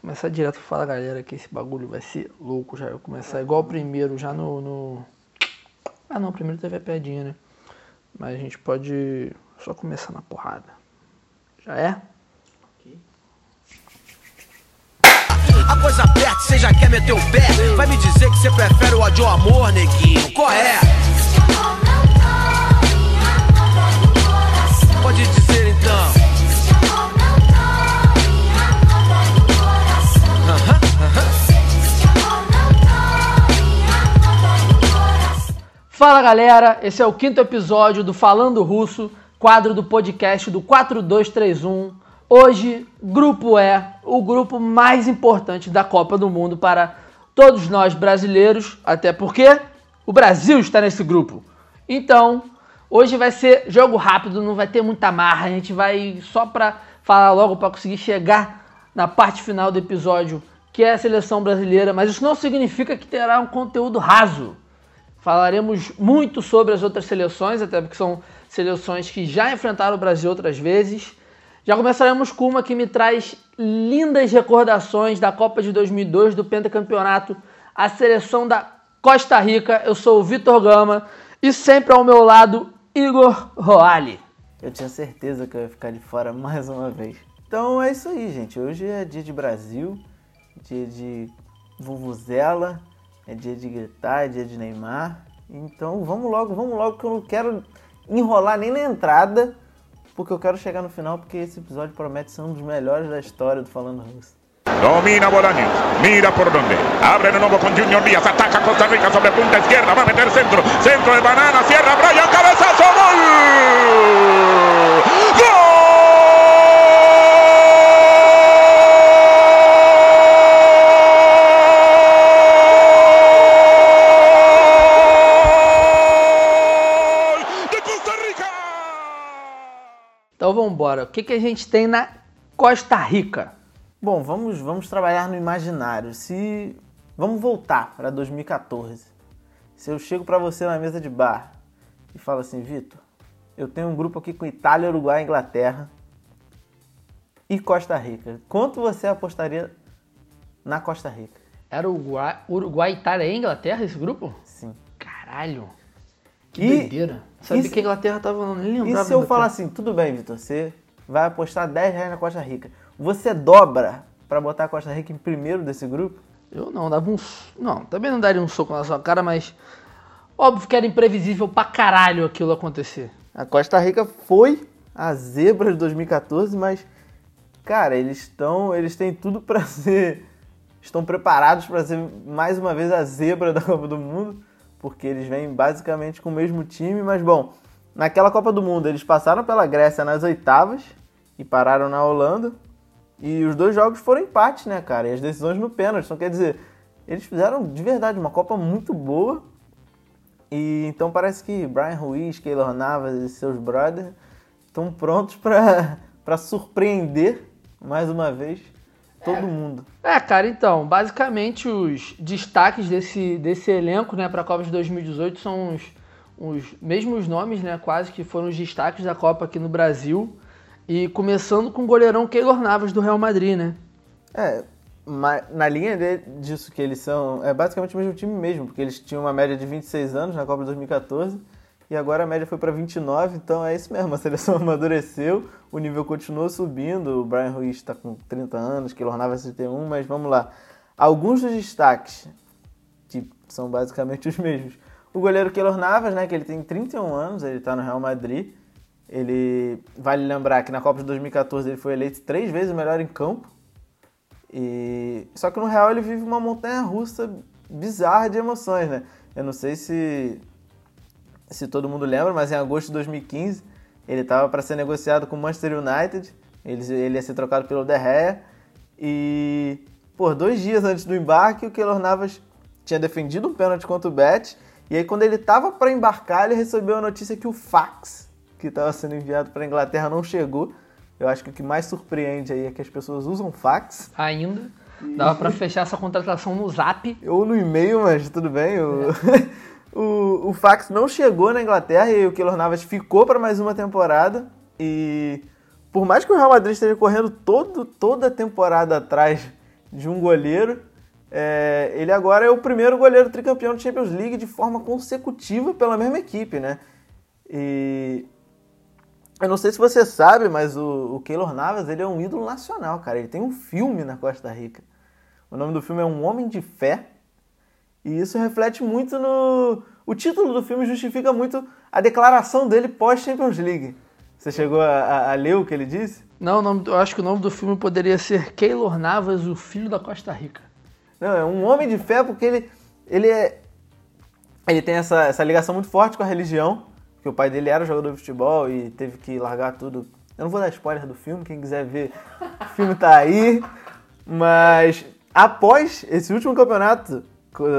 Começar direto pra falar, galera, que esse bagulho vai ser louco já. Eu começar igual o primeiro, já no, no... Ah não, o primeiro teve a piadinha, né? Mas a gente pode só começar na porrada. Já é? A coisa aperta, você já quer meter o pé. Vai me dizer que você prefere o ódio ao amor, neguinho. Qual Fala galera, esse é o quinto episódio do Falando Russo, quadro do podcast do 4231. Hoje, Grupo E, o grupo mais importante da Copa do Mundo para todos nós brasileiros, até porque o Brasil está nesse grupo. Então, hoje vai ser jogo rápido, não vai ter muita marra, a gente vai só para falar logo para conseguir chegar na parte final do episódio, que é a seleção brasileira, mas isso não significa que terá um conteúdo raso. Falaremos muito sobre as outras seleções, até porque são seleções que já enfrentaram o Brasil outras vezes. Já começaremos com uma que me traz lindas recordações da Copa de 2002, do pentacampeonato, a seleção da Costa Rica. Eu sou o Vitor Gama e sempre ao meu lado, Igor Roali. Eu tinha certeza que eu ia ficar de fora mais uma vez. Então é isso aí, gente. Hoje é dia de Brasil, dia de Vuvuzela, é dia de gritar, é dia de Neymar. Então vamos logo, vamos logo, que eu não quero enrolar nem na entrada, porque eu quero chegar no final, porque esse episódio promete ser um dos melhores da história do Falando Russo. Domina Bolaños, mira por dónde. Abre de nuevo con Junior Díaz, ataca Costa Rica sobre punta izquierda, va a meter centro, centro de banana, cierra Brian, cabezazo, gol. Vamos embora. O que, que a gente tem na Costa Rica? Bom, vamos, vamos trabalhar no imaginário. Se vamos voltar para 2014. Se eu chego para você na mesa de bar e falo assim, Vitor, eu tenho um grupo aqui com Itália, Uruguai, Inglaterra e Costa Rica. Quanto você apostaria na Costa Rica? Era Uruguai, Uruguai Itália e Inglaterra esse grupo? Sim. Caralho. Que E- doideira. Sabia e que a Inglaterra tava. Nem E lembrava. se eu falar assim, tudo bem, Vitor, você vai apostar 10 reais na Costa Rica. Você dobra para botar a Costa Rica em primeiro desse grupo? Eu não, dava um. Não, também não daria um soco na sua cara, mas. Óbvio que era imprevisível pra caralho aquilo acontecer. A Costa Rica foi a zebra de 2014, mas cara, eles estão, eles têm tudo para ser estão preparados para ser mais uma vez a zebra da Copa do Mundo, porque eles vêm basicamente com o mesmo time, mas bom, naquela Copa do Mundo eles passaram pela Grécia nas oitavas e pararam na Holanda. E os dois jogos foram empate, né, cara? E as decisões no pênalti. Então, quer dizer, eles fizeram de verdade uma Copa muito boa. E então parece que Brian Ruiz, Keylor Navas e seus brothers estão prontos para surpreender mais uma vez todo mundo. É, cara, então, basicamente os destaques desse, desse elenco, né, pra Copa de 2018 são os, os mesmos nomes, né, quase que foram os destaques da Copa aqui no Brasil. E começando com o goleirão Keylor Navas do Real Madrid, né? É, na linha de- disso que eles são, é basicamente o mesmo time mesmo, porque eles tinham uma média de 26 anos na Copa de 2014 e agora a média foi para 29, então é isso mesmo, a seleção amadureceu, o nível continuou subindo, o Brian Ruiz está com 30 anos, Keylor Navas 31, mas vamos lá. Alguns dos destaques, que são basicamente os mesmos. O goleiro Keylor Navas, né, que ele tem 31 anos, ele está no Real Madrid. Ele vale lembrar que na Copa de 2014 ele foi eleito três vezes o melhor em campo. E só que no Real ele vive uma montanha russa bizarra de emoções, né? Eu não sei se se todo mundo lembra, mas em agosto de 2015 ele estava para ser negociado com o Manchester United. Ele, ele ia ser trocado pelo De Gea. E por dois dias antes do embarque, o Keylor Navas tinha defendido um pênalti contra o Bet. E aí, quando ele estava para embarcar, ele recebeu a notícia que o fax que estava sendo enviado para a Inglaterra não chegou. Eu acho que o que mais surpreende aí é que as pessoas usam fax Ainda. Dava pra fechar essa contratação no Zap. ou no e-mail, mas tudo bem. O, o, o fax não chegou na Inglaterra e o Keylor Navas ficou para mais uma temporada. E por mais que o Real Madrid esteja correndo todo, toda a temporada atrás de um goleiro. É, ele agora é o primeiro goleiro tricampeão de Champions League de forma consecutiva pela mesma equipe, né? E eu não sei se você sabe, mas o, o Keylor Navas ele é um ídolo nacional, cara. Ele tem um filme na Costa Rica. O nome do filme é Um Homem de Fé. E isso reflete muito no. O título do filme justifica muito a declaração dele pós-Champions League. Você chegou a, a, a, ler o que ele disse? Não, nome, eu acho que o nome do filme poderia ser Keylor Navas, o filho da Costa Rica. Não, é um homem de fé porque ele, ele é. Ele tem essa, essa ligação muito forte com a religião, que o pai dele era jogador de futebol e teve que largar tudo. Eu não vou dar spoiler do filme, quem quiser ver, o filme tá aí. Mas após esse último campeonato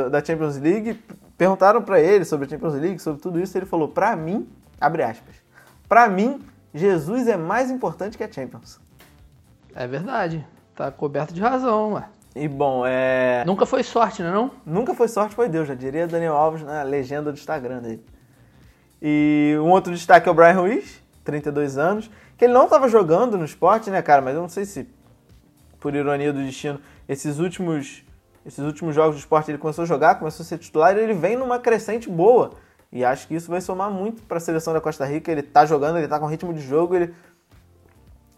da Champions League, perguntaram para ele sobre a Champions League, sobre tudo isso, ele falou: "Para mim, abre aspas. Para mim, Jesus é mais importante que a Champions". É verdade. Tá coberto de razão, ué. E bom, é. Nunca foi sorte, né não? Nunca foi sorte, foi Deus, já diria Daniel Alves na legenda do Instagram dele. E um outro destaque é o Brian Ruiz, 32 anos, que ele não estava jogando no esporte, né, cara? Mas eu não sei se, por ironia do destino, esses últimos, esses últimos jogos do esporte ele começou a jogar, começou a ser titular e ele vem numa crescente boa. E acho que isso vai somar muito para a seleção da Costa Rica. Ele tá jogando, ele tá com ritmo de jogo, ele,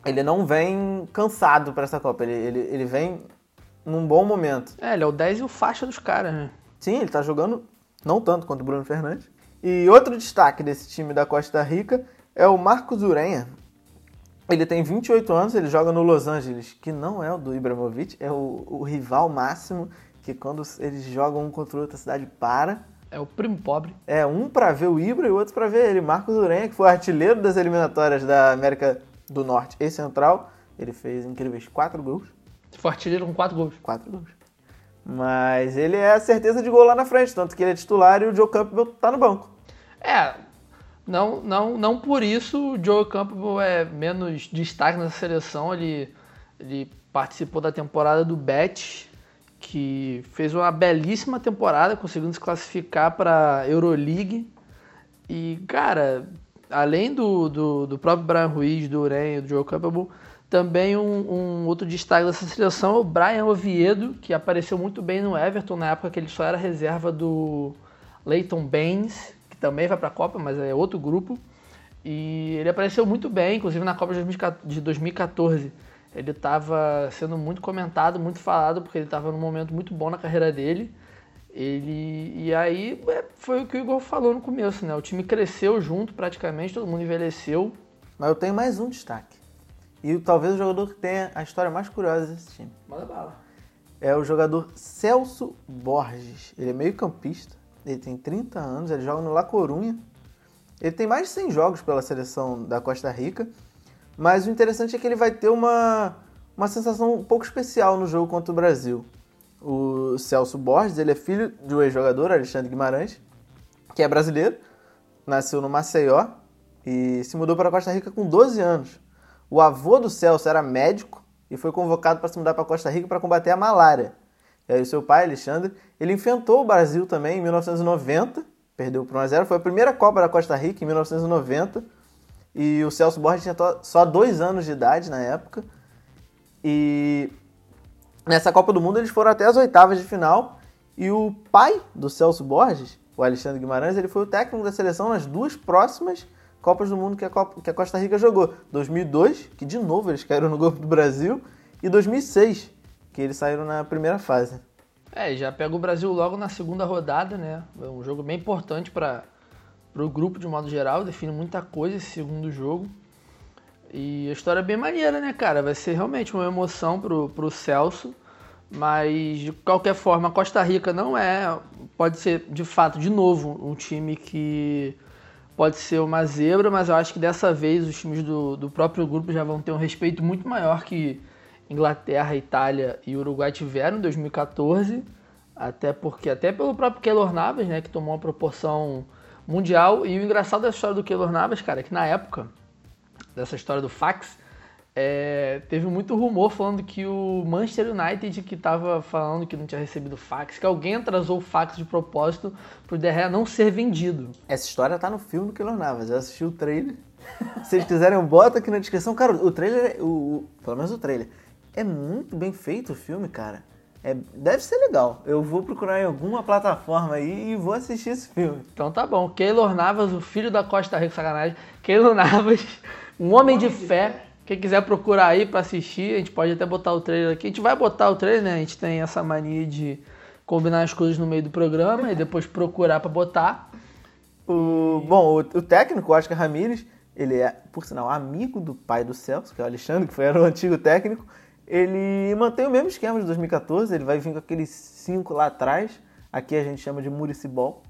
ele não vem cansado para essa Copa. Ele, ele, ele vem num bom momento. É, ele é o 10 e o faixa dos caras, né? Sim, ele tá jogando não tanto quanto o Bruno Fernandes. E outro destaque desse time da Costa Rica é o Marcos Urenha. Ele tem 28 anos, ele joga no Los Angeles, que não é o do Ibrahimovic, é o, o rival máximo, que quando eles jogam um contra o outro a cidade para. É o primo pobre. É, um para ver o Ibra e o outro para ver ele. Marcos Urenha, que foi artilheiro das eliminatórias da América do Norte e Central. Ele fez incríveis 4 gols. Foi artilheiro com 4 gols. 4 gols. Mas ele é a certeza de gol lá na frente, tanto que ele é titular e o Joe Campbell tá no banco. É, não, não, não por isso o Joe Campbell é menos destaque nessa seleção. Ele, ele participou da temporada do Bet, que fez uma belíssima temporada, conseguindo se classificar para Euroleague. E, cara, além do, do, do próprio Brian Ruiz, do Uren e do Joe Campbell, também um, um, outro destaque dessa seleção é o Brian Oviedo, que apareceu muito bem no Everton na época que ele só era reserva do Leighton Baines, também vai para a Copa, mas é outro grupo. E ele apareceu muito bem, inclusive na Copa de 2014. Ele estava sendo muito comentado, muito falado, porque ele estava num momento muito bom na carreira dele. Ele e aí é, foi o que o Igor falou no começo, né? O time cresceu junto praticamente, todo mundo envelheceu. Mas eu tenho mais um destaque. E talvez o jogador que tenha a história mais curiosa desse time. Manda bala. É o jogador Celso Borges. Ele é meio campista, ele tem 30 anos, ele joga no La Corunha. Ele tem mais de 100 jogos pela seleção da Costa Rica, mas o interessante é que ele vai ter uma, uma sensação um pouco especial no jogo contra o Brasil. O Celso Borges, ele é filho de um ex-jogador, Alexandre Guimarães, que é brasileiro, nasceu no Maceió e se mudou para a Costa Rica com 12 anos. O avô do Celso era médico e foi convocado para se mudar para Costa Rica para combater a malária. Aí o seu pai, Alexandre, ele enfrentou o Brasil também em 1990, perdeu por 1 a 0, foi a primeira Copa da Costa Rica em 1990. E o Celso Borges tinha só dois anos de idade na época. E nessa Copa do Mundo eles foram até as oitavas de final. E o pai do Celso Borges, o Alexandre Guimarães, ele foi o técnico da seleção nas duas próximas Copas do Mundo que a, Copa, que a Costa Rica jogou. 2002, que de novo eles caíram no grupo do Brasil, e 2006, que eles saíram na primeira fase. É, já pega o Brasil logo na segunda rodada, né? É um jogo bem importante para o grupo de modo geral, define muita coisa esse segundo jogo. E a história é bem maneira, né, cara? Vai ser realmente uma emoção pro, pro Celso. Mas, de qualquer forma, a Costa Rica não é, pode ser, de fato, de novo, um time que pode ser uma zebra, mas eu acho que dessa vez os times do, do próprio grupo já vão ter um respeito muito maior que Inglaterra, Itália e Uruguai tiveram em 2014, até porque até pelo próprio Keylor Navas, né, que tomou uma proporção mundial. E o engraçado dessa história do Keylor Navas, cara, é que na época dessa história do fax, é, teve muito rumor falando que o Manchester United que estava falando que não tinha recebido fax, que alguém atrasou o fax de propósito pro Derré não ser vendido. Essa história tá no filme do Keylor Navas, eu assisti o trailer. Se eles quiserem, bota aqui na descrição. Cara, o trailer, o, o, pelo menos o trailer, É muito bem feito o filme, cara. É, deve ser legal. Eu vou procurar em alguma plataforma aí e vou assistir esse filme. Então tá bom. Keylor Navas, o filho da Costa Rica, sacanagem. Keylor Navas, um homem de fé. Quem quiser procurar aí pra assistir, a gente pode até botar o trailer aqui. A gente vai botar o trailer, né? A gente tem essa mania de combinar as coisas no meio do programa e depois procurar pra botar. O, bom, o, o técnico, Oscar Ramírez, ele é, por sinal, amigo do pai do Celso, que é o Alexandre, que foi, era o antigo técnico. Ele mantém o mesmo esquema de 2014, ele vai vir com aqueles cinco lá atrás. Aqui a gente chama de Muricibol,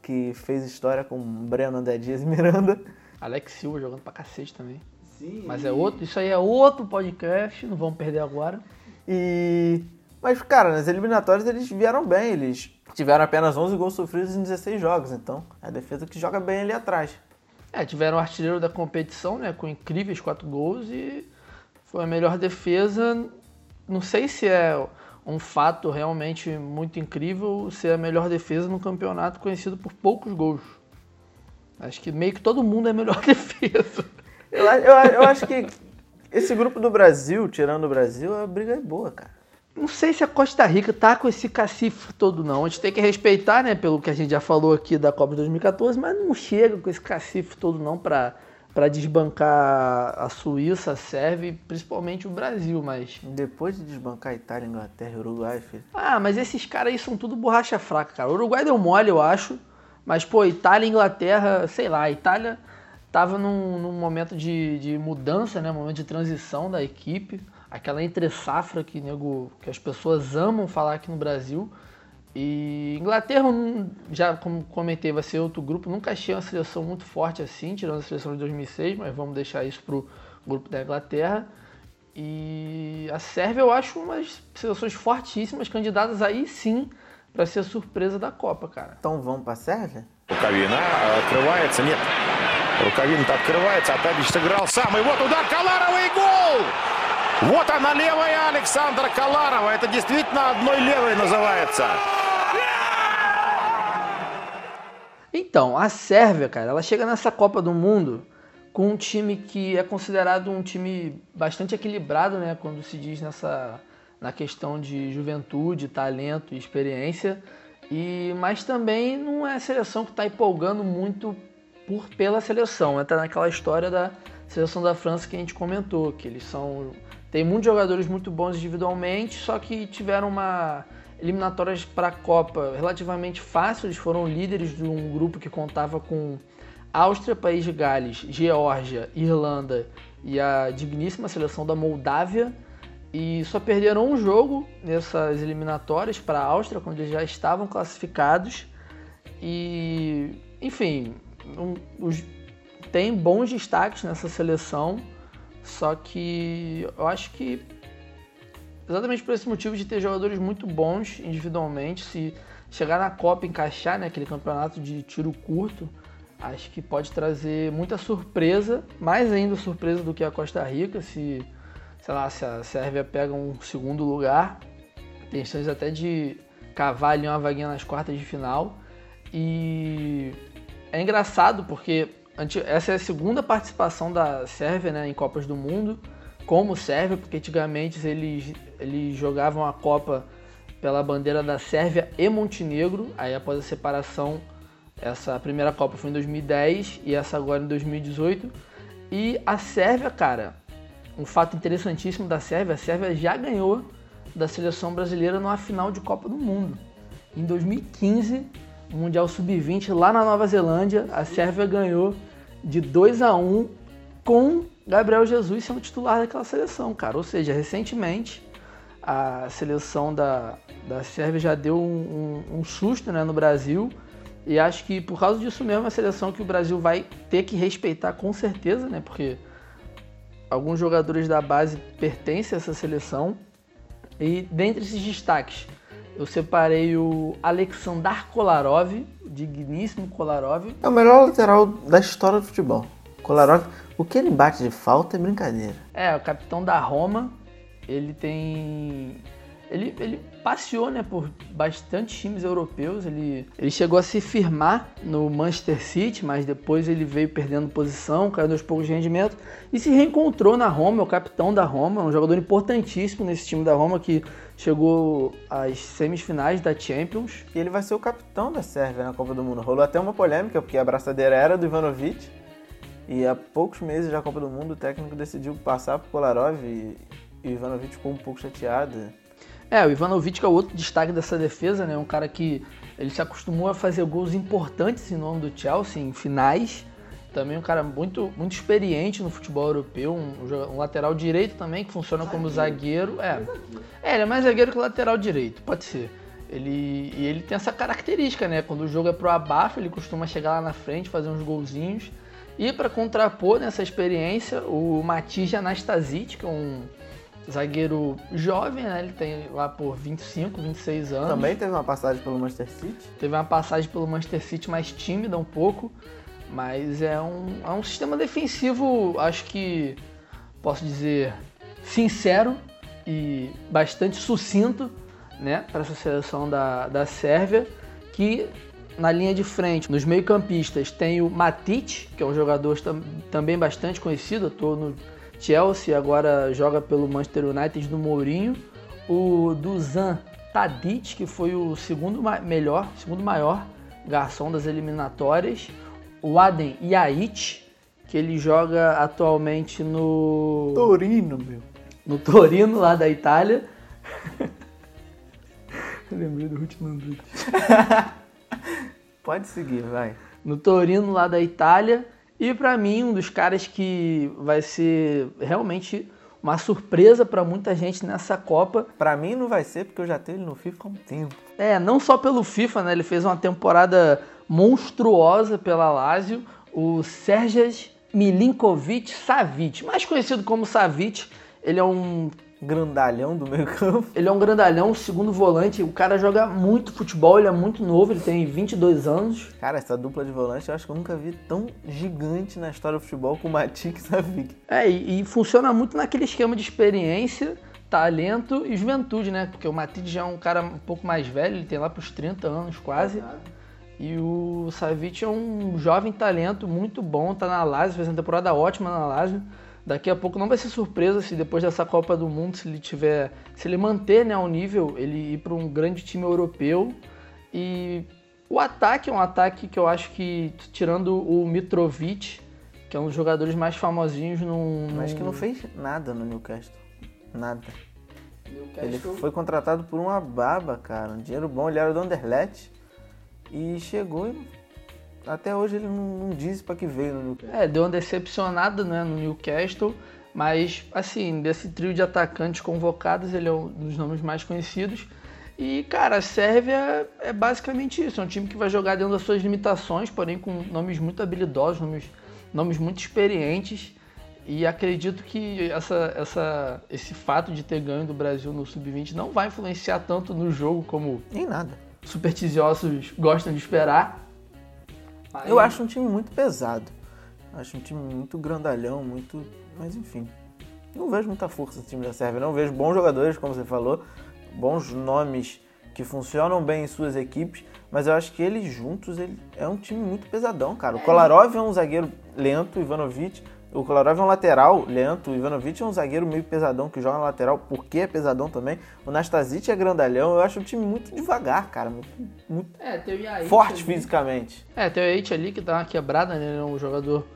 que fez história com Breno André Dias e Miranda. Alex Silva jogando pra cacete também. Sim. Mas é outro, isso aí é outro podcast, não vamos perder agora. E. Mas, cara, nas eliminatórias eles vieram bem, eles tiveram apenas 11 gols sofridos em 16 jogos, então é a defesa que joga bem ali atrás. É, tiveram o artilheiro da competição, né, com incríveis quatro gols e foi a melhor defesa. Não sei se é um fato realmente muito incrível ser a melhor defesa no campeonato conhecido por poucos gols. Acho que meio que todo mundo é a melhor defesa. Eu, eu, eu acho que esse grupo do Brasil, tirando o Brasil, a briga é boa, cara. Não sei se a Costa Rica tá com esse cacife todo, não. A gente tem que respeitar, né, pelo que a gente já falou aqui da Copa de 2014, mas não chega com esse cacife todo, não, pra, pra desbancar a Suíça, a Sérvia e principalmente o Brasil, mas... Depois de desbancar a Itália, Inglaterra e Uruguai, filho. Ah, mas esses caras aí são tudo borracha fraca, cara. O Uruguai deu mole, eu acho, mas, pô, Itália e Inglaterra, sei lá, a Itália tava num, num momento de, de mudança, né, momento de transição da equipe aquela entre safra que, nego, que as pessoas amam falar aqui no Brasil. E Inglaterra, já como comentei, vai ser outro grupo. Nunca achei uma seleção muito forte assim, tirando a seleção de 2006, mas vamos deixar isso pro grupo da Inglaterra. E a Sérvia eu acho umas seleções fortíssimas, candidatas aí sim para ser a surpresa da Copa, cara. Então vamos pra Sérvia? Рукавина открывается, нет. Рукавина-то открывается, а Тадич сыграл сам. И вот удар Каларова и гол! Вот она левая Александра Каларова. Это действительно одной левой называется. Então, a Sérvia, cara, ela chega nessa Copa do Mundo com um time que é considerado um time bastante equilibrado, né, quando se diz nessa na questão de juventude, talento e experiência. E mas também não é a seleção que está empolgando muito por pela seleção. Entra naquela história da seleção da França que a gente comentou, que eles são tem muitos jogadores muito bons individualmente, só que tiveram uma eliminatórias para a Copa relativamente fácil. Eles foram líderes de um grupo que contava com Áustria, País de Gales, Geórgia, Irlanda e a digníssima seleção da Moldávia. E só perderam um jogo nessas eliminatórias para a Áustria, quando eles já estavam classificados. E, enfim, um, os, tem bons destaques nessa seleção. Só que eu acho que exatamente por esse motivo de ter jogadores muito bons individualmente, se chegar na Copa encaixar né, campeonato de tiro curto, acho que pode trazer muita surpresa, mais ainda surpresa do que a Costa Rica, se, sei lá, se a Sérvia pega um segundo lugar, tem chances até de cavar ali uma vaguinha nas quartas de final. E é engraçado porque essa é a segunda participação da Sérvia né, em Copas do Mundo, como Sérvia, porque antigamente eles, eles jogavam a Copa pela bandeira da Sérvia e Montenegro, aí após a separação, essa primeira Copa foi em 2010 e essa agora em 2018. E a Sérvia, cara, um fato interessantíssimo da Sérvia, a Sérvia já ganhou da seleção brasileira numa final de Copa do Mundo. Em 2015, Mundial Sub-20 lá na Nova Zelândia, a Sérvia ganhou de 2 a 1 com Gabriel Jesus sendo titular daquela seleção, cara. Ou seja, recentemente a seleção da, da Sérvia já deu um, um, um susto né, no Brasil. E acho que por causa disso mesmo é a seleção que o Brasil vai ter que respeitar com certeza, né? Porque alguns jogadores da base pertencem a essa seleção. E dentre esses destaques, eu separei o Alexandar Kolarov, o digníssimo Kolarov. É o melhor lateral da história do futebol. Kolarov, o que ele bate de falta é brincadeira. É, o capitão da Roma. Ele tem ele, ele passeou né, por bastante times europeus. Ele, ele chegou a se firmar no Manchester City, mas depois ele veio perdendo posição, caiu aos poucos de rendimento e se reencontrou na Roma, é o capitão da Roma, um jogador importantíssimo nesse time da Roma que chegou às semifinais da Champions. E ele vai ser o capitão da Sérvia na Copa do Mundo. Rolou até uma polêmica, porque a braçadeira era do Ivanovic. E há poucos meses da Copa do Mundo o técnico decidiu passar pro Kolarov e, Ivanovic ficou um pouco chateado. É, o Ivanovic é o outro destaque dessa defesa, né? Um cara que ele se acostumou a fazer gols importantes em nome do Chelsea, em finais. Também um cara muito, muito experiente no futebol europeu, um, um lateral direito também, que funciona como zagueiro. É. é, ele é mais zagueiro que lateral direito, pode ser. Ele, e ele tem essa característica, né? Quando o jogo é pro abafo, ele costuma chegar lá na frente, fazer uns golzinhos. E para contrapor nessa experiência, o Matija Anastasic, que é um zagueiro jovem, né? Ele tem lá por 25, 26 anos. Também teve uma passagem pelo Manchester City. Teve uma passagem pelo Manchester City mais tímida um pouco, mas é um, é um sistema defensivo, acho que posso dizer, sincero e bastante sucinto, né? Para essa seleção da, da Sérvia, que na linha de frente, nos meio-campistas, tem o Matic, que é um jogador tam também bastante conhecido, atuou no Chelsea, agora joga pelo Manchester United do Mourinho. O Dusan Tadic, que foi o segundo melhor, segundo maior garçom das eliminatórias. O Adem Yait, que ele joga atualmente no Torino, meu. No Torino, lá da Itália. Eu lembrei do Ruth Pode seguir, vai. No Torino, lá da Itália. E para mim, um dos caras que vai ser realmente uma surpresa para muita gente nessa Copa. Para mim não vai ser, porque eu já tenho ele no FIFA há um tempo. É, não só pelo FIFA, né? Ele fez uma temporada monstruosa pela Lazio. O Sergej Milinkovic Savic, mais conhecido como Savic. Ele é um grandalhão do meio campo. Ele é um grandalhão, segundo volante. O cara joga muito futebol, ele é muito novo, ele tem 22 anos. Cara, essa dupla de volante eu acho que eu nunca vi tão gigante na história do futebol como Matic e Savic. É, e, e, funciona muito naquele esquema de experiência, talento e juventude, né? Porque o Matic já é um cara um pouco mais velho, ele tem lá pros 30 anos quase. E o Savic é um jovem talento muito bom, tá na Lazio, fez uma temporada ótima na Lazio daqui a pouco não vai ser surpresa se depois dessa Copa do Mundo, se ele tiver, se ele manter né, ao nível, ele ir para um grande time europeu. E o ataque é um ataque que eu acho que, tirando o Mitrovic, que é um dos jogadores mais famosinhos no. Mas que não fez nada no Newcastle. Nada. Newcastle... Ele foi contratado por uma baba, cara. Um dinheiro bom, ele era do Anderlecht. E chegou e até hoje ele não, não diz para que veio no Newcastle. É, deu uma decepcionada né, no Newcastle, mas assim, desse trio de atacantes convocados, ele é um dos nomes mais conhecidos. E, cara, a Sérvia é basicamente isso. É um time que vai jogar dentro das suas limitações, porém com nomes muito habilidosos, nomes, nomes muito experientes. E acredito que essa, essa, esse fato de ter ganho do Brasil no Sub-20 não vai influenciar tanto no jogo como. Nem nada. Supersticiosos gostam de esperar. Eu acho um time muito pesado. Acho um time muito grandalhão, muito. Mas enfim. Não vejo muita força no time da Sérvia. Não vejo bons jogadores, como você falou, bons nomes que funcionam bem em suas equipes, mas eu acho que eles juntos ele é um time muito pesadão, cara. O Kolarov é um zagueiro lento, Ivanovic o Kolarov é um lateral lento, o Ivanovic é um zagueiro meio pesadão que joga na lateral, porque é pesadão também. O Nastasic é grandalhão, eu acho o time muito devagar, cara. Muito, muito é, tem o forte ali. fisicamente. É, tem o Yates ali que dá uma quebrada, né? Ele é um jogador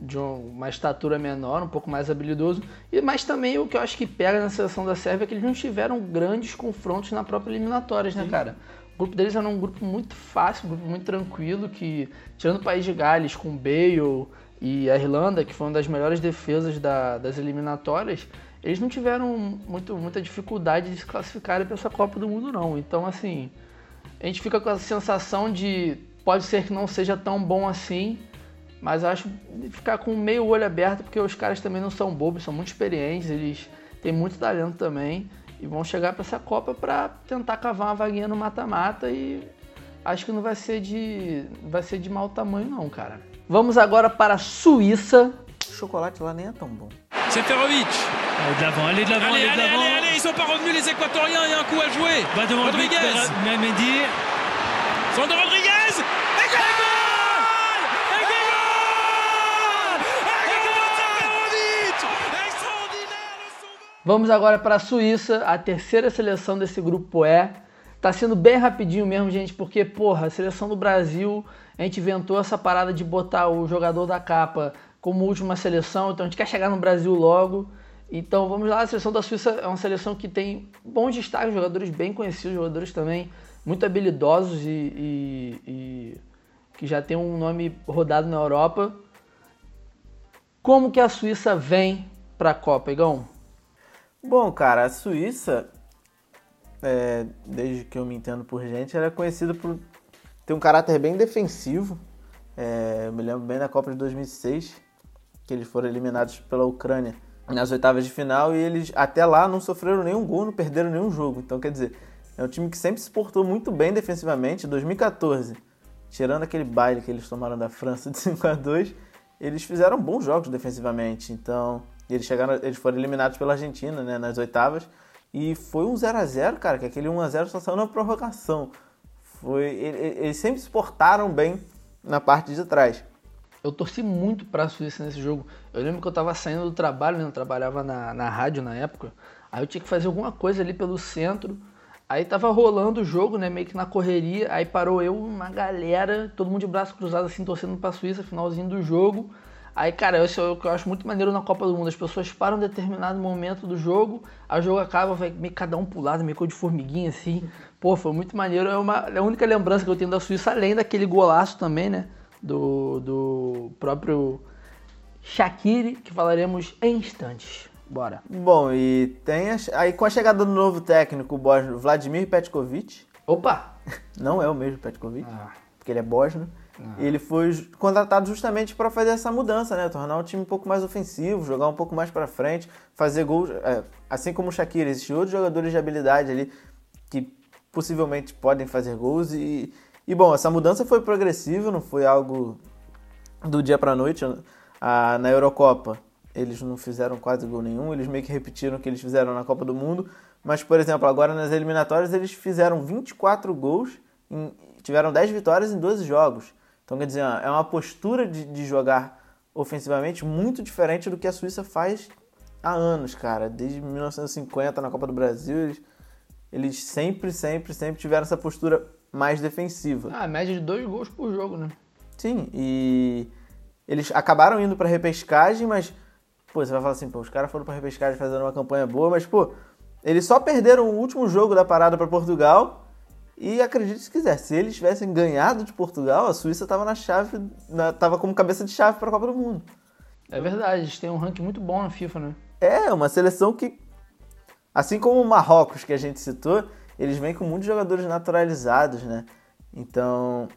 de uma estatura menor, um pouco mais habilidoso. E, mas também o que eu acho que pega na seleção da Sérvia é que eles não tiveram grandes confrontos na própria eliminatórias, né, Sim. cara? O grupo deles era um grupo muito fácil, um grupo muito tranquilo, que, tirando o país de Gales, com Bale, e a Irlanda, que foi uma das melhores defesas da, das eliminatórias, eles não tiveram muito, muita dificuldade de se classificarem para essa Copa do Mundo, não. Então, assim, a gente fica com a sensação de pode ser que não seja tão bom assim, mas acho ficar com meio olho aberto, porque os caras também não são bobos, são muito experientes, eles têm muito talento também e vão chegar para essa Copa para tentar cavar uma vaguinha no mata-mata e acho que não vai ser de vai ser de mau tamanho não, cara. Vamos agora para a Suíça. O chocolate lá nem é tão bom. Seferovic. Allez de l'avant, allez de l'avant, allez, allez, allez, allez, ils sont pas revenus les Équatoriens, il y a un coup à jouer. Va devant Rodriguez. de Ra- Mendy. Sandro Rodriguez Et goal Et goal Et goal Seferovic Extraordinaire le sauveur Vamos agora para a Suíça, a terceira seleção desse grupo E. Tá sendo bem rapidinho mesmo, gente, porque, porra, a seleção do Brasil, a gente inventou essa parada de botar o jogador da capa como última seleção, então a gente quer chegar no Brasil logo. Então vamos lá, a seleção da Suíça é uma seleção que tem bons destaques, jogadores bem conhecidos, jogadores também muito habilidosos e, e- e que já tem um nome rodado na Europa. Como que a Suíça vem para a Copa, Igão? Bom, cara, a Suíça, é, desde que eu me entendo por gente, ela é conhecida por ter um caráter bem defensivo. É, eu me lembro bem da Copa de 2006, que eles foram eliminados pela Ucrânia nas oitavas de final e eles até lá não sofreram nenhum gol, não perderam nenhum jogo. Então, quer dizer, é um time que sempre se portou muito bem defensivamente. Em 2014, tirando aquele baile que eles tomaram da França de 5 a 2 eles fizeram bons jogos defensivamente. Então, eles chegaram, eles foram eliminados pela Argentina, né, nas oitavas, e foi um 0 a 0, cara, que aquele 1 a 0 só saiu na prorrogação. Foi, ele- ele- eles sempre se portaram bem na parte de trás. Eu torci muito pra Suíça nesse jogo. Eu lembro que eu tava saindo do trabalho, né? Eu trabalhava na, na rádio na época. Aí eu tinha que fazer alguma coisa ali pelo centro. Aí tava rolando o jogo, né? Meio que na correria. Aí parou eu, uma galera, todo mundo de braço cruzado, assim, torcendo pra Suíça, finalzinho do jogo. Aí, cara, isso é o que eu acho muito maneiro na Copa do Mundo. As pessoas param em determinado momento do jogo, aí o jogo acaba, vai meio cada um pro lado, meio que de formiguinha, assim. Pô, foi muito maneiro. É, uma, é a única lembrança que eu tenho da Suíça, além daquele golaço também, né? Do, do próprio Shaqiri, que falaremos em instantes. Bora. Bom, e tem a- aí com a chegada do novo técnico, o bósnio Vladimir Petkovic, Opa! não é o mesmo Petkovic, Ah. porque ele é bósnio, ele foi contratado justamente para fazer essa mudança, né? Tornar o time um pouco mais ofensivo, jogar um pouco mais para frente, fazer gols. é, assim como o Shaqiri, existem outros jogadores de habilidade ali que possivelmente podem fazer gols. E, e bom, essa mudança foi progressiva, não foi algo do dia para noite. Na Eurocopa, eles não fizeram quase gol nenhum, eles meio que repetiram o que eles fizeram na Copa do Mundo. Mas, por exemplo, agora nas eliminatórias eles fizeram 24 gols, em- tiveram 10 vitórias em 12 jogos. Então, quer dizer, é uma postura de, de jogar ofensivamente muito diferente do que a Suíça faz há anos, cara. Desde 1950, na Copa do Brasil, eles, eles sempre, sempre, sempre tiveram essa postura mais defensiva. Ah, média de dois gols por jogo, né? Sim, e eles acabaram indo pra repescagem, mas pô, você vai falar assim, pô, os caras foram pra repescagem fazendo uma campanha boa, mas pô, eles só perderam o último jogo da parada pra Portugal. E acredite se quiser, se eles tivessem ganhado de Portugal, a Suíça tava na chave, na, tava como cabeça de chave pra Copa do Mundo. É verdade, eles têm um ranking muito bom na FIFA, né? É, uma seleção que, assim como o Marrocos que a gente citou, eles vêm com muitos jogadores naturalizados, né? Então,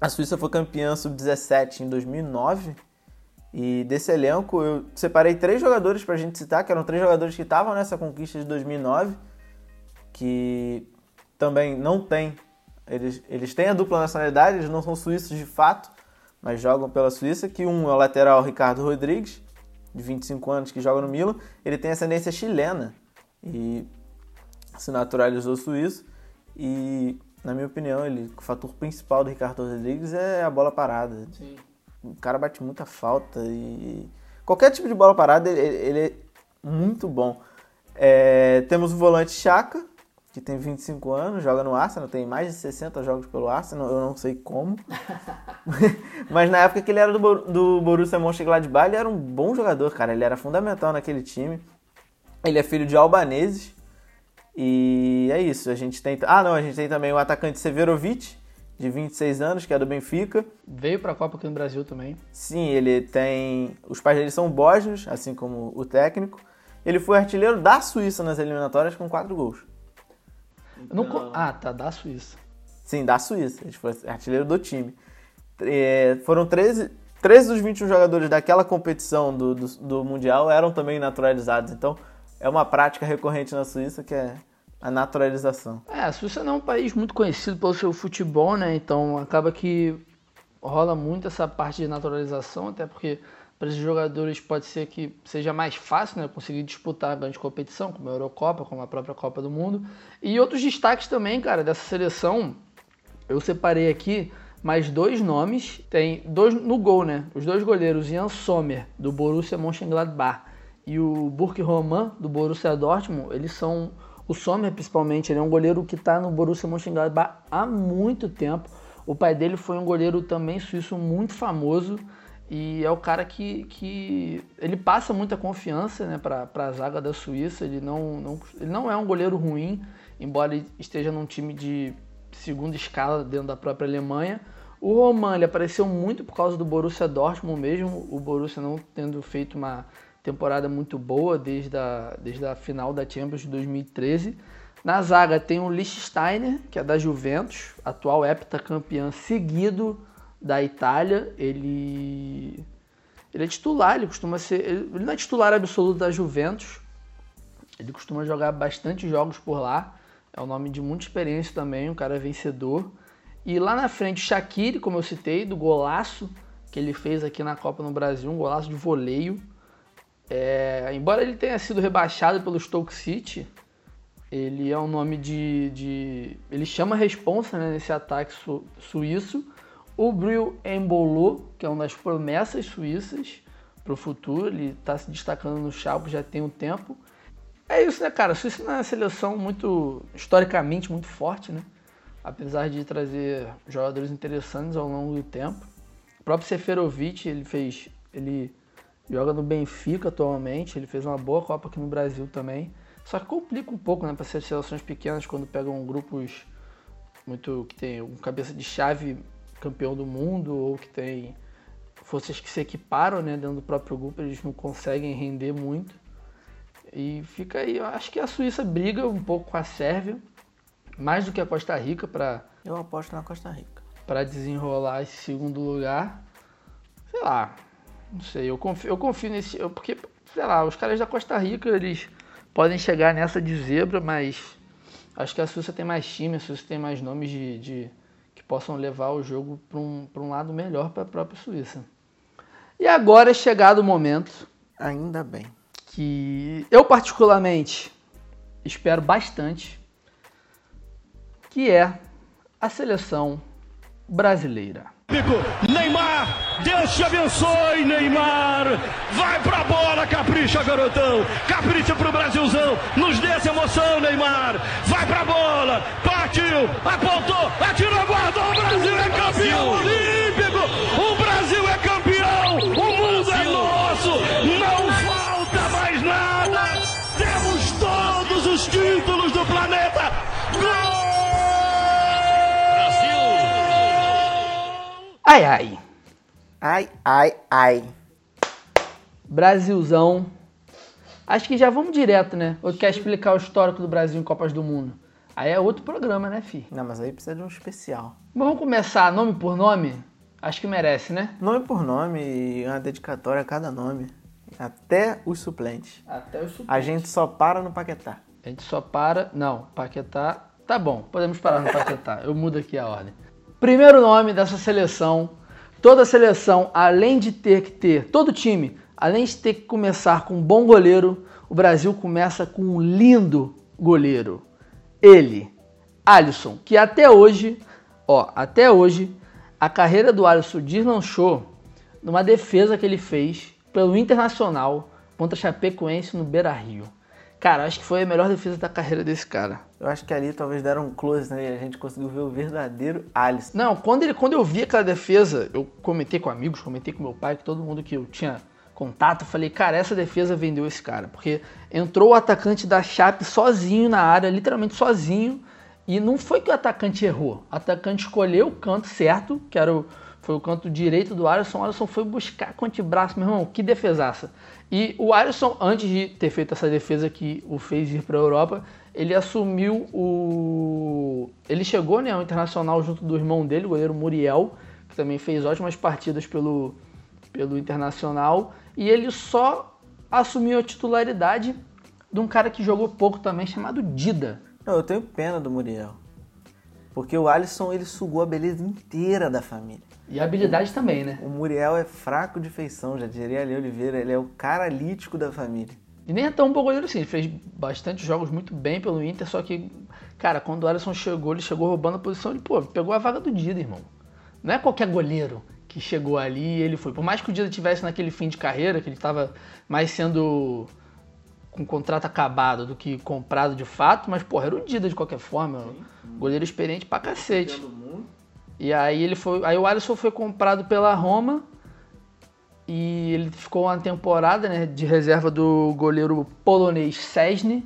a Suíça foi campeã sub-17 em 2009 e desse elenco eu separei três jogadores pra gente citar, que eram três jogadores que estavam nessa conquista de 2009, que também não tem, eles, eles têm a dupla nacionalidade, eles não são suíços de fato, mas jogam pela Suíça, que um é o lateral Ricardo Rodrigues, de 25 anos, que joga no Milan, ele tem ascendência chilena e se naturalizou suíço e, na minha opinião, ele, o fator principal do Ricardo Rodrigues é a bola parada. Sim. O cara bate muita falta e qualquer tipo de bola parada ele, ele é muito bom. É, temos o volante Chaka, que tem 25 anos, joga no Arsenal, tem mais de 60 jogos pelo Arsenal, eu não sei como. Mas na época que ele era do, do Borussia Mönchengladbach, ele era um bom jogador, cara. Ele era fundamental naquele time. Ele é filho de albaneses. E é isso, a gente tem... Ah, não, a gente tem também o atacante Severovic, de 26 anos, que é do Benfica. Veio pra Copa aqui no Brasil também. Sim, ele tem. Os pais dele são bósnios, assim como o técnico. Ele foi artilheiro da Suíça nas eliminatórias com quatro gols. Não co- Ah, tá, da Suíça. Sim, da Suíça. Ele foi artilheiro do time. É, foram 13, 13 dos 21 jogadores daquela competição do, do, do Mundial eram também naturalizados. Então, é uma prática recorrente na Suíça que é a naturalização. É, a Suíça não é um país muito conhecido pelo seu futebol, né? Então acaba que rola muito essa parte de naturalização, até porque para esses jogadores pode ser que seja mais fácil né, conseguir disputar a grande competição, como a Eurocopa, como a própria Copa do Mundo. E outros destaques também, cara, dessa seleção, eu separei aqui mais dois nomes. Tem dois no gol, né? Os dois goleiros, Ian Sommer, do Borussia Mönchengladbach, e o Burke Roman, do Borussia Dortmund, eles são... O Sommer, principalmente, ele é um goleiro que está no Borussia Mönchengladbach há muito tempo. O pai dele foi um goleiro também suíço muito famoso e é o cara que, que ele passa muita confiança né, para a zaga da Suíça. Ele não, não, ele não é um goleiro ruim, embora ele esteja num time de segunda escala dentro da própria Alemanha. O Roman ele apareceu muito por causa do Borussia Dortmund mesmo, o Borussia não tendo feito uma temporada muito boa desde a, desde a final da Champions de 2013. Na zaga tem o Lichtsteiner, que é da Juventus, atual heptacampeão seguido da Itália. Ele, ele é titular, ele costuma ser. Ele não é titular absoluto da Juventus. Ele costuma jogar bastante jogos por lá. É um nome de muita experiência também, um cara vencedor. E lá na frente, Shaqiri, como eu citei, do golaço que ele fez aqui na Copa no Brasil, um golaço de voleio. É, embora ele tenha sido rebaixado pelo Stoke City, ele é um nome de. de ele chama a responsa né, nesse ataque su, suíço. O Bril Embolo, que é uma das promessas suíças para o futuro, ele está se destacando no Chapo já tem um tempo. É isso, né, cara? A Suíça é uma seleção muito, historicamente, muito forte, né? Apesar de trazer jogadores interessantes ao longo do tempo. O próprio Seferovic, ele fez. Ele joga no Benfica atualmente, ele fez uma boa Copa aqui no Brasil também. Só que complica um pouco, né, para ser seleções pequenas quando pegam grupos muito que tem um cabeça de chave campeão do mundo ou que tem forças que se equiparam, né, dentro do próprio grupo, eles não conseguem render muito. E fica aí, eu acho que a Suíça briga um pouco com a Sérvia, mais do que a Costa Rica para Eu aposto na Costa Rica. para desenrolar esse segundo lugar. Sei lá, não sei, eu confio, eu confio nesse, eu, porque sei lá, os caras da Costa Rica, eles podem chegar nessa de zebra, mas acho que a Suíça tem mais time, a Suíça tem mais nomes de, de que possam levar o jogo para um, um lado melhor para a própria Suíça. E agora é chegado o momento Ainda bem. que eu particularmente espero bastante, que é a seleção brasileira. Deus te abençoe, Neymar. Vai pra bola, capricha, garotão. Capricha pro Brasilzão. Nos dê essa emoção, Neymar. Vai pra bola. Partiu, apontou, atirou, guardou. O Brasil é campeão olímpico. O Brasil é campeão. O mundo é nosso. Não falta mais nada. Temos todos os títulos do planeta. Gol! Ai ai, Ai, ai, ai. Brasilzão. Acho que já vamos direto, né? Ou quer explicar o histórico do Brasil em Copas do Mundo? Aí é outro programa, né, fi? Não, mas aí precisa de um especial. Mas vamos começar nome por nome? Acho que merece, né? Nome por nome e uma dedicatória a cada nome. Até os suplentes. Até o A gente só para no Paquetá. A gente só para. Não, Paquetá. Tá bom, podemos parar no Paquetá. Eu mudo aqui a ordem. Primeiro nome dessa seleção. Toda seleção, além de ter que ter. Todo time, além de ter que começar com um bom goleiro, o Brasil começa com um lindo goleiro. Ele, Alisson, que até hoje, ó, até hoje, a carreira do Alisson deslanchou numa defesa que ele fez pelo Internacional contra Chapecoense no Beira-Rio. Cara, acho que foi a melhor defesa da carreira desse cara. Eu acho que ali talvez deram um close, né? E a gente conseguiu ver o verdadeiro Alisson. Não, quando, ele, quando eu vi aquela defesa, eu comentei com amigos, comentei com meu pai, com todo mundo que eu tinha contato, falei, cara, essa defesa vendeu esse cara. Porque entrou o atacante da Chape sozinho na área, literalmente sozinho, e não foi que o atacante errou. O atacante escolheu o canto certo, que era o, foi o canto direito do Alisson. O Alisson foi buscar com o antebraço, meu irmão, que defesaça. E o Alisson, antes de ter feito essa defesa que o fez ir para a Europa, ele assumiu o. Ele chegou né, ao Internacional junto do irmão dele, o goleiro Muriel, que também fez ótimas partidas pelo, pelo Internacional. E ele só assumiu a titularidade de um cara que jogou pouco também, chamado Dida. Eu tenho pena do Muriel. Porque o Alisson, ele sugou a beleza inteira da família. E habilidade também, né? O Muriel é fraco de feição, já diria Ali Oliveira. Ele é o cara lítico da família. E nem é tão bom goleiro assim. Ele fez bastante jogos muito bem pelo Inter, só que, cara, quando o Alisson chegou, ele chegou roubando a posição, ele, pô, pegou a vaga do Dida, irmão. Não é qualquer goleiro que chegou ali e ele foi. Por mais que o Dida tivesse naquele fim de carreira, que ele estava mais sendo com contrato acabado do que comprado de fato, mas, porra, era o Dida de qualquer forma. Goleiro experiente pra cacete. E aí ele foi. Aí o Alisson foi comprado pela Roma e ele ficou uma temporada né, de reserva do goleiro polonês Szczesny.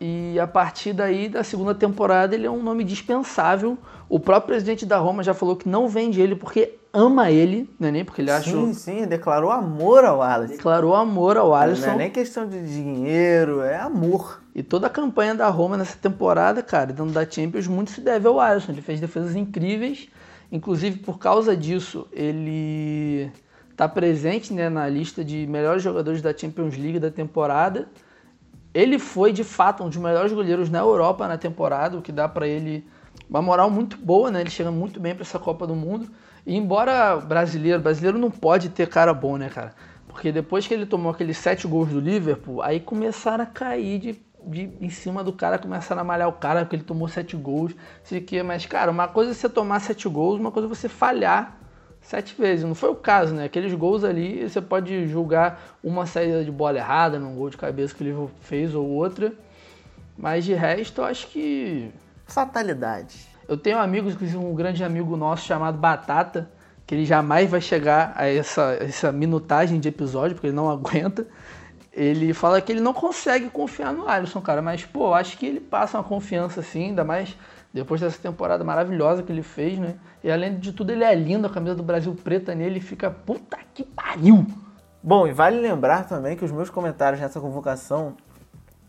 E a partir daí, da segunda temporada, ele é um nome dispensável. O próprio presidente da Roma já falou que não vende ele porque ama ele, não é nem porque ele acha. Sim, sim, declarou amor ao Alisson. Declarou amor ao Alisson. Não é nem questão de dinheiro, é amor. E toda a campanha da Roma nessa temporada, cara, dentro da Champions, muito se deve ao Alisson. Ele fez defesas incríveis. Inclusive, por causa disso, ele está presente né, na lista de melhores jogadores da Champions League da temporada. Ele foi, de fato, um dos melhores goleiros na Europa na temporada, o que dá para ele uma moral muito boa, né? Ele chega muito bem para essa Copa do Mundo. E embora brasileiro, brasileiro não pode ter cara bom, né, cara? Porque depois que ele tomou aqueles sete gols do Liverpool, aí começaram a cair de, de em cima do cara, começaram a malhar o cara, porque ele tomou sete gols, sei que, mas, cara, uma coisa é você tomar sete gols, uma coisa é você falhar sete vezes. Não foi o caso, né? Aqueles gols ali, você pode julgar uma saída de bola errada, num gol de cabeça que o Liverpool fez ou outra. Mas de resto, eu acho que. Fatalidade. Eu tenho amigos, inclusive um grande amigo nosso chamado Batata, que ele jamais vai chegar a essa, essa minutagem de episódio, porque ele não aguenta. Ele fala que ele não consegue confiar no Alisson, cara. Mas, pô, acho que ele passa uma confiança assim, ainda mais depois dessa temporada maravilhosa que ele fez, né? E além de tudo, ele é lindo, a camisa do Brasil preta nele fica puta que pariu. Bom, e vale lembrar também que os meus comentários nessa convocação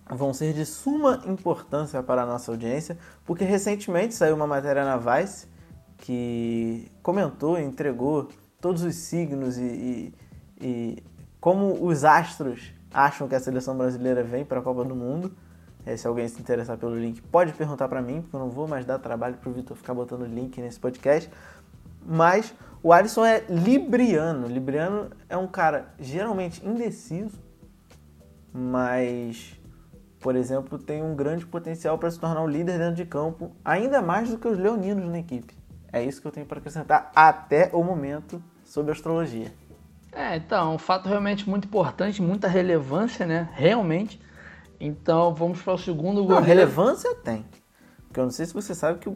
vão ser de suma importância para a nossa audiência, porque recentemente saiu uma matéria na Vice que comentou, entregou todos os signos e, e, e como os astros acham que a seleção brasileira vem para a Copa do Mundo. É, se alguém se interessar pelo link, pode perguntar para mim, porque eu não vou mais dar trabalho para o Vitor ficar botando link nesse podcast. Mas o Alisson é libriano. Libriano é um cara geralmente indeciso, mas, por exemplo, tem um grande potencial para se tornar um líder dentro de campo, ainda mais do que os leoninos na equipe. É isso que eu tenho para acrescentar até o momento sobre astrologia. É, então, um fato realmente muito importante, muita relevância, né? Realmente. Então, vamos para o segundo Não, goleiro. relevância tem. Porque eu não sei se você sabe que.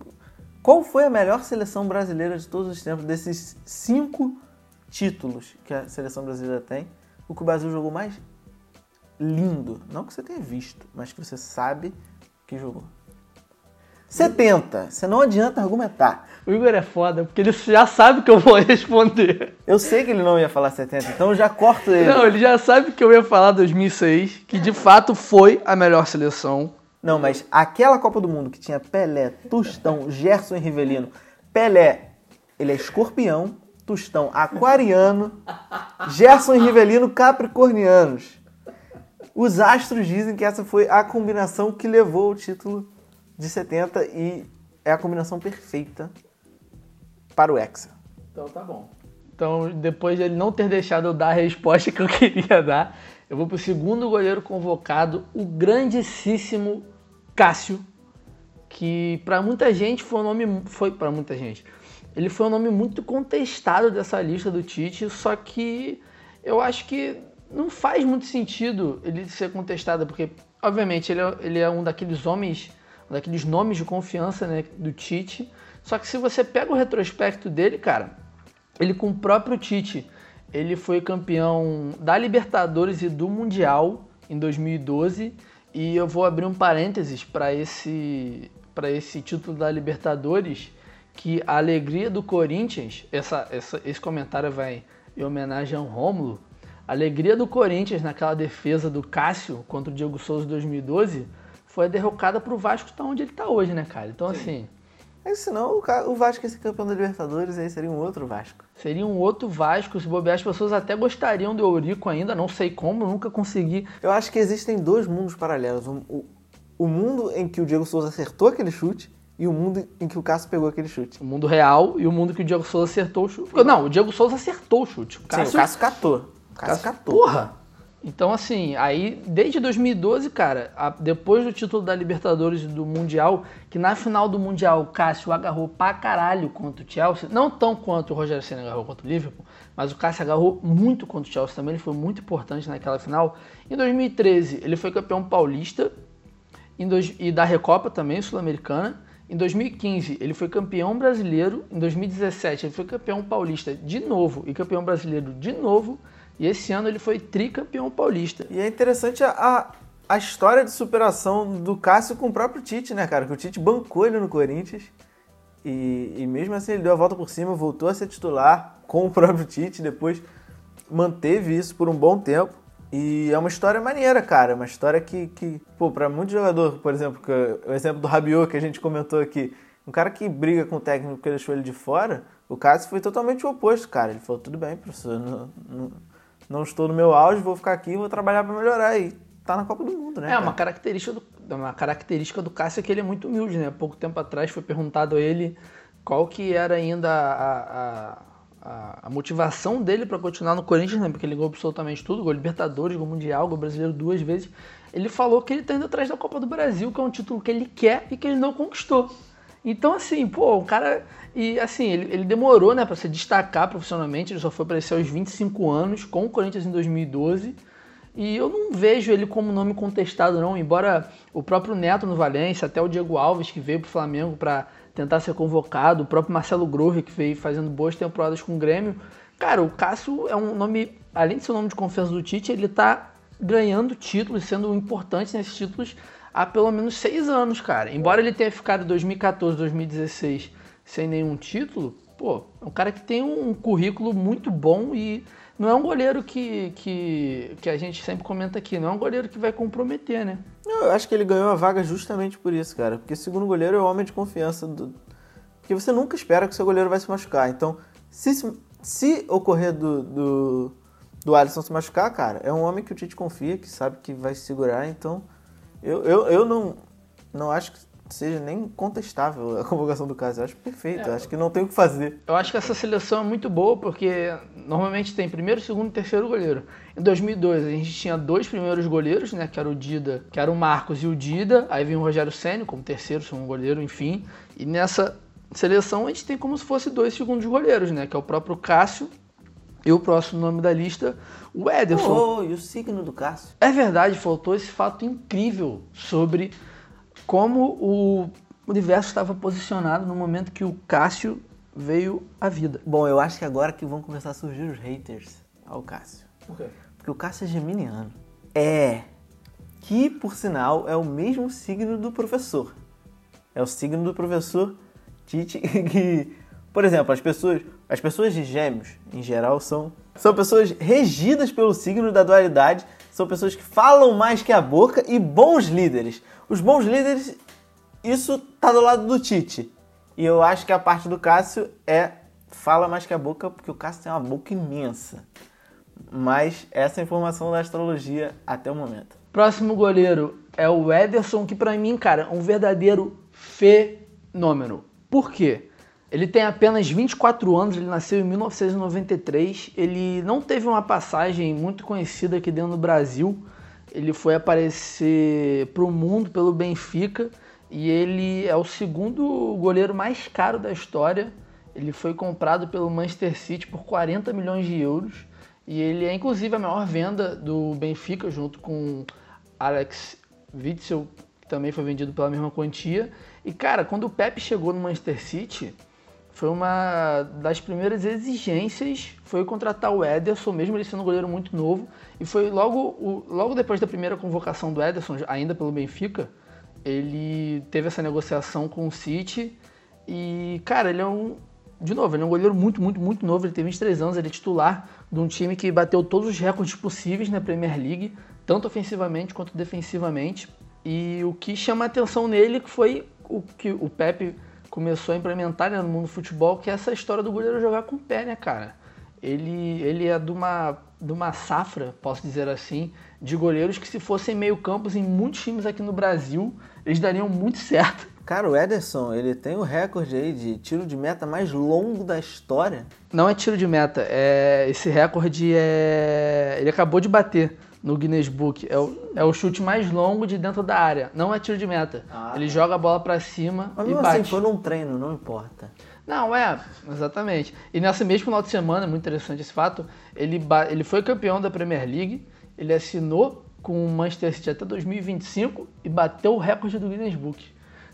Qual foi a melhor seleção brasileira de todos os tempos, desses cinco títulos que a seleção brasileira tem? O que o Brasil jogou mais lindo. Não que você tenha visto, mas que você sabe que jogou. 70. Você não adianta argumentar. O Igor é foda, porque ele já sabe que eu vou responder. Eu sei que ele não ia falar 70, então eu já corto ele. Não, ele já sabe que eu ia falar 2006, que de fato foi a melhor seleção. Não, mas aquela Copa do Mundo que tinha Pelé, Tostão, Gerson e Rivelino. Pelé, ele é escorpião, Tostão, aquariano, Gerson e Rivelino, capricornianos. Os astros dizem que essa foi a combinação que levou o título de 70 e é a combinação perfeita para o Hexa. Então tá bom. Então, depois de ele não ter deixado eu dar a resposta que eu queria dar, eu vou pro segundo goleiro convocado, o grandíssimo Cássio, que para muita gente foi um nome foi para muita gente. Ele foi um nome muito contestado dessa lista do Tite, só que eu acho que não faz muito sentido ele ser contestado, porque obviamente ele é, ele é um daqueles homens, daqueles nomes de confiança né, do Tite. Só que se você pega o retrospecto dele, cara, ele com o próprio Tite, ele foi campeão da Libertadores e do Mundial em 2012. E eu vou abrir um parênteses para esse, para esse título da Libertadores, que a alegria do Corinthians, essa, essa- esse comentário vai em homenagem ao Rômulo, a alegria do Corinthians naquela defesa do Cássio contra o Diego Souza em 2012 foi a derrocada pro Vasco estar onde ele está hoje, né, cara? Então, assim, Mas senão o o Vasco ia ser campeão da Libertadores, aí seria um outro Vasco. Seria um outro Vasco, se bobear, as pessoas até gostariam do Eurico ainda, não sei como, nunca consegui. Eu acho que existem dois mundos paralelos. Um- O, o mundo em que o Diego Souza acertou aquele chute e o mundo em que o Cássio pegou aquele chute. O mundo real e o mundo que o Diego Souza acertou o chute. Não, o Diego Souza acertou o chute. O Sim, o Cássio catou. O Cássio catou. Porra! Então, assim, aí desde 2012, cara, a- depois do título da Libertadores do Mundial, que na final do Mundial o Cássio agarrou pra caralho contra o Chelsea, não tão quanto o Rogério Senna agarrou contra o Liverpool, mas o Cássio agarrou muito contra o Chelsea também, ele foi muito importante naquela final. Em 2013, ele foi campeão paulista dois- e da Recopa também, sul-americana. Em 2015, ele foi campeão brasileiro. Em 2017, ele foi campeão paulista de novo e campeão brasileiro de novo. E esse ano ele foi tricampeão paulista. E é interessante a, a, história de superação do Cássio com o próprio Tite, né, cara? Que o Tite bancou ele no Corinthians. E, e mesmo assim ele deu a volta por cima, voltou a ser titular com o próprio Tite, depois manteve isso por um bom tempo. E é uma história maneira, cara. Uma história que, que pô, pra muito jogador, por exemplo, é o exemplo do Rabiot que a gente comentou aqui, um cara que briga com o técnico porque deixou ele de fora, o Cássio foi totalmente o oposto, cara. Ele falou, tudo bem, professor, não, não, não estou no meu auge, vou ficar aqui, vou trabalhar pra melhorar. E tá na Copa do Mundo, né? É, cara? uma característica, do, uma característica do Cássio é que ele é muito humilde, né? Pouco tempo atrás foi perguntado a ele qual que era ainda a, a, a, a motivação dele para continuar no Corinthians, né? Porque ele ganhou absolutamente tudo, gol Libertadores, gol Mundial, gol Brasileiro duas vezes. Ele falou que ele tá indo atrás da Copa do Brasil, que é um título que ele quer e que ele não conquistou. Então, assim, pô, o cara. E assim, ele, ele demorou, né, pra se destacar profissionalmente. Ele só foi aparecer aos 25 anos, com o Corinthians em 2012. E eu não vejo ele como nome contestado, não. Embora o próprio Neto no Valência, até o Diego Alves, que veio pro Flamengo pra tentar ser convocado, o próprio Marcelo Grohe, que veio fazendo boas temporadas com o Grêmio. Cara, o Cássio é um nome, além de ser um nome de confiança do Tite, ele tá ganhando títulos, sendo importante nesses títulos há pelo menos seis anos, cara. Embora ele tenha ficado em 2014, 2016 sem nenhum título, pô, é um cara que tem um currículo muito bom e não é um goleiro que, que, que a gente sempre comenta aqui, não é um goleiro que vai comprometer, né? Não, eu acho que ele ganhou a vaga justamente por isso, cara. Porque segundo goleiro é o homem de confiança do. Porque você nunca espera que o seu goleiro vai se machucar. Então, se, se, ocorrer do, do, do Alisson se machucar, cara, é um homem que o Tite confia, que sabe que vai se segurar. Então, eu, eu, eu não, não acho que seja nem contestável a convocação do caso. Eu acho perfeito. Eu acho que não tem o que fazer. Eu acho que essa seleção é muito boa porque normalmente tem primeiro, segundo e terceiro goleiro. Em 2002 a gente tinha dois primeiros goleiros, né, que era o Dida, que era o Marcos e o Dida. Aí vem o Rogério Ceni como terceiro, segundo goleiro, enfim. E nessa seleção a gente tem como se fosse dois segundos goleiros, né, que é o próprio Cássio e o próximo nome da lista, o Ederson. Oh, e o signo do Cássio? É verdade, faltou esse fato incrível sobre como o universo estava posicionado no momento que o Cássio veio à vida. Bom, eu acho que agora que vão começar a surgir os haters ao Cássio. Por quê? Porque o Cássio é geminiano. É. Que, por sinal, é o mesmo signo do professor. É o signo do professor Tite que, por exemplo, as pessoas, as pessoas de gêmeos, em geral, são, são pessoas regidas pelo signo da dualidade, são pessoas que falam mais que a boca e bons líderes. Os bons líderes, isso tá do lado do Tite. E eu acho que a parte do Cássio é fala mais que a boca, porque o Cássio tem uma boca imensa. Mas essa é a informação da astrologia até o momento. Próximo goleiro é o Ederson, que pra mim, cara, é um verdadeiro fenômeno. Por quê? Ele tem apenas 24 anos, ele nasceu em 1993. Ele não teve uma passagem muito conhecida aqui dentro do Brasil. Ele foi aparecer para o mundo pelo Benfica e ele é o segundo goleiro mais caro da história. Ele foi comprado pelo Manchester City por 40 milhões de euros e ele é inclusive a maior venda do Benfica junto com Alex Witzel, que também foi vendido pela mesma quantia. E cara, quando o Pepe chegou no Manchester City, foi uma das primeiras exigências foi contratar o Ederson, mesmo ele sendo um goleiro muito novo. E foi logo, logo depois da primeira convocação do Ederson, ainda pelo Benfica, ele teve essa negociação com o City. E, cara, ele é um. De novo, ele é um goleiro muito, muito, muito novo. Ele tem 23 anos, ele é titular de um time que bateu todos os recordes possíveis na Premier League, tanto ofensivamente quanto defensivamente. E o que chama a atenção nele foi o que o Pepe começou a implementar né, no mundo do futebol, que é essa história do goleiro jogar com o pé, né, cara? Ele, ele é de uma, de uma safra, posso dizer assim, de goleiros que se fossem meio campos em muitos times aqui no Brasil, eles dariam muito certo. Cara, o Ederson, ele tem o recorde aí de tiro de meta mais longo da história. Não é tiro de meta, é esse recorde é ele acabou de bater no Guinness Book. É o, é o chute mais longo de dentro da área. Não é tiro de meta. Ah, ele joga a bola pra cima Mas e mesmo bate. assim, foi num treino, não importa. Não, é, exatamente. E nessa mesmo final de semana, é muito interessante esse fato, ele, ele foi campeão da Premier League, ele assinou com o Manchester City até 2025 e bateu o recorde do Guinness Book.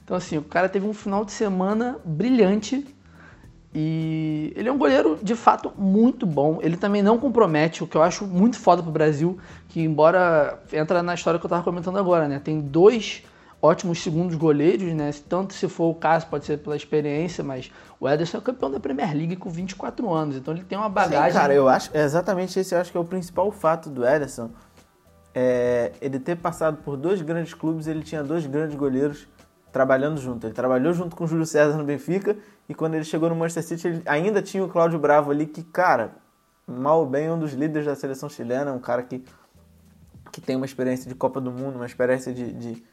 Então, assim, o cara teve um final de semana brilhante e ele é um goleiro de fato muito bom. Ele também não compromete, o que eu acho muito foda pro Brasil, que embora entra na história que eu tava comentando agora, né? Tem dois ótimos segundos goleiros, né? Tanto se for o caso, pode ser pela experiência, mas o Ederson é campeão da Premier League com 24 anos, então ele tem uma bagagem. Sim, cara, eu acho, é exatamente esse eu acho que é o principal fato do Ederson. É, ele ter passado por dois grandes clubes, ele tinha dois grandes goleiros trabalhando junto. Ele trabalhou junto com o Júlio César no Benfica e quando ele chegou no Manchester City, ele ainda tinha o Cláudio Bravo ali, que, cara, mal ou bem, um dos líderes da seleção chilena, um cara que, que tem uma experiência de Copa do Mundo, uma experiência de, de,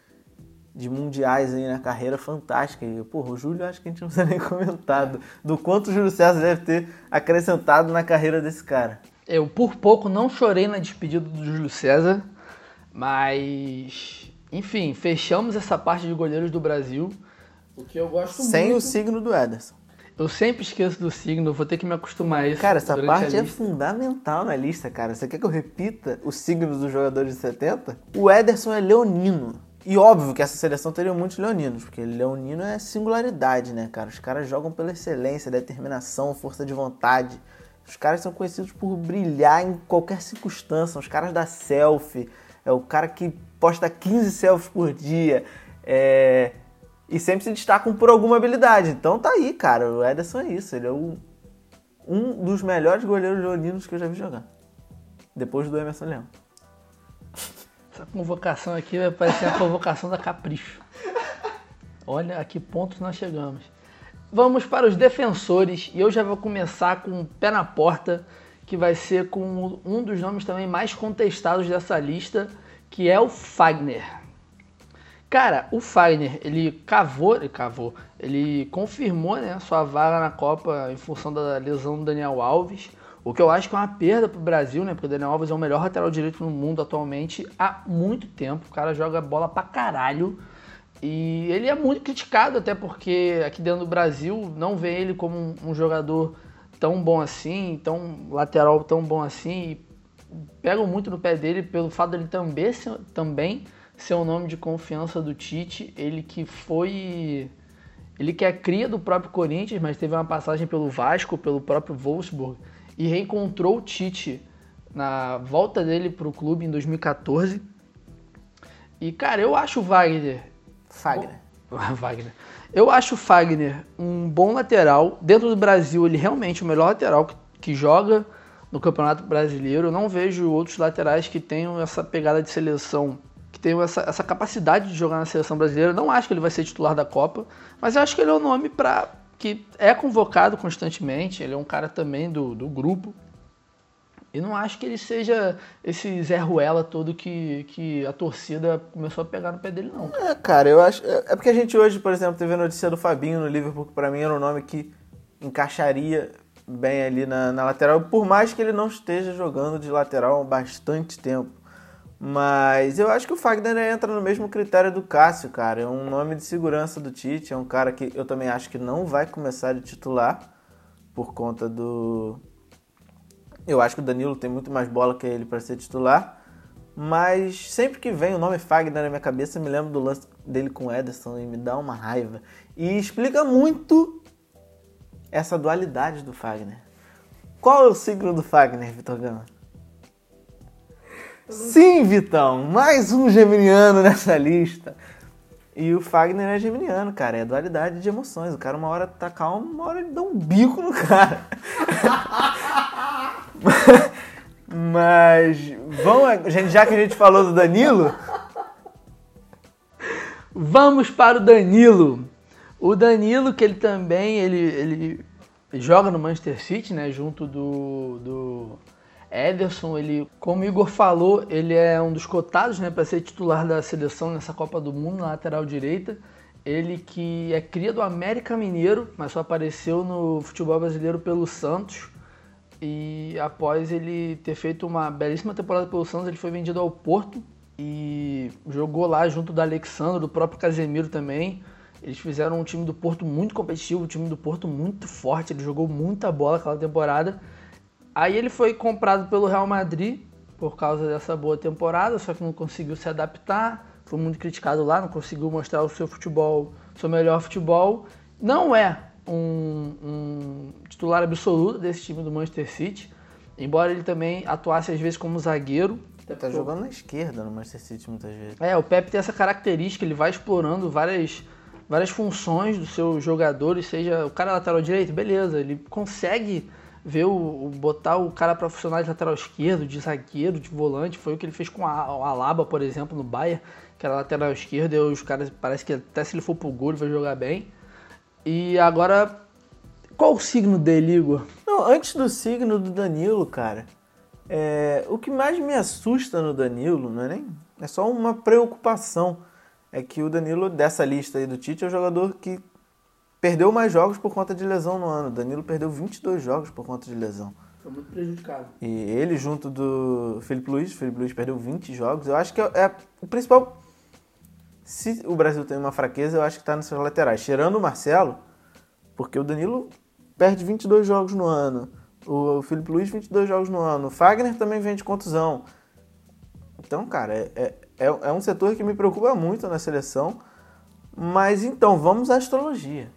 de mundiais aí na carreira fantástica. E, porra, o Júlio, acho que a gente não precisa nem comentar do, do quanto o Júlio César deve ter acrescentado na carreira desse cara. Eu por pouco não chorei na despedida do Júlio César, mas enfim, fechamos essa parte de goleiros do Brasil. O que eu gosto Sem muito. o signo do Ederson. Eu sempre esqueço do signo, vou ter que me acostumar a isso. Cara, essa parte é fundamental na lista, cara. Você quer que eu repita os signos dos jogadores de 70? O Ederson é leonino. E óbvio que essa seleção teria muitos leoninos, porque leonino é singularidade, né, cara? Os caras jogam pela excelência, determinação, força de vontade. Os caras são conhecidos por brilhar em qualquer circunstância. Os caras da selfie. É o cara que posta 15 selfies por dia. É... E sempre se destacam por alguma habilidade. Então tá aí, cara. O Ederson é isso. Ele é o um dos melhores goleiros leoninos que eu já vi jogar. Depois do Emerson Leão. Essa convocação aqui vai parecer a convocação da Capricho. Olha a que pontos nós chegamos. Vamos para os defensores e eu já vou começar com o pé na porta, que vai ser com um dos nomes também mais contestados dessa lista, que é o Fagner. Cara, o Fagner, ele cavou, ele cavou, ele confirmou né, sua vaga na Copa em função da lesão do Daniel Alves, o que eu acho que é uma perda pro Brasil, né? Porque o Daniel Alves é o melhor lateral direito no mundo atualmente há muito tempo. O cara joga bola pra caralho. E ele é muito criticado, até porque aqui dentro do Brasil não vê ele como um, jogador tão bom assim, tão lateral tão bom assim. Pegam muito no pé dele pelo fato dele também ser, também ser o nome de confiança do Tite. Ele que foi. Ele que é cria do próprio Corinthians, mas teve uma passagem pelo Vasco, pelo próprio Wolfsburg, e reencontrou o Tite na volta dele para o clube em 2014. E, cara, eu acho o Wagner Fagner. Wagner. Eu acho o Fagner um bom lateral. Dentro do Brasil, ele realmente é o melhor lateral que, que joga no Campeonato Brasileiro. Eu não vejo outros laterais que tenham essa pegada de seleção, que tenham essa, essa capacidade de jogar na seleção brasileira. Não acho que ele vai ser titular da Copa, mas eu acho que ele é um nome para que é convocado constantemente. Ele é um cara também do, do grupo. E não acho que ele seja esse Zé Ruela todo que, que a torcida começou a pegar no pé dele, não. É, cara, eu acho. É é porque a gente hoje, por exemplo, teve a notícia do Fabinho no Liverpool, que pra mim era um nome que encaixaria bem ali na, na lateral, por mais que ele não esteja jogando de lateral há bastante tempo. Mas eu acho que o Fagner entra no mesmo critério do Cássio, cara. É um nome de segurança do Tite, é um cara que eu também acho que não vai começar de titular por conta do. Eu acho que o Danilo tem muito mais bola que ele para ser titular. Mas sempre que vem o nome Fagner na minha cabeça, me lembro do lance dele com o Ederson e me dá uma raiva. E explica muito essa dualidade do Fagner. Qual é o signo do Fagner, Vitor Gama? Sim, Vitão, mais um geminiano nessa lista. E o Fagner é geminiano, cara, é dualidade de emoções. O cara uma hora tá calmo, uma hora ele dá um bico no cara. Mas vamos, gente, já que a gente falou do Danilo, Vamos para o Danilo. O Danilo, que ele também ele, ele joga no Manchester City, né? Junto do, do Ederson. Ele, como o Igor falou, ele é um dos cotados né, para ser titular da seleção nessa Copa do Mundo, na lateral direita. Ele que é cria do América Mineiro, mas só apareceu no futebol brasileiro pelo Santos. E após ele ter feito uma belíssima temporada pelo Santos, ele foi vendido ao Porto e jogou lá junto do Alexandre, do próprio Casemiro também. Eles fizeram um time do Porto muito competitivo, um time do Porto muito forte, ele jogou muita bola aquela temporada. Aí ele foi comprado pelo Real Madrid por causa dessa boa temporada, só que não conseguiu se adaptar, foi muito criticado lá, não conseguiu mostrar o seu futebol, seu melhor futebol. Não é um, um titular absoluto desse time do Manchester City, embora ele também atuasse às vezes como zagueiro. Tá jogando na esquerda no Manchester City muitas vezes. É, o Pepe tem essa característica, ele vai explorando várias, várias funções dos seus jogadores, seja o cara lateral direito, beleza, ele consegue ver o, botar o cara para funcionar de lateral esquerdo, de zagueiro, de volante, foi o que ele fez com a, o Alaba, por exemplo, no Bayern, que era lateral esquerdo, e os caras parece que até se ele for pro gol ele vai jogar bem. E agora, qual o signo dele, Igor? Não, antes do signo do Danilo, cara, é, o que mais me assusta no Danilo, não é nem. É só uma preocupação. É que o Danilo, dessa lista aí do Tite, é o jogador que perdeu mais jogos por conta de lesão no ano. Danilo perdeu 22 jogos por conta de lesão. Foi muito prejudicado. E ele junto do Felipe Luiz, o Felipe Luiz perdeu 20 jogos. Eu acho que é, é o principal. Se o Brasil tem uma fraqueza, eu acho que está nos seus laterais. Tirando o Marcelo, porque o Danilo perde 22 jogos no ano. O Felipe Luiz, 22 jogos no ano. O Fagner também vem de contusão. Então, cara, é, é, é, é um setor que me preocupa muito na seleção. Mas então, vamos à astrologia.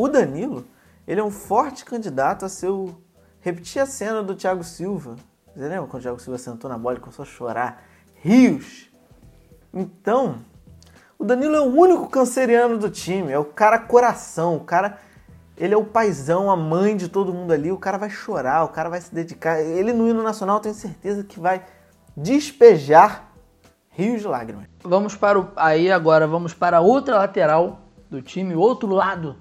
O Danilo, ele é um forte candidato a ser o... Repetir a cena do Thiago Silva. Você lembra quando o Thiago Silva sentou na bola e começou a chorar? Rios! Então, o Danilo é o único canceriano do time. É o cara coração, o cara ele é o paizão, a mãe de todo mundo ali. O cara vai chorar, o cara vai se dedicar. Ele no hino nacional, tenho certeza que vai despejar rios de lágrimas. Vamos para o. Aí agora vamos para a outra lateral do time, outro lado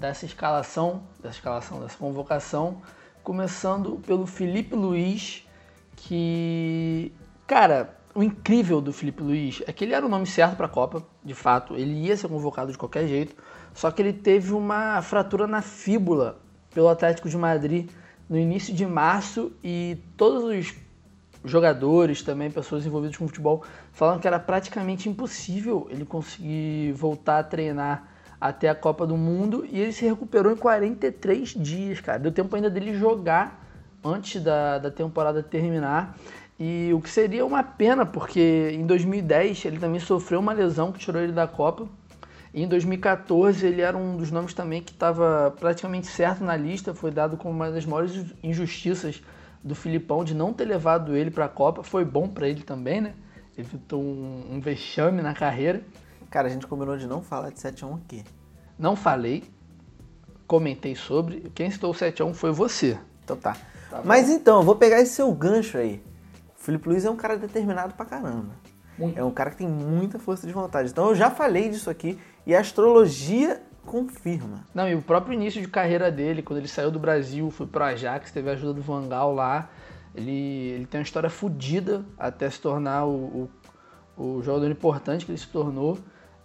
dessa escalação, dessa escalação, dessa convocação. Começando pelo Felipe Luiz, que. Cara, o incrível do Felipe Luiz é que ele era o nome certo para a Copa, de fato, ele ia ser convocado de qualquer jeito, só que ele teve uma fratura na fíbula pelo Atlético de Madrid no início de março e todos os jogadores, também pessoas envolvidas com futebol, falam que era praticamente impossível ele conseguir voltar a treinar até a Copa do Mundo e ele se recuperou em 43 dias, cara. Deu tempo ainda dele jogar antes da, da temporada terminar. E o que seria uma pena, porque em 2010 ele também sofreu uma lesão que tirou ele da Copa. E em 2014 ele era um dos nomes também que estava praticamente certo na lista, foi dado como uma das maiores injustiças do Filipão de não ter levado ele para a Copa. Foi bom para ele também, né? Evitou um, um vexame na carreira. Cara, a gente combinou de não falar de 7x1 aqui. Não falei, comentei sobre. Quem citou o 7x1 foi você. Então tá. tá Mas então, eu vou pegar esse seu gancho aí. O Felipe Luiz é um cara determinado pra caramba. Muito. É um cara que tem muita força de vontade. Então eu já falei disso aqui e a astrologia confirma. Não, e o próprio início de carreira dele, quando ele saiu do Brasil, foi pro Ajax, teve a ajuda do Vangal lá. Ele, ele tem uma história fodida até se tornar o, o, o, jogador importante que ele se tornou.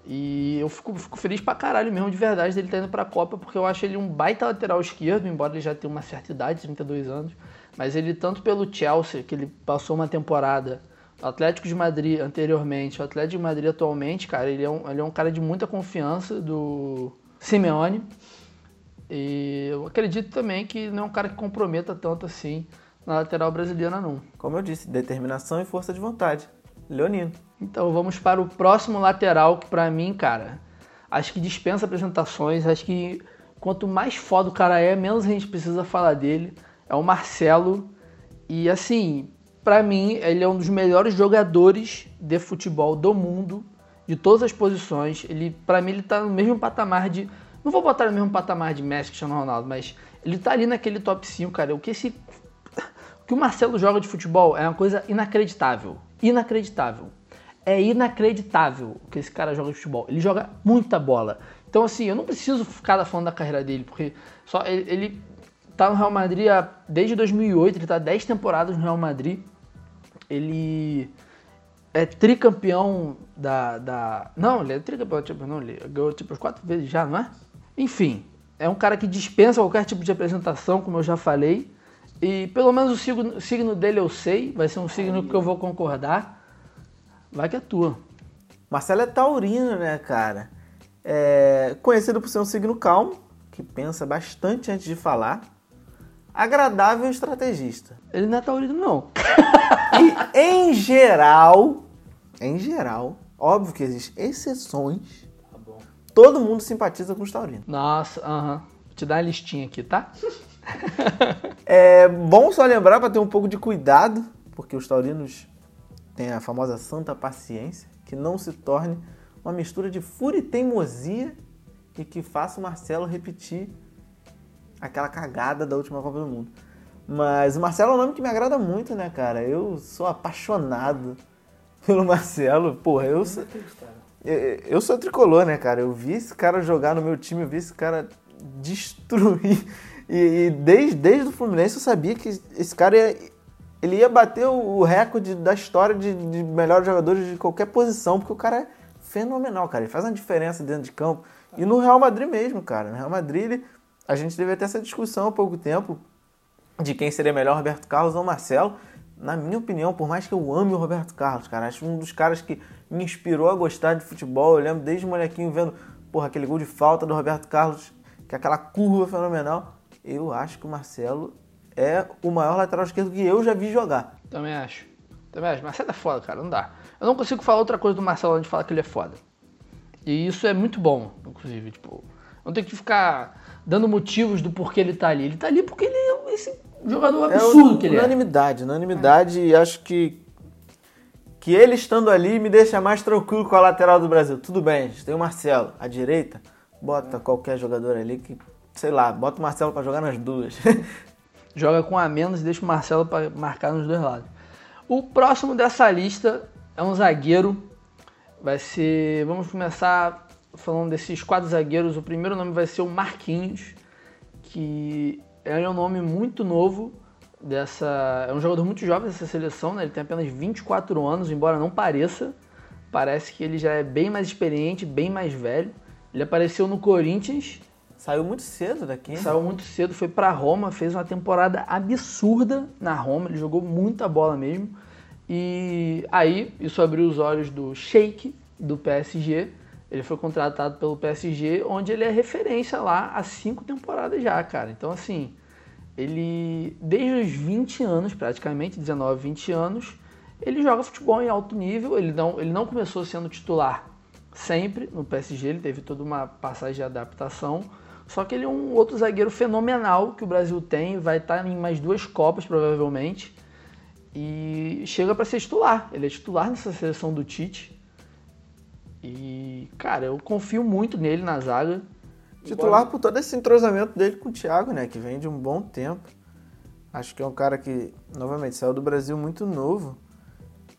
E eu fico, fico, feliz pra caralho mesmo, de verdade, dele estar indo pra Copa, porque eu acho ele um baita lateral esquerdo, embora ele já tenha uma certa idade, 32 anos. Mas ele, tanto pelo Chelsea, que ele passou uma temporada, Atlético de Madrid anteriormente, o Atlético de Madrid atualmente, cara, ele é um, ele é um cara de muita confiança do Simeone. E eu acredito também que não é um cara que comprometa tanto assim na lateral brasileira, não. Como eu disse, determinação e força de vontade. Leonino. Então vamos para o próximo lateral, que para mim, cara, acho que dispensa apresentações. Acho que quanto mais foda o cara é, menos a gente precisa falar dele. É o Marcelo. E assim, para mim, ele é um dos melhores jogadores de futebol do mundo, de todas as posições. Ele, para mim, ele tá no mesmo patamar de. Não vou botar no mesmo patamar de Messi, Cristiano Ronaldo, mas ele tá ali naquele top 5, cara. O que esse. O que o Marcelo joga de futebol é uma coisa inacreditável. Inacreditável. É inacreditável o que esse cara joga de futebol. Ele joga muita bola. Então, assim, eu não preciso ficar falando da carreira dele, porque só ele, ele tá no Real Madrid desde 2008, ele tá 10 temporadas no Real Madrid. Ele é tricampeão da, da. Não, ele é tricampeão da Champions, não, ele ganhou tipo quatro vezes já, não é? Enfim, é um cara que dispensa qualquer tipo de apresentação, como eu já falei. E pelo menos o signo, signo dele eu sei, vai ser um signo que eu vou concordar. Vai que é tua. Marcelo é taurino, né, cara? É conhecido por ser um signo calmo, que pensa bastante antes de falar. Agradável estrategista. Ele não é taurino, não. E, em geral, em geral, óbvio que existem exceções, todo mundo simpatiza com os taurinos. Nossa, aham. Vou te dar uma listinha aqui, tá? É bom só lembrar para ter um pouco de cuidado, porque os taurinos têm a famosa santa paciência, que não se torne uma mistura de fúria e teimosia e que faça o Marcelo repetir aquela cagada da última Copa do Mundo. Mas o Marcelo é um nome que me agrada muito, né, cara? Eu sou apaixonado pelo Marcelo. Porra, eu sou, eu, eu sou tricolor, né, cara? Eu vi esse cara jogar no meu time, eu vi esse cara destruir. E, e desde, desde o Fluminense eu sabia que esse cara ia, ele ia bater o, recorde da história de, de melhores jogadores de qualquer posição, porque o cara é fenomenal, cara. Ele faz uma diferença dentro de campo. E no Real Madrid mesmo, cara. No Real Madrid, ele- a gente teve até essa discussão há pouco tempo de quem seria melhor, Roberto Carlos ou Marcelo. Na minha opinião, por mais que eu ame o Roberto Carlos, cara, acho um dos caras que me inspirou a gostar de futebol. Eu lembro desde molequinho vendo, porra, aquele gol de falta do Roberto Carlos, que é aquela curva fenomenal. Eu acho que o Marcelo é o maior lateral esquerdo que eu já vi jogar. Também acho. Também acho. Marcelo é foda, cara. Não dá. Eu não consigo falar outra coisa do Marcelo antes de falar que ele é foda. E isso é muito bom, inclusive. Tipo, eu não tenho que ficar dando motivos do porquê ele tá ali. Ele tá ali porque ele é esse jogador É absurdo que ele é. unanimidade, unanimidade. E acho que que ele estando ali me deixa mais tranquilo com a lateral do Brasil. Tudo bem, tem o Marcelo. À direita, bota qualquer jogador ali que, sei lá, bota o Marcelo pra jogar nas duas. Joga com a menos e deixa o Marcelo pra marcar nos dois lados. O próximo dessa lista é um zagueiro. Vai ser. Vamos começar falando desses quatro zagueiros. O primeiro nome vai ser o Marquinhos, que é um nome muito novo dessa. É um jogador muito jovem dessa seleção, né? Ele tem apenas 24 anos, embora não pareça. Parece que ele já é bem mais experiente, bem mais velho. Ele apareceu no Corinthians Saiu muito cedo daqui. Saiu muito cedo, foi pra Roma, fez uma temporada absurda na Roma, ele jogou muita bola mesmo. E aí, isso abriu os olhos do Sheik, do PSG. Ele foi contratado pelo PSG, onde ele é referência lá há cinco temporadas já, cara. Então, assim, ele, desde os 20 anos, praticamente, 19, 20 anos, ele joga futebol em alto nível. Ele não, ele não começou sendo titular sempre no PSG, ele teve toda uma passagem de adaptação. Só que ele é um outro zagueiro fenomenal que o Brasil tem, vai estar em mais duas Copas provavelmente. E chega para ser titular. Ele é titular nessa seleção do Tite. E, cara, eu confio muito nele na zaga. Titular por todo esse entrosamento dele com o Thiago, né? Que vem de um bom tempo. Acho que é um cara que, novamente, saiu do Brasil muito novo.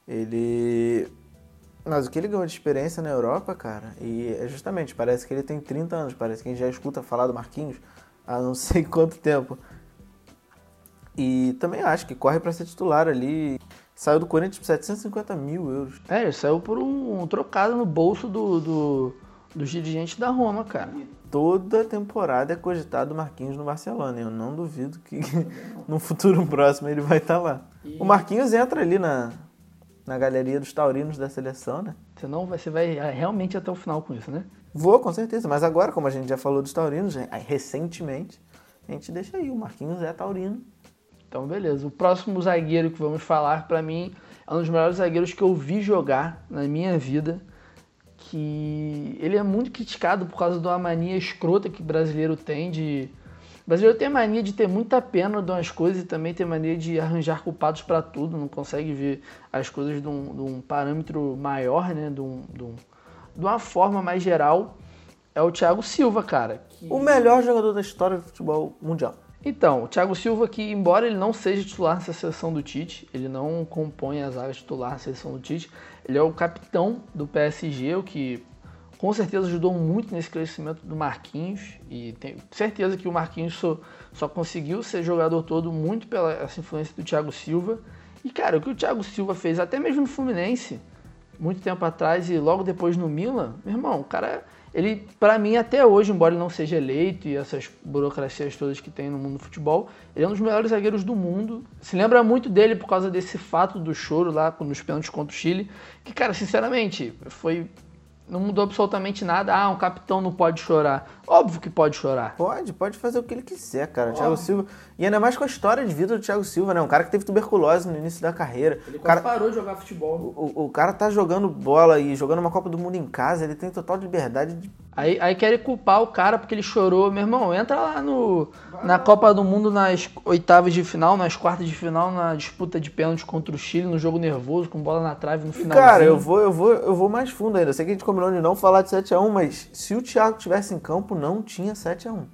Ele. Mas o que ele ganhou de experiência na Europa, cara, e é justamente, parece que ele tem 30 anos, parece que a gente já escuta falar do Marquinhos há não sei quanto tempo. E também acho que corre para ser titular ali. Saiu do Corinthians por 750 mil euros. É, ele saiu por um, um trocado no bolso do, do, dos dirigentes da Roma, cara. Toda temporada é cogitado o Marquinhos no Barcelona. Eu não duvido que no futuro próximo ele vai estar lá. O Marquinhos entra ali na, na galeria dos taurinos da seleção, né? Senão você vai é, realmente até o final com isso, né? Vou, com certeza. Mas agora, como a gente já falou dos taurinos, recentemente, a gente deixa aí. O Marquinhos é taurino. Então, beleza. O próximo zagueiro que vamos falar, pra mim, é um dos melhores zagueiros que eu vi jogar na minha vida. Que ele é muito criticado por causa de uma mania escrota que o brasileiro tem de. O brasileiro tem mania de ter muita pena de umas coisas e também tem mania de arranjar culpados pra tudo, não consegue ver as coisas de um, de um parâmetro maior, né? De, um, de, um- de uma forma mais geral. É o Thiago Silva, cara. que- O melhor jogador da história do futebol mundial. então, o Thiago Silva, que embora ele não seja titular nessa seleção do Tite, ele não compõe as áreas titular na seleção do Tite, ele é o capitão do PSG, o que com certeza ajudou muito nesse crescimento do Marquinhos. E tenho certeza que o Marquinhos só, só conseguiu ser jogador todo muito pela essa influência do Thiago Silva. E, cara, o que o Thiago Silva fez, até mesmo no Fluminense, muito tempo atrás e logo depois no Milan, meu irmão, o cara, ele, para mim, até hoje, embora ele não seja eleito e essas burocracias todas que tem no mundo do futebol, ele é um dos melhores zagueiros do mundo. Se lembra muito dele por causa desse fato do choro lá nos pênaltis contra o Chile, que, cara, sinceramente, foi não mudou absolutamente nada. Ah, um capitão não pode chorar. Óbvio que pode chorar. Pode, pode fazer o que ele quiser, cara. O Thiago Silva. E ainda mais com a história de vida do Thiago Silva, né? Um cara que teve tuberculose no início da carreira. Ele o cara, parou de jogar futebol. o, o cara tá jogando bola e jogando uma Copa do Mundo em casa, ele tem total liberdade de. Aí, aí querem culpar o cara porque ele chorou. Meu irmão, entra lá no, na Copa do Mundo nas oitavas de final, nas quartas de final, na disputa de pênalti contra o Chile, no jogo nervoso, com bola na trave no final. Cara, eu vou, eu vou, eu vou mais fundo ainda. Eu sei que a gente combinou de não falar de 7x1, mas se o Thiago tivesse em campo, não tinha 7x1.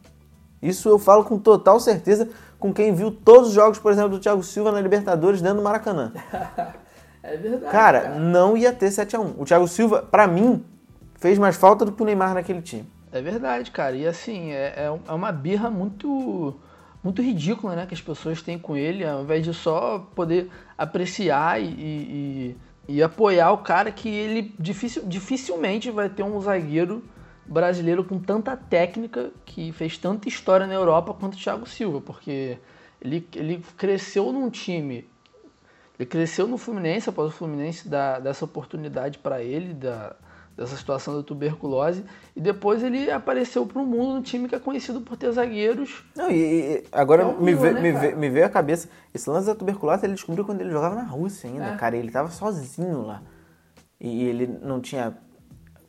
Isso eu falo com total certeza com quem viu todos os jogos, por exemplo, do Thiago Silva na Libertadores dentro do Maracanã. É verdade. Cara, não ia ter 7x1. O Thiago Silva, pra mim, fez mais falta do que o Neymar naquele time. É verdade, cara. E assim, é, é, é uma birra muito muito ridícula, né, que as pessoas têm com ele, ao invés de só poder apreciar e, e, e apoiar o cara que ele dificil, dificilmente vai ter um zagueiro brasileiro com tanta técnica que fez tanta história na Europa quanto o Thiago Silva, porque ele, ele cresceu num time, ele cresceu no Fluminense após o Fluminense dar dessa oportunidade para ele, da, dessa situação da tuberculose, e depois ele apareceu para o mundo no time que é conhecido por ter zagueiros. Não, e, e agora É o me, vê- né, me, vê- me veio a cabeça. Esse lance da tuberculose ele descobriu quando ele jogava na Rússia ainda, É. cara. Ele tava sozinho lá. E ele não tinha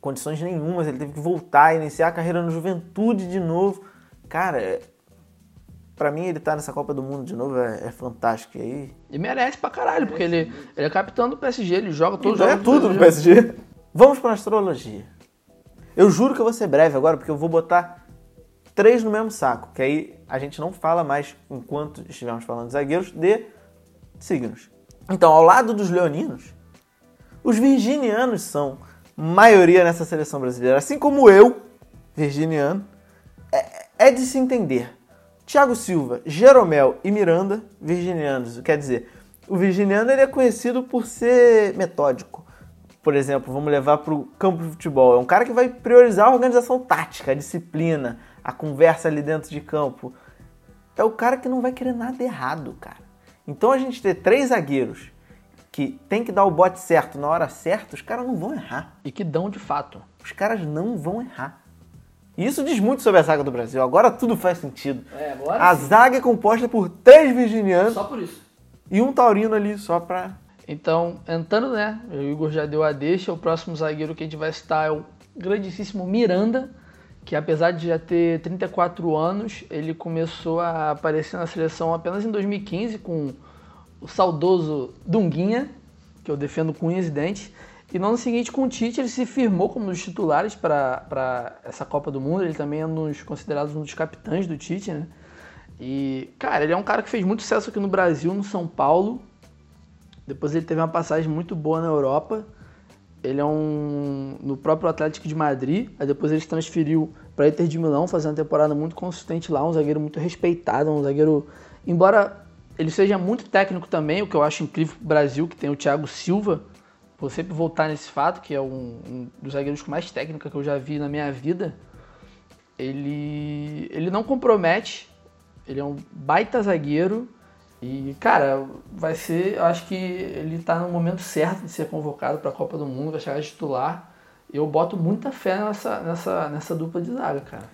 condições nenhumas, ele teve que voltar, iniciar a carreira no Juventude de novo. Cara, é- pra mim ele tá nessa Copa do Mundo de novo é, é fantástico. E aí. E merece pra caralho, porque ele, ele é capitão do PSG, ele joga todos Então os é jogos do tudo no PSG. Vamos pra astrologia. Eu juro que eu vou ser breve agora, porque eu vou botar três no mesmo saco. Que aí a gente não fala mais, enquanto estivermos falando de zagueiros, de signos. Então, ao lado dos leoninos, os virginianos são maioria nessa seleção brasileira. Assim como eu, virginiano, é, é de se entender. Thiago Silva, Jeromel e Miranda, virginianos. Quer dizer, o virginiano ele é conhecido por ser metódico. Por exemplo, vamos levar para o campo de futebol. É um cara que vai priorizar a organização tática, a disciplina, a conversa ali dentro de campo. É o cara que não vai querer nada errado, cara. Então a gente ter três zagueiros que tem que dar o bote certo na hora certa, os caras não vão errar. E que dão de fato. Os caras não vão errar. E isso diz muito sobre a zaga do Brasil. Agora tudo faz sentido. É, agora a sim. zaga é composta por três virginianos Só por isso. e um taurino ali só pra. Então, entrando, né? O Igor já deu a deixa. O próximo zagueiro que a gente vai citar é o grandíssimo Miranda, que apesar de já ter 34 anos, ele começou a aparecer na seleção apenas em 2015 com o saudoso Dunguinha, que eu defendo com unhas e dentes. E no ano seguinte, com o Tite, ele se firmou como um dos titulares para essa Copa do Mundo. Ele também é dos, considerado um dos capitães do Tite, né? E, cara, ele é um cara que fez muito sucesso aqui no Brasil, no São Paulo. Depois ele teve uma passagem muito boa na Europa. Ele é um no próprio Atlético de Madrid. Aí depois ele se transferiu para Inter de Milão, fazendo uma temporada muito consistente lá, um zagueiro muito respeitado, um zagueiro, embora ele seja muito técnico também, o que eu acho incrível pro Brasil, que tem o Thiago Silva. Vou sempre voltar nesse fato, que é um, um dos zagueiros com mais técnica que eu já vi na minha vida. Ele ele não compromete, ele é um baita zagueiro. E, cara, vai ser. Eu acho que ele tá no momento certo de ser convocado para a Copa do Mundo, vai chegar titular. Eu boto muita fé nessa, nessa, nessa dupla de zaga, cara.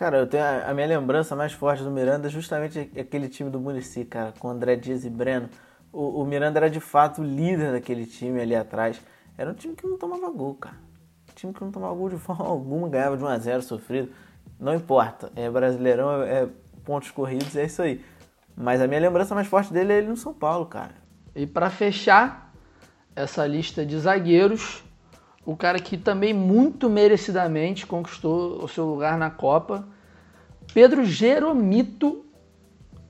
Cara, eu tenho a, a minha lembrança mais forte do Miranda é justamente aquele time do Murici, cara, com André Dias e Breno. O, o Miranda era de fato o líder daquele time ali atrás. Era um time que não tomava gol, cara. Um time que não tomava gol de forma alguma, ganhava de 1x0 sofrido. Não importa. É brasileirão, é, é pontos corridos, é isso aí. Mas a minha lembrança mais forte dele é ele no São Paulo, cara. E para fechar essa lista de zagueiros, o cara que também muito merecidamente conquistou o seu lugar na Copa, Pedro Jeromito,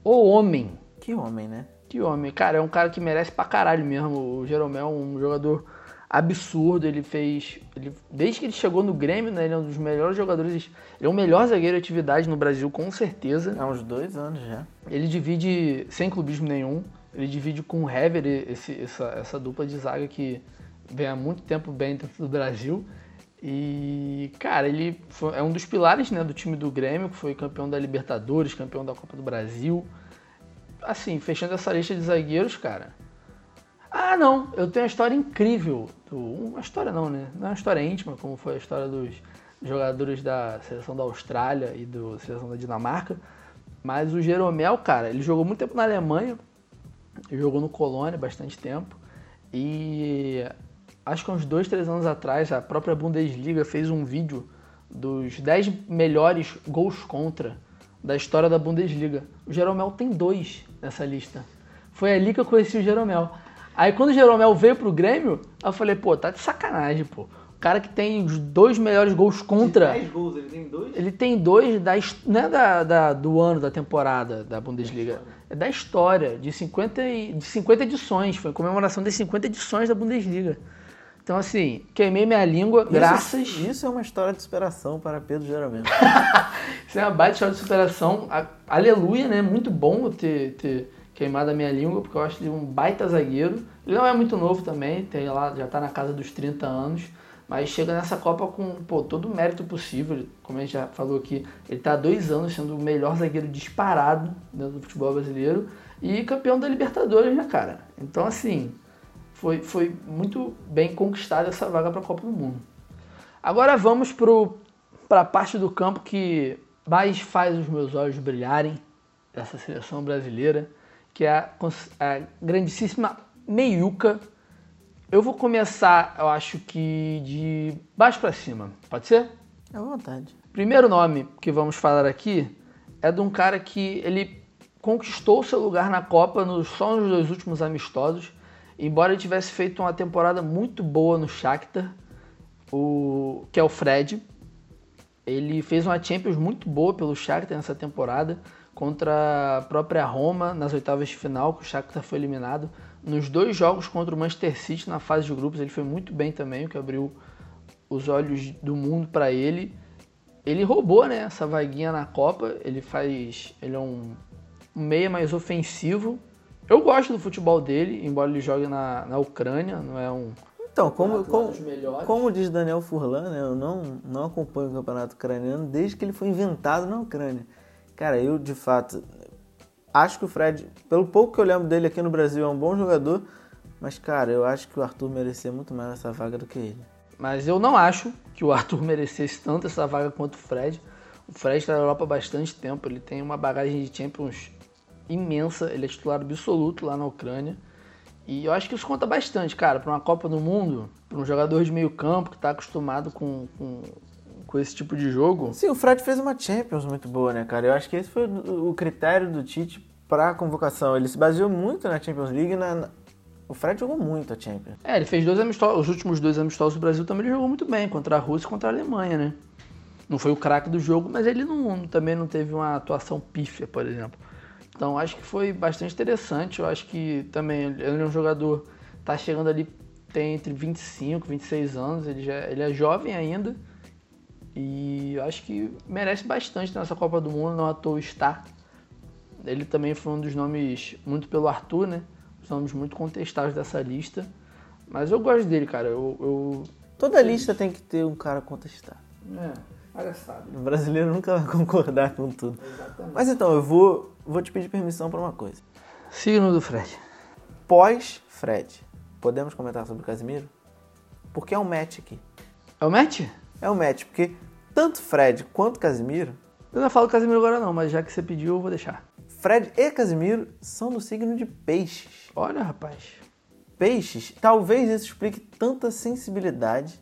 o homem. Que homem, né? Que homem. Cara, é um cara que merece pra caralho mesmo. O Jeromel é um jogador absurdo. Ele fez. Ele, desde que ele chegou no Grêmio, né, ele é um dos melhores jogadores. Ele é o melhor zagueiro de atividade no Brasil, com certeza. Há uns dois anos já. Ele divide, sem clubismo nenhum, ele divide com o Hever esse, essa, essa dupla de zaga que vem há muito tempo bem dentro do Brasil. E, cara, ele foi- é um dos pilares né, do time do Grêmio, que foi campeão da Libertadores, campeão da Copa do Brasil. Assim, fechando essa lista de zagueiros, cara. Ah, não, eu tenho uma história incrível. do- uma história não, né? Não é uma história íntima, como foi a história dos jogadores da seleção da Austrália e da seleção da Dinamarca. Mas o Jeromel, cara, ele jogou muito tempo na Alemanha, jogou no Colônia bastante tempo. E acho que uns dois, três anos atrás, a própria Bundesliga fez um vídeo dos 10 melhores gols contra da história da Bundesliga. O Jeromel tem dois nessa lista. Foi ali que eu conheci o Jeromel. Aí quando o Jeromel veio pro Grêmio, eu falei, pô, tá de sacanagem, pô. O cara que tem os dois melhores gols contra. gols, ele tem dois? Ele tem dois da, não é da, da- do ano da temporada da Bundesliga, é da história, de 50, e- de 50 edições. Foi em comemoração das 50 edições da Bundesliga. Então, assim, queimei minha língua, graças. Isso, isso é uma história de superação para Pedro Jeromel. Isso é uma baita história de superação. Aleluia, né? Muito bom eu ter, ter queimado a minha língua, porque eu acho ele um baita zagueiro. Ele não é muito novo também, tem lá, já tá na casa dos 30 anos. Mas chega nessa Copa com pô, todo o mérito possível. Como a gente já falou aqui, ele tá há dois anos sendo o melhor zagueiro disparado dentro do futebol brasileiro. E campeão da Libertadores, né, cara? Então, assim, foi, foi muito bem conquistada essa vaga para a Copa do Mundo. Agora vamos para a parte do campo que mais faz os meus olhos brilharem dessa seleção brasileira, que é a, a grandíssima meiuca. Eu vou começar, eu acho que de baixo para cima, pode ser? À vontade. Primeiro nome que vamos falar aqui é de um cara que ele conquistou seu lugar na Copa nos, só nos dois últimos amistosos, embora ele tivesse feito uma temporada muito boa no Shakhtar, o, que é o Fred. Ele fez uma Champions muito boa pelo Shakhtar nessa temporada, contra a própria Roma nas oitavas de final, que o Shakhtar foi eliminado. Nos dois jogos contra o Manchester City na fase de grupos, ele foi muito bem também, o que abriu os olhos do mundo para ele. Ele roubou, né, essa vaguinha na Copa. Ele faz, ele é um, meia mais ofensivo. Eu gosto do futebol dele, embora ele jogue na, na Ucrânia, não é um Então, como, como, dos melhores. como diz Daniel Furlan, né, eu não, não acompanho o campeonato ucraniano desde que ele foi inventado na Ucrânia. Cara, eu de fato acho que o Fred, pelo pouco que eu lembro dele aqui no Brasil, é um bom jogador, mas cara, eu acho que o Arthur merecia muito mais essa vaga do que ele. Mas eu não acho que o Arthur merecesse tanto essa vaga quanto o Fred. O Fred está na Europa há bastante tempo, ele tem uma bagagem de Champions imensa, ele é titular absoluto lá na Ucrânia. E eu acho que isso conta bastante, cara, para uma Copa do Mundo, para um jogador de meio campo que está acostumado com, com, com esse tipo de jogo. Sim, o Fred fez uma Champions muito boa, né, cara? Eu acho que esse foi o critério do Tite para a convocação. Ele se baseou muito na Champions League e na- O Fred jogou muito a Champions. É, ele fez dois amistosos, os últimos dois amistosos do Brasil também ele jogou muito bem, contra a Rússia e contra a Alemanha, né? Não foi o craque do jogo, mas ele não, também não teve uma atuação pífia, por exemplo. Então acho que foi bastante interessante. Eu acho que também ele é um jogador, tá chegando ali, tem entre 25 e 26 anos, ele, já, ele é jovem ainda. E eu acho que merece bastante nessa Copa do Mundo, não à toa está. Ele também foi um dos nomes, muito pelo Arthur, né? Os nomes muito contestados dessa lista. Mas eu gosto dele, cara. Eu. eu... Toda lista tem que ter um cara contestado. É, palhaçada. O brasileiro nunca vai concordar com tudo. Mas então, eu vou, vou te pedir permissão para uma coisa. Signo do Fred. Pós-Fred, podemos comentar sobre o Casimiro? Porque é um match aqui. É o Matt? É um match, porque tanto Fred quanto Casimiro, Eu não falo Casimiro agora não, mas já que você pediu, eu vou deixar. Fred e Casimiro são do signo de peixes. Olha, rapaz. Peixes, talvez isso explique tanta sensibilidade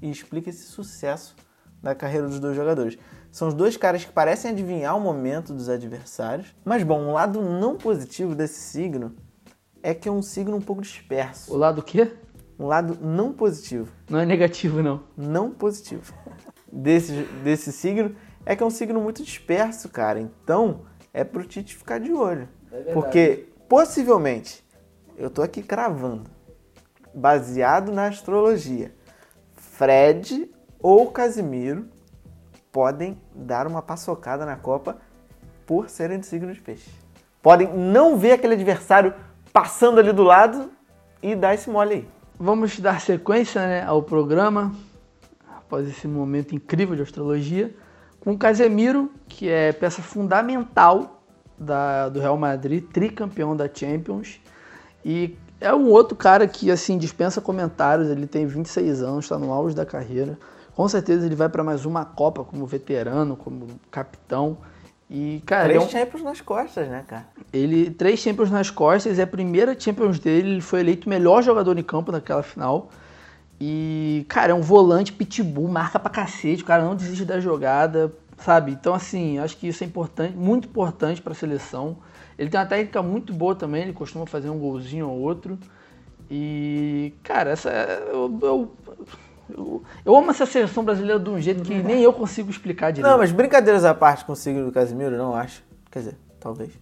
e explique esse sucesso da carreira dos dois jogadores. São os dois caras que parecem adivinhar o momento dos adversários. Mas, bom, um lado não positivo desse signo é que é um signo um pouco disperso. O lado quê? Um lado não positivo. Não é negativo, não. Não positivo. Desse, desse signo é que é um signo muito disperso, cara. Então, é pro Tite ficar de olho. Porque, possivelmente, eu tô aqui cravando, baseado na astrologia, Fred ou Casimiro podem dar uma paçocada na Copa por serem de signo de peixe. Podem não ver aquele adversário passando ali do lado e dar esse mole aí. vamos dar sequência né, ao programa, após esse momento incrível de astrologia, com o Casemiro, que é peça fundamental da, do Real Madrid, tricampeão da Champions. E é um outro cara que assim dispensa comentários, ele tem 26 anos, está no auge da carreira. Com certeza ele vai para mais uma Copa como veterano, como capitão. E, cara, Três é um- Champions nas costas, né, cara? ele três Champions nas costas, é a primeira Champions dele, ele foi eleito o melhor jogador em campo naquela final. E, cara, é um volante pitbull, marca pra cacete, o cara não desiste da jogada, sabe? Então, assim, acho que isso é importante, muito importante pra seleção. Ele tem uma técnica muito boa também, ele costuma fazer um golzinho ou outro. E, cara, essa é- eu, eu, eu, eu amo essa seleção brasileira de um jeito que nem eu consigo explicar direito. Não, mas brincadeiras à parte com o signo do Casimiro, não acho. Quer dizer, talvez,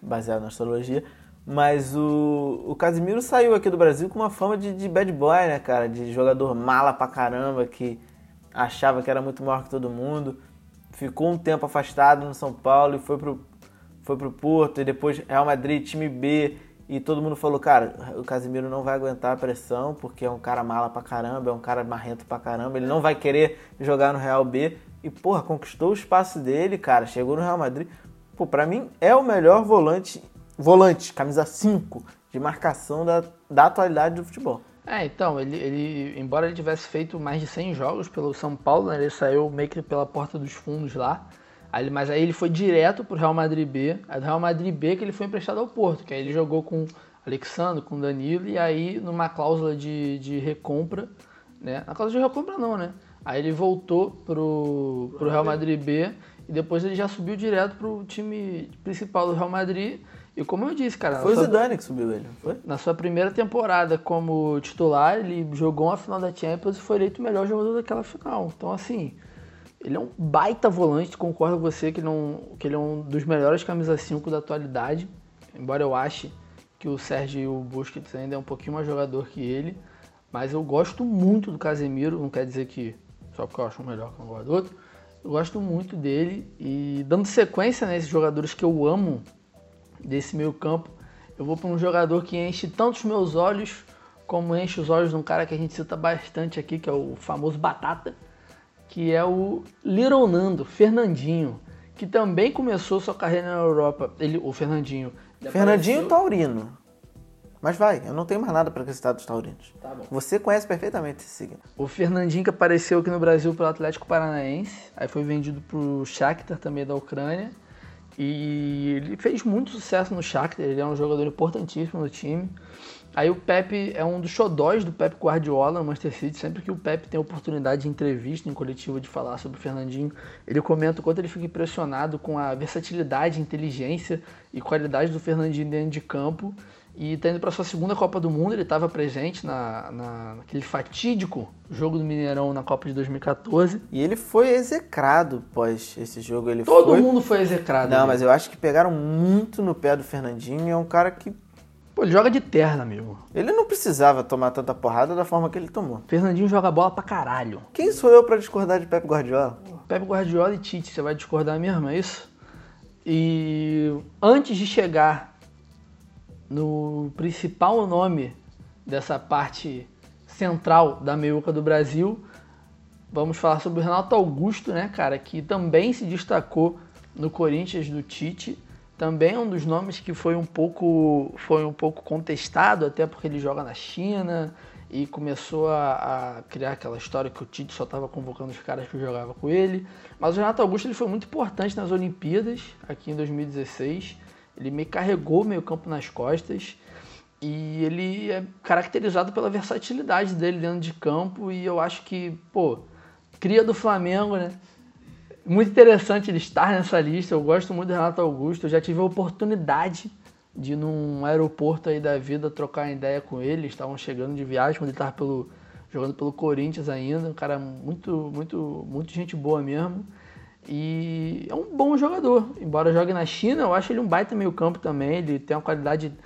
baseado na astrologia. Mas o, o Casimiro saiu aqui do Brasil com uma fama de, de bad boy, né, cara? De jogador mala pra caramba, que achava que era muito maior que todo mundo. Ficou um tempo afastado no São Paulo e foi pro, foi pro Porto. E depois Real Madrid, time B. E todo mundo falou, cara, o Casimiro não vai aguentar a pressão, porque é um cara mala pra caramba, é um cara marrento pra caramba, ele não vai querer jogar no Real B. E, porra, conquistou o espaço dele, cara, chegou no Real Madrid. Pô, pra mim é o melhor volante, volante, camisa 5, de marcação da, da atualidade do futebol. É, então, ele, ele, embora ele tivesse feito mais de 100 jogos pelo São Paulo, né, ele saiu meio que pela porta dos fundos lá, aí, mas aí ele foi direto pro Real Madrid B, aí do Real Madrid B que ele foi emprestado ao Porto, que aí ele jogou com Alexandre, com Danilo, e aí numa cláusula de, de recompra, né, na cláusula de recompra não, né, aí ele voltou pro, pro Real Madrid B, e depois ele já subiu direto pro time principal do Real Madrid, e como eu disse, cara... Foi o Zidane que subiu ele, foi? na sua primeira temporada como titular, ele jogou uma final da Champions e foi eleito o melhor jogador daquela final. Então, assim, ele é um baita volante, concordo com você que ele é um, que ele é um dos melhores camisa 5 da atualidade. Embora eu ache que o Sérgio Busquets ainda é um pouquinho mais jogador que ele. Mas eu gosto muito do Casemiro, não quer dizer que só porque eu acho um melhor que eu gosto do outro. Eu gosto muito dele e dando sequência nesses jogadores que eu amo desse meio campo, eu vou para um jogador que enche tanto os meus olhos como enche os olhos de um cara que a gente cita bastante aqui, que é o famoso Batata, que é o Little Nando, Fernandinho, que também começou sua carreira na Europa. Ele, o Fernandinho. Fernandinho apareceu- Taurino. Mas vai, eu não tenho mais nada pra acrescentar dos taurinos. Tá bom. Você conhece perfeitamente esse signo. O Fernandinho que apareceu aqui no Brasil pelo Atlético Paranaense, aí foi vendido pro Shakhtar também da Ucrânia. E ele fez muito sucesso no Shakhtar, ele é um jogador importantíssimo no time. Aí o Pepe é um dos xodóis do Pepe Guardiola no Manchester City. Sempre que o Pepe tem oportunidade de entrevista em coletivo de falar sobre o Fernandinho, ele comenta o quanto ele fica impressionado com a versatilidade, inteligência e qualidade do Fernandinho dentro de campo. E tá indo para sua segunda Copa do Mundo, ele estava presente na, na, naquele fatídico jogo do Mineirão na Copa de 2014. E ele foi execrado pós esse jogo. Ele Todo foi... mundo foi execrado. Não, ali. mas eu acho que pegaram muito no pé do Fernandinho. É um cara que Pô, ele joga de terna, amigo. ele não precisava tomar tanta porrada da forma que ele tomou. Fernandinho joga bola pra caralho. Quem sou eu pra discordar de Pep Guardiola? Pepe Guardiola e Tite, você vai discordar mesmo, é isso? E antes de chegar no principal nome dessa parte central da meiuca do Brasil, vamos falar sobre o Renato Augusto, né, cara, que também se destacou no Corinthians do Tite. Também é um dos nomes que foi um pouco, foi um pouco contestado, até porque ele joga na China e começou a, a criar aquela história que o Tite só estava convocando os caras que jogavam com ele. Mas o Renato Augusto ele foi muito importante nas Olimpíadas, aqui em 2016. Ele me carregou meio campo nas costas e ele é caracterizado pela versatilidade dele dentro de campo e eu acho que, pô, cria do Flamengo, né? Muito interessante ele estar nessa lista. Eu gosto muito do Renato Augusto. Eu já tive a oportunidade de ir num aeroporto aí da vida trocar ideia com ele. Eles estavam chegando de viagem quando ele estava pelo, jogando pelo Corinthians ainda. Um cara muito, muito, muito gente boa mesmo. E é um bom jogador. Embora jogue na China, eu acho ele um baita meio campo também. Ele tem uma qualidade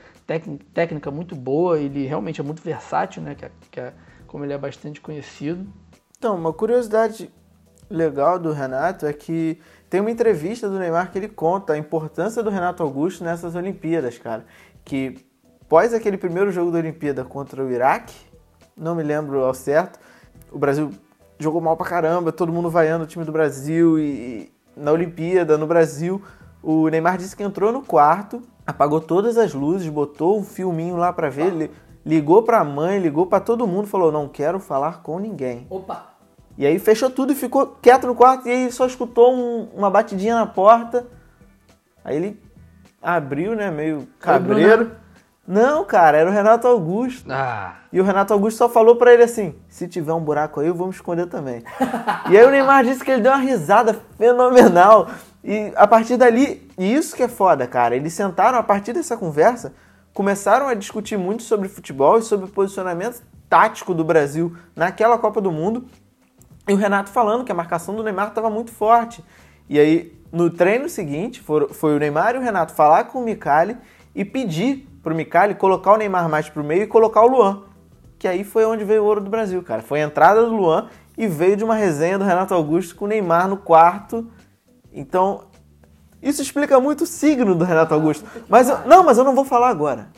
técnica muito boa. Ele realmente é muito versátil, né? Que é, que é como ele é bastante conhecido. Então, uma curiosidade legal do Renato é que tem uma entrevista do Neymar que ele conta a importância do Renato Augusto nessas Olimpíadas, cara. Que pós aquele primeiro jogo da Olimpíada contra o Iraque, não me lembro ao certo. O Brasil jogou mal pra caramba, todo mundo vaiando o time do Brasil e, e na Olimpíada, no Brasil, o Neymar disse que entrou no quarto, apagou todas as luzes, botou um filminho lá pra ver, li- ligou pra mãe, ligou pra todo mundo, falou: "Não quero falar com ninguém". Opa! E aí fechou tudo e ficou quieto no quarto e aí só escutou um- uma batidinha na porta. Aí ele abriu, né, meio cabreiro. Não, cara, era o Renato Augusto. Ah, E o Renato Augusto só falou pra ele assim: se tiver um buraco aí, eu vou me esconder também. e aí o Neymar disse que ele deu uma risada fenomenal. E a partir dali, e isso que é foda, cara. Eles sentaram, a partir dessa conversa, começaram a discutir muito sobre futebol e sobre o posicionamento tático do Brasil naquela Copa do Mundo. E o Renato falando que a marcação do Neymar estava muito forte. E aí, no treino seguinte, foi o Neymar e o Renato falar com o Micali e pedir pro Micali colocar o Neymar mais pro meio e colocar o Luan. Que aí foi onde veio o ouro do Brasil, cara. Foi a entrada do Luan e veio de uma resenha do Renato Augusto com o Neymar no quarto. Então, isso explica muito o signo do Renato Augusto. Mas eu- não, mas eu não vou falar agora.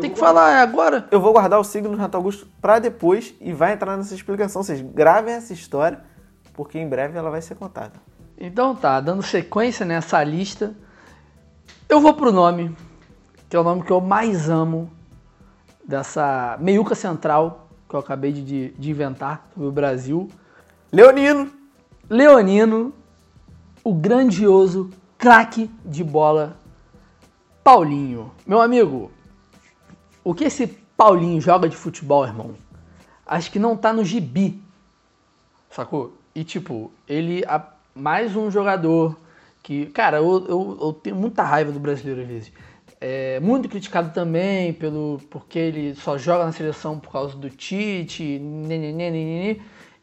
Tem que falar é agora. Eu vou guardar o signo do Renato Augusto pra depois e vai entrar nessa explicação. Vocês gravem essa história, porque em breve ela vai ser contada. Então tá, dando sequência nessa lista, eu vou pro nome, que é o nome que eu mais amo dessa meiuca central que eu acabei de, de inventar sobre o Brasil. Leonino, Leonino, o grandioso craque de bola, Paulinho. Meu amigo, o que esse Paulinho joga de futebol, irmão? Acho que não tá no gibi. Sacou? E tipo, ele é mais um jogador que, cara, eu, eu, eu tenho muita raiva do brasileiro às vezes. É muito criticado também pelo porque ele só joga na seleção por causa do Tite, nenenê, nenenê.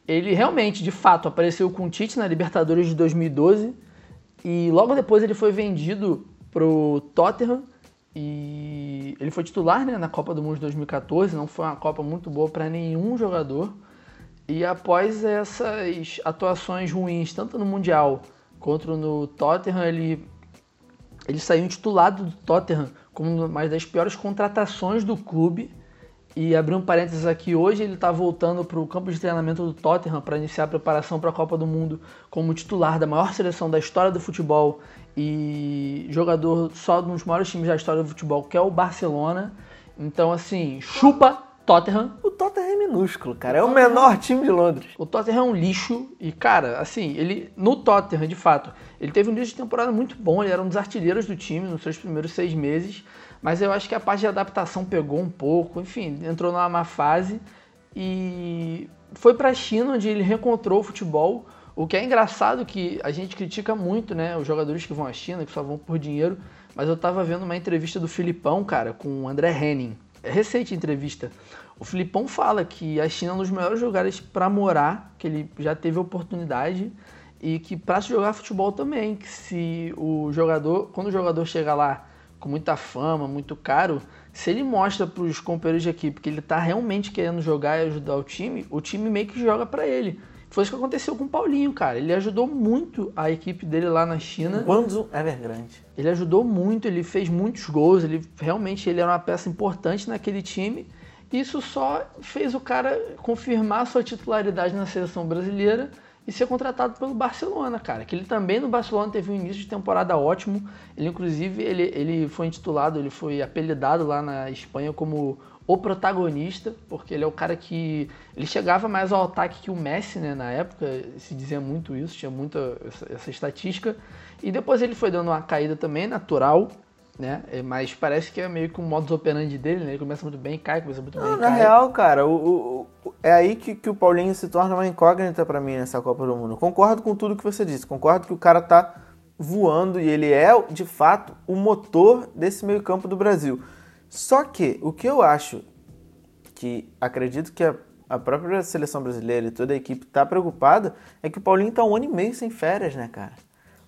Ele realmente, de fato, apareceu com o Tite na Libertadores de 2012 e logo depois ele foi vendido pro Tottenham e ele foi titular né, na Copa do Mundo de 2014. Não foi uma Copa muito boa para nenhum jogador. E após essas atuações ruins, tanto no Mundial quanto no Tottenham, ele, ele saiu intitulado do Tottenham como uma das piores contratações do clube. E abrir um parênteses aqui, hoje ele está voltando para o campo de treinamento do Tottenham para iniciar a preparação para a Copa do Mundo como titular da maior seleção da história do futebol e jogador só de um dos maiores times da história do futebol, que é o Barcelona. Então, assim, chupa Tottenham. o Tottenham é minúsculo, cara. É o menor time de Londres. O Tottenham é um lixo e, cara, assim, ele no Tottenham, de fato, ele teve um início de temporada muito bom, ele era um dos artilheiros do time nos seus primeiros seis meses, mas eu acho que a parte de adaptação pegou um pouco, enfim, entrou numa má fase e foi pra China onde ele reencontrou o futebol. O que é engraçado que a gente critica muito, né, os jogadores que vão à China, que só vão por dinheiro, mas eu tava vendo uma entrevista do Filipão, cara, com o André Henning. É recente a entrevista. O Filipão fala que a China é um dos melhores lugares para morar, que ele já teve oportunidade e que para se jogar futebol também, que se o jogador, quando o jogador chega lá com muita fama, muito caro, se ele mostra para os companheiros de equipe que ele tá realmente querendo jogar e ajudar o time, o time meio que joga para ele. Foi isso que aconteceu com o Paulinho, cara. Ele ajudou muito a equipe dele lá na China. Guangzhou Evergrande. Ele ajudou muito, ele fez muitos gols, ele realmente ele era uma peça importante naquele time. Isso só fez o cara confirmar sua titularidade na seleção brasileira e ser contratado pelo Barcelona, cara. Que ele também no Barcelona teve um início de temporada ótimo. Ele inclusive ele, ele foi intitulado, ele foi apelidado lá na Espanha como o protagonista, porque ele é o cara que ele chegava mais ao ataque que o Messi, né, na época, se dizia muito isso, tinha muita essa, essa estatística. E depois ele foi dando uma caída também natural, né? É, Mas parece que é meio que um modus operandi dele, né? Ele começa muito bem, cai, começa muito bem, Não, na cai. real, cara, o, o- é aí que, que o Paulinho se torna uma incógnita pra mim nessa Copa do Mundo. Concordo com tudo que você disse. Concordo que o cara tá voando e ele é, de fato, o motor desse meio campo do Brasil. Só que o que eu acho que acredito que a, a própria seleção brasileira e toda a equipe tá preocupada é que o Paulinho tá um ano e meio sem férias, né, cara?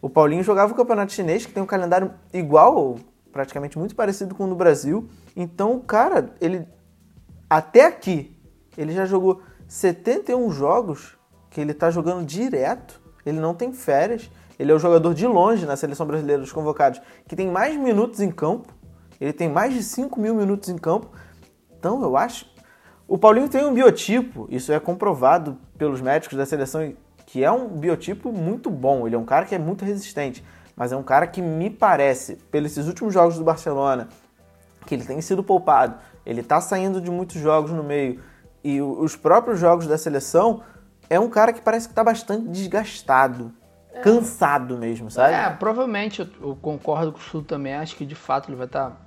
O Paulinho jogava o campeonato chinês, que tem um calendário igual, praticamente muito parecido com o do Brasil. Então, o cara, ele até aqui, ele já jogou 71 jogos que ele tá jogando direto. Ele não tem férias. Ele é o jogador de longe na seleção brasileira dos convocados que tem mais minutos em campo. Ele tem mais de 5 mil minutos em campo. Então eu acho. O Paulinho tem um biotipo, isso é comprovado pelos médicos da seleção, que é um biotipo muito bom. Ele é um cara que é muito resistente, mas é um cara que me parece, pelos últimos jogos do Barcelona, que ele tem sido poupado, ele tá saindo de muitos jogos no meio, e os próprios jogos da seleção, é um cara que parece que tá bastante desgastado. Cansado mesmo, sabe? É, provavelmente eu, eu concordo com o Sul também. Acho que de fato ele vai estar.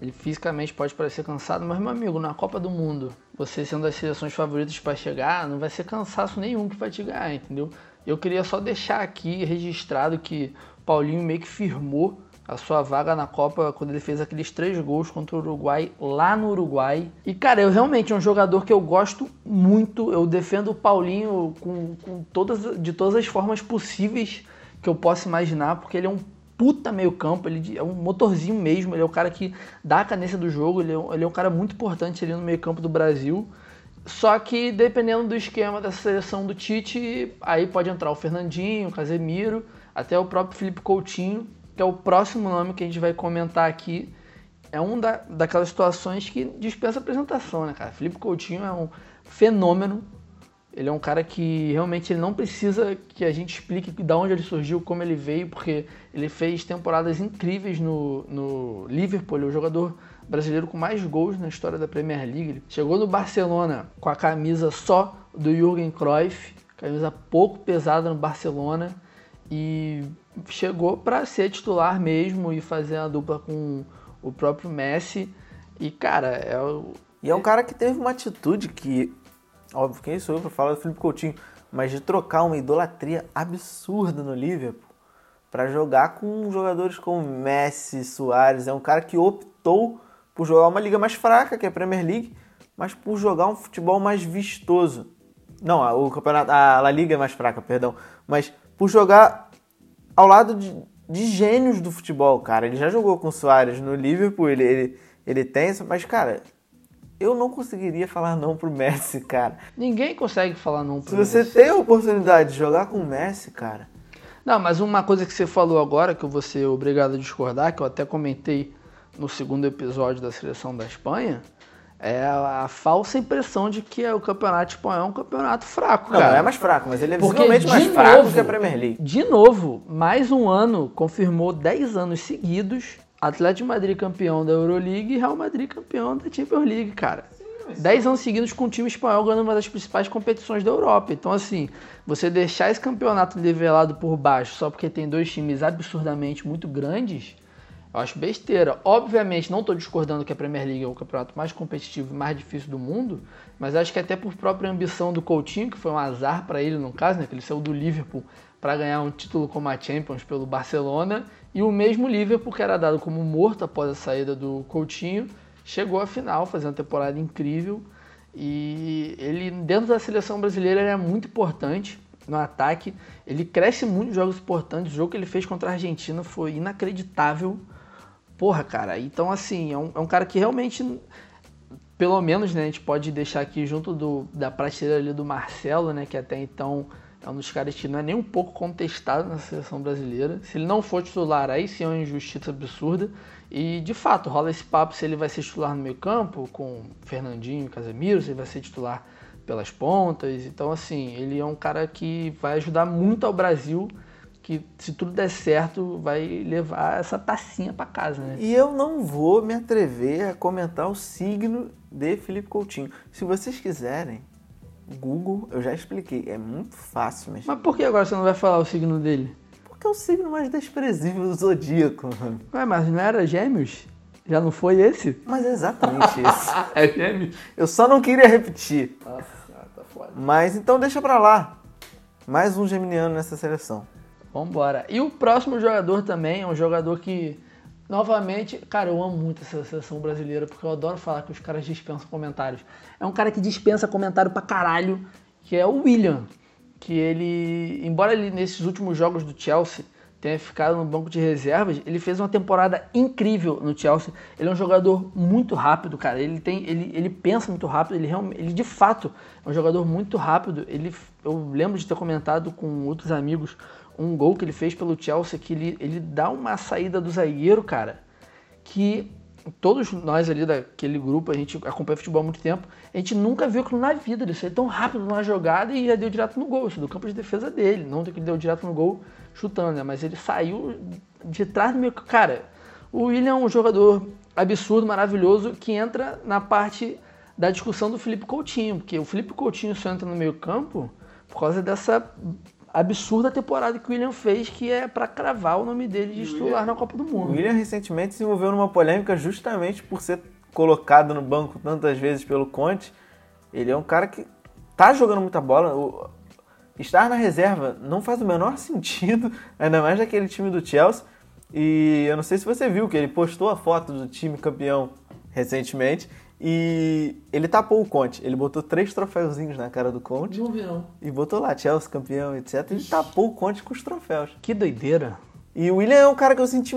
Ele fisicamente pode parecer cansado, mas, meu amigo, na Copa do Mundo, você sendo das seleções favoritas para chegar, não vai ser cansaço nenhum que vai te ganhar, entendeu? Eu queria só deixar aqui registrado que Paulinho meio que firmou a sua vaga na Copa quando ele fez aqueles três gols contra o Uruguai lá no Uruguai. E cara, eu realmente é um jogador que eu gosto muito. Eu defendo o Paulinho com, com todas, de todas as formas possíveis que eu possa imaginar, porque ele é um puta meio campo, ele é um motorzinho mesmo, ele é o cara que dá a canência do jogo, ele é, um- ele é um cara muito importante ali no meio campo do Brasil. Só que dependendo do esquema dessa seleção do Tite, aí pode entrar o Fernandinho, o Casemiro, até o próprio Felipe Coutinho, que é o próximo nome que a gente vai comentar aqui. É um da, daquelas situações que dispensa apresentação, né, cara? Felipe Coutinho é um fenômeno. Ele é um cara que realmente ele não precisa que a gente explique de onde ele surgiu, como ele veio, porque ele fez temporadas incríveis no, no Liverpool. Ele é o jogador brasileiro com mais gols na história da Premier League. Ele chegou no Barcelona com a camisa só do Jürgen Cruyff, camisa pouco pesada no Barcelona, e chegou para ser titular mesmo e fazer a dupla com o próprio Messi. E cara, é o, E é um cara que teve uma atitude que, óbvio, quem sou eu pra falar do Felipe Coutinho, mas de trocar uma idolatria absurda no Liverpool pra jogar com jogadores como Messi, Soares. É um cara que optou por jogar uma liga mais fraca, que é a Premier League, mas por jogar um futebol mais vistoso. Não, o campeonato, a La Liga é mais fraca, perdão, mas por jogar ao lado de, de gênios do futebol, cara. Ele já jogou com Soares no Liverpool, ele, ele, ele tem isso, mas, cara, eu não conseguiria falar não pro Messi, cara. ninguém consegue falar não Se pro você Messi. tem a oportunidade de jogar com o Messi, cara. Não, mas uma coisa que você falou agora, que eu vou ser obrigado a discordar, que eu até comentei no segundo episódio da seleção da Espanha, é a, falsa impressão de que o campeonato espanhol é um campeonato fraco, Não, cara. não é mais fraco, mas ele é Porque, visivelmente mais de fraco novo, que a Premier League. De novo, mais um ano, confirmou 10 anos seguidos, Atlético de Madrid campeão da Euroleague e Real Madrid campeão da Champions League, cara. 10 anos seguidos com o time espanhol ganhando uma das principais competições da Europa. Então, assim, você deixar esse campeonato nivelado por baixo só porque tem dois times absurdamente muito grandes, eu acho besteira. Obviamente, não estou discordando que a Premier League é o campeonato mais competitivo e mais difícil do mundo, mas acho que até por própria ambição do Coutinho, que foi um azar para ele no caso, né, que ele saiu do Liverpool para ganhar um título como a Champions pelo Barcelona, e o mesmo Liverpool que era dado como morto após a saída do Coutinho, chegou à final, fazendo uma temporada incrível. E ele, dentro da seleção brasileira, ele é muito importante no ataque. Ele cresce muito em jogos importantes. O jogo que ele fez contra a Argentina foi inacreditável. Porra, cara. Então, assim, é um, é um cara que realmente, pelo menos, né, a gente pode deixar aqui junto do, da prateleira ali do Marcelo, né, que até então é um dos caras que não é nem um pouco contestado na seleção brasileira. Se ele não for titular, aí sim é uma injustiça absurda. E de fato, rola esse papo se ele vai ser titular no meio campo, com Fernandinho, Casemiro, se ele vai ser titular pelas pontas. Então, assim, ele é um cara que vai ajudar muito ao Brasil, que se tudo der certo, vai levar essa tacinha pra casa, né? E eu não vou me atrever a comentar o signo de Felipe Coutinho. Se vocês quiserem, Google, eu já expliquei, é muito fácil mexer. Mas por que agora você não vai falar o signo dele? Porque é o signo mais desprezível do zodíaco, mano. Ué, mas não era gêmeos? Já não foi esse? Mas é exatamente isso. É gêmeos? Eu só não queria repetir. Nossa tá foda. Mas então deixa pra lá. Mais um geminiano nessa seleção. Vambora. E o próximo jogador também é um jogador que, novamente, cara, eu amo muito essa seleção brasileira, porque eu adoro falar que os caras dispensam comentários. É um cara que dispensa comentário pra caralho, que é o William. Que ele, embora ele nesses últimos jogos do Chelsea tenha ficado no banco de reservas, ele fez uma temporada incrível no Chelsea. Ele é um jogador muito rápido, cara. Ele tem, ele, ele pensa muito rápido. Ele ele de fato é um jogador muito rápido. Ele, eu lembro de ter comentado com outros amigos um gol que ele fez pelo Chelsea que ele, ele dá uma saída do zagueiro, cara, que todos nós ali daquele grupo, a gente acompanha futebol há muito tempo, a gente nunca viu aquilo na vida. Ele saiu tão rápido numa jogada e deu direto no gol. Isso do campo de defesa dele. Não que ele deu direto no gol chutando, né? Mas ele saiu de trás do meio. Cara, o William é um jogador absurdo, maravilhoso, que entra na parte da discussão do Felipe Coutinho. Porque o Felipe Coutinho só entra no meio campo por causa dessa absurda temporada que o William fez, que é para cravar o nome dele de titular na Copa do O Mundo. William recentemente se envolveu numa polêmica justamente por ser colocado no banco tantas vezes pelo Conte. Ele é um cara que tá jogando muita bola. O- Estar na reserva não faz o menor sentido, ainda mais daquele time do Chelsea. E eu não sei se você viu que ele postou a foto do time campeão recentemente e ele tapou o Conte. Ele botou três troféuzinhos na cara do Conte Não vi, não. e botou lá Chelsea campeão, etc. E tapou o Conte com os troféus. Que doideira. E o William é um cara que eu senti.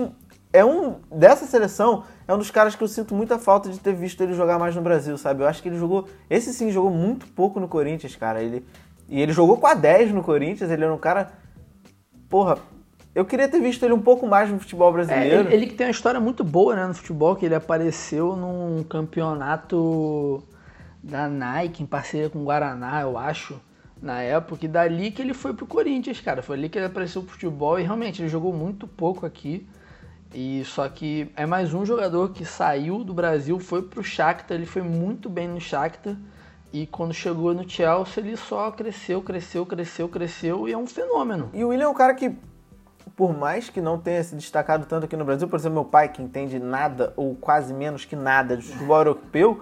É um. Dessa seleção, é um dos caras que eu sinto muita falta de ter visto ele jogar mais no Brasil, sabe? Eu acho que ele jogou. Esse sim jogou muito pouco no Corinthians, cara. Ele, e ele jogou com a 10 no Corinthians, ele era um cara. Porra, eu queria ter visto ele um pouco mais no futebol É, brasileiro. ele, ele que tem uma história muito boa né, no futebol, que ele apareceu num campeonato da Nike, em parceria com o Guaraná, eu acho, na época, e dali que ele foi pro Corinthians, cara. Foi ali que ele apareceu pro futebol e realmente ele jogou muito pouco aqui. E só que é mais um jogador que saiu do Brasil, foi pro Shakhtar, ele foi muito bem no Shakhtar. E quando chegou no Chelsea, ele só cresceu, cresceu, cresceu, cresceu e é um fenômeno. E o William é um cara que, por mais que não tenha se destacado tanto aqui no Brasil, por exemplo, meu pai, que entende nada ou quase menos que nada de futebol europeu,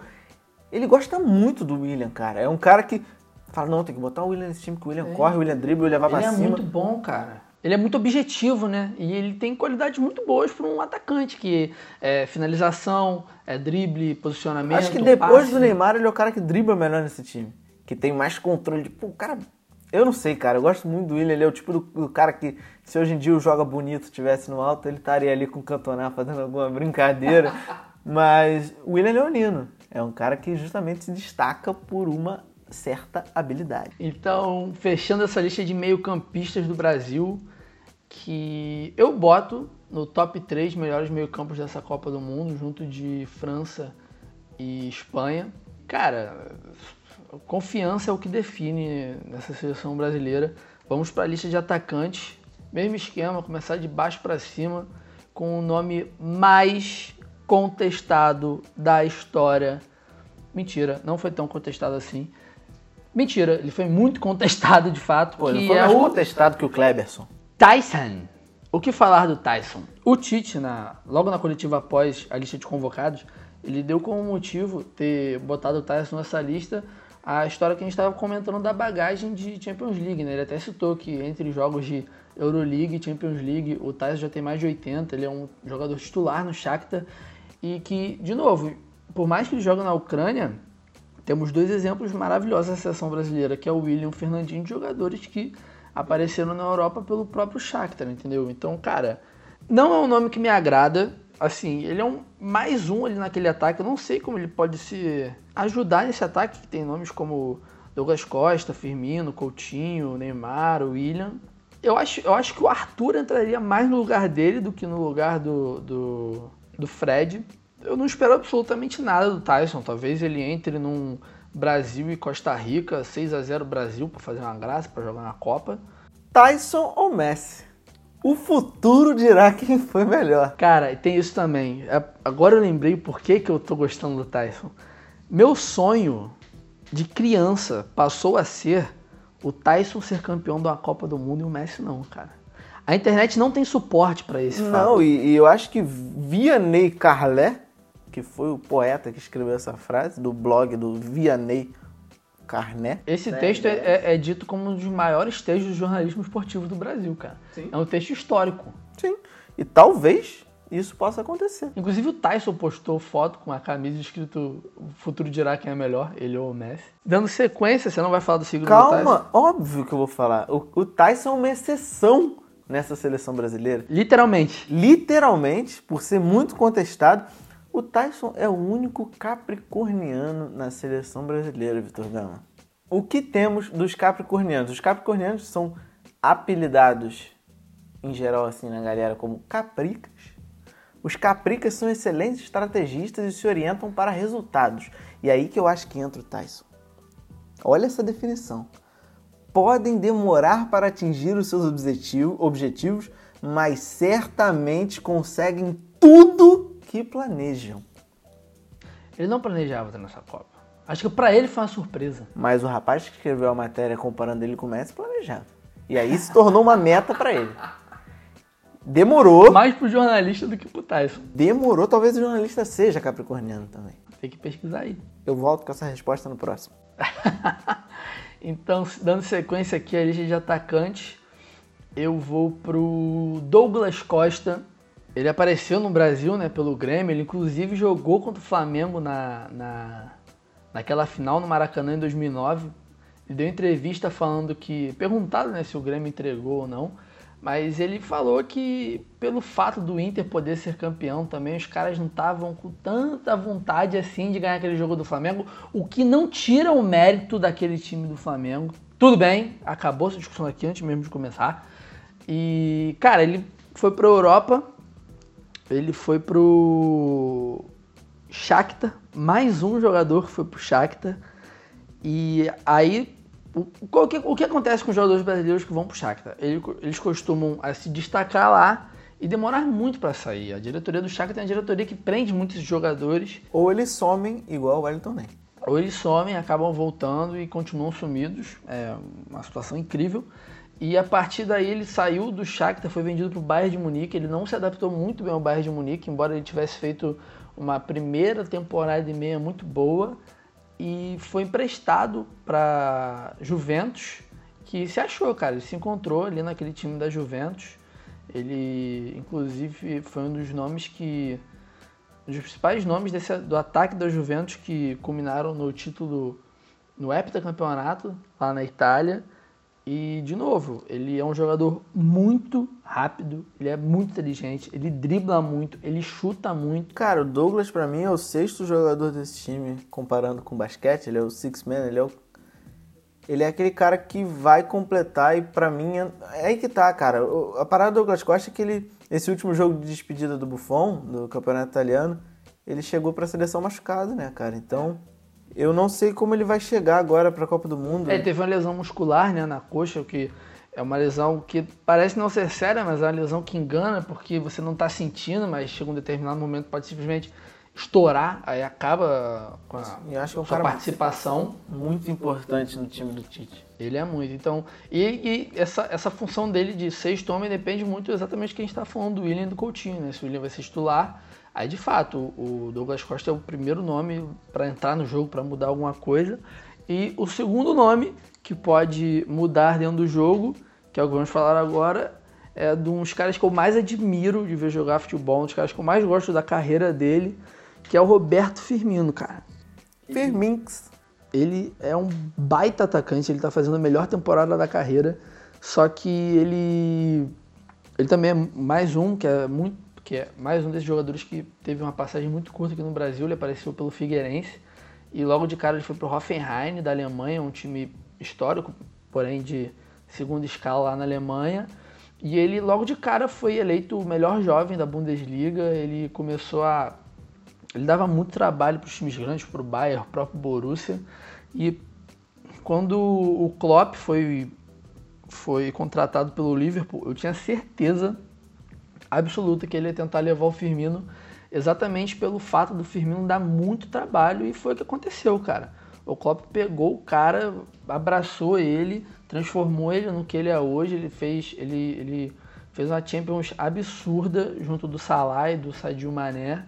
ele gosta muito do William, cara. É um cara que fala, não, tem que botar o William nesse time, que o William corre, o William dribla, o William vai Ele pra é cima. muito bom, cara. Ele é muito objetivo, né? E ele tem qualidades muito boas para um atacante, que é finalização, é drible, posicionamento. Acho que depois passe. do Neymar, ele é o cara que dribla melhor nesse time. Que tem mais controle. de- Pô, o cara. Eu não sei, cara. Eu gosto muito do William. Ele é o tipo do, do cara que, se hoje em dia o Joga Bonito estivesse no alto, ele estaria ali com o Cantonar fazendo alguma brincadeira. Mas o William Leonino é um cara que justamente se destaca por uma certa habilidade. Então, fechando essa lista de meio-campistas do Brasil, que eu boto no top 3 melhores meio-campos dessa Copa do Mundo, junto de França e Espanha. Cara, confiança é o que define nessa seleção brasileira. Vamos para a lista de atacantes. Mesmo esquema, começar de baixo para cima, com o nome mais contestado da história. Mentira, não foi tão contestado assim. Mentira, ele foi muito contestado de fato. Pô, ele foi é mais o contestado que o Kleberson. Tyson. O que falar do Tyson? O Tite, na, logo na coletiva após a lista de convocados, ele deu como motivo ter botado o Tyson nessa lista a história que a gente estava comentando da bagagem de Champions League. Né? Ele até citou que entre jogos de Euroleague e Champions League, o Tyson já tem mais de 80, ele é um jogador titular no Shakhtar e que, de novo, por mais que ele jogue na Ucrânia, temos dois exemplos maravilhosos da seleção brasileira, que é o William Fernandinho, de jogadores que apareceram na Europa pelo próprio Shakhtar, entendeu? Então, cara, não é um nome que me agrada. Assim, ele é um mais um ali naquele ataque. Eu não sei como ele pode se ajudar nesse ataque, que tem nomes como Douglas Costa, Firmino, Coutinho, Neymar, William. Eu acho, eu acho que o Arthur entraria mais no lugar dele do que no lugar do, do, do Fred. Eu não espero absolutamente nada do Tyson. Talvez ele entre num Brasil e Costa Rica, 6 a 0 Brasil, para fazer uma graça, para jogar na Copa. Tyson ou Messi? O futuro dirá quem foi melhor. Cara, tem isso também. É- Agora eu lembrei por que, que eu tô gostando do Tyson. Meu sonho de criança passou a ser o Tyson ser campeão da Copa do Mundo e o Messi não, cara. A internet não tem suporte pra esse fato. Não, e, e eu acho que Vianney Carlé, que foi o poeta que escreveu essa frase, do blog do Vianney Carné. Esse texto é, é- é dito como um dos maiores textos de jornalismo esportivo do Brasil, cara. É um texto histórico. Sim. E talvez isso possa acontecer. Inclusive o Tyson postou foto com a camisa escrito o futuro dirá quem é melhor, ele ou o Messi. Dando sequência, você não vai falar do signo do Tyson? Calma, óbvio que eu vou falar. O, o Tyson é uma exceção nessa seleção brasileira. Literalmente. Literalmente, por ser muito contestado, o Tyson é o único capricorniano na seleção brasileira, Vitor Gama. O que temos dos capricornianos? Os capricornianos são apelidados, em geral, assim, na galera, como capricas, Os capricas são excelentes estrategistas e se orientam para resultados. E aí que eu acho que entra o Tyson. Olha essa definição. Podem demorar para atingir os seus objetivos, mas certamente conseguem tudo que planejam. Ele não planejava estar nessa Copa. Acho que para ele foi uma surpresa. Mas o rapaz que escreveu a matéria comparando ele com o Messi planejava. E aí se tornou uma meta para ele. Demorou. Mais pro jornalista do que pro Tyson. Demorou, talvez o jornalista seja capricorniano também. Tem que pesquisar aí. Eu volto com essa resposta no próximo. então, dando sequência aqui a lista de atacantes, eu vou pro Douglas Costa. Ele apareceu no Brasil, né, pelo Grêmio. Ele inclusive jogou contra o Flamengo na, na naquela final no Maracanã em 2009. Ele deu entrevista falando que perguntado, né, se o Grêmio entregou ou não mas ele falou que pelo fato do Inter poder ser campeão também, os caras não estavam com tanta vontade assim de ganhar aquele jogo do Flamengo, o que não tira o mérito daquele time do Flamengo. Tudo bem, acabou essa discussão aqui antes mesmo de começar. E, cara, ele foi pra Europa, ele foi pro Shakhtar, mais um jogador que foi pro Shakhtar. E aí o, o, que, o que acontece com os jogadores brasileiros que vão pro Shakhtar? Eles, eles costumam a, se destacar lá e demorar muito para sair. A diretoria do Shakhtar é uma diretoria que prende muitos jogadores. Ou eles somem igual o Wellington Ney. Ou eles somem, acabam voltando e continuam sumidos. É uma situação incrível. E a partir daí ele saiu do Shakhtar, foi vendido para o Bayern de Munique. Ele não se adaptou muito bem ao Bayern de Munique, embora ele tivesse feito uma primeira temporada e meia muito boa e foi emprestado para Juventus, que se achou, cara, ele se encontrou ali naquele time da Juventus. Ele, inclusive, foi um dos nomes que um dos principais nomes desse, do ataque da Juventus que culminaram no título no heptacampeonato lá na Itália. E, de novo, ele é um jogador muito rápido, ele é muito inteligente, ele dribla muito, ele chuta muito. Cara, o Douglas, para mim, é o sexto jogador desse time, comparando com o basquete. Ele é o six man, ele é o. Ele é aquele cara que vai completar e para mim é... é aí que tá, cara. A parada do Douglas Costa é que ele, esse último jogo de despedida do Buffon, do Campeonato Italiano, ele chegou para a seleção machucado, né, cara? Então, eu não sei como ele vai chegar agora para a Copa do Mundo. É, ele teve uma lesão muscular, né, na coxa, o que é uma lesão que parece não ser séria, mas é uma lesão que engana porque você não está sentindo, mas chega um determinado momento pode simplesmente estourar, aí acaba com a, e acho que é um sua cara participação. Muito importante no time do Tite. Ele é muito. Então, e, e essa, essa função dele de sexto homem depende muito exatamente do que a gente está falando do William e do Coutinho, né? Se o William vai ser titular, Aí, de fato, o Douglas Costa é o primeiro nome para entrar no jogo, para mudar alguma coisa. E o segundo nome que pode mudar dentro do jogo, que é o que vamos falar agora, é de uns caras que eu mais admiro de ver jogar futebol, um dos caras que eu mais gosto da carreira dele, que é o Roberto Firmino, cara. Firminx. Ele é um baita atacante, ele tá fazendo a melhor temporada da carreira, só que ele ele também é mais um que é muito que é mais um desses jogadores que teve uma passagem muito curta aqui no Brasil. Ele apareceu pelo Figueirense e logo de cara ele foi para o Hoffenheim da Alemanha, um time histórico, porém de segunda escala lá na Alemanha. E ele logo de cara foi eleito o melhor jovem da Bundesliga. Ele começou a. Ele dava muito trabalho para os times grandes, para o Bayern, o próprio Borussia. E quando o Klopp foi, foi contratado pelo Liverpool, eu tinha certeza absoluta que ele ia tentar levar o Firmino exatamente pelo fato do Firmino dar muito trabalho e foi o que aconteceu, cara. O Klopp pegou o cara, abraçou ele, transformou ele no que ele é hoje, ele fez, ele, ele fez uma Champions absurda junto do Salah e do Sadio Mané.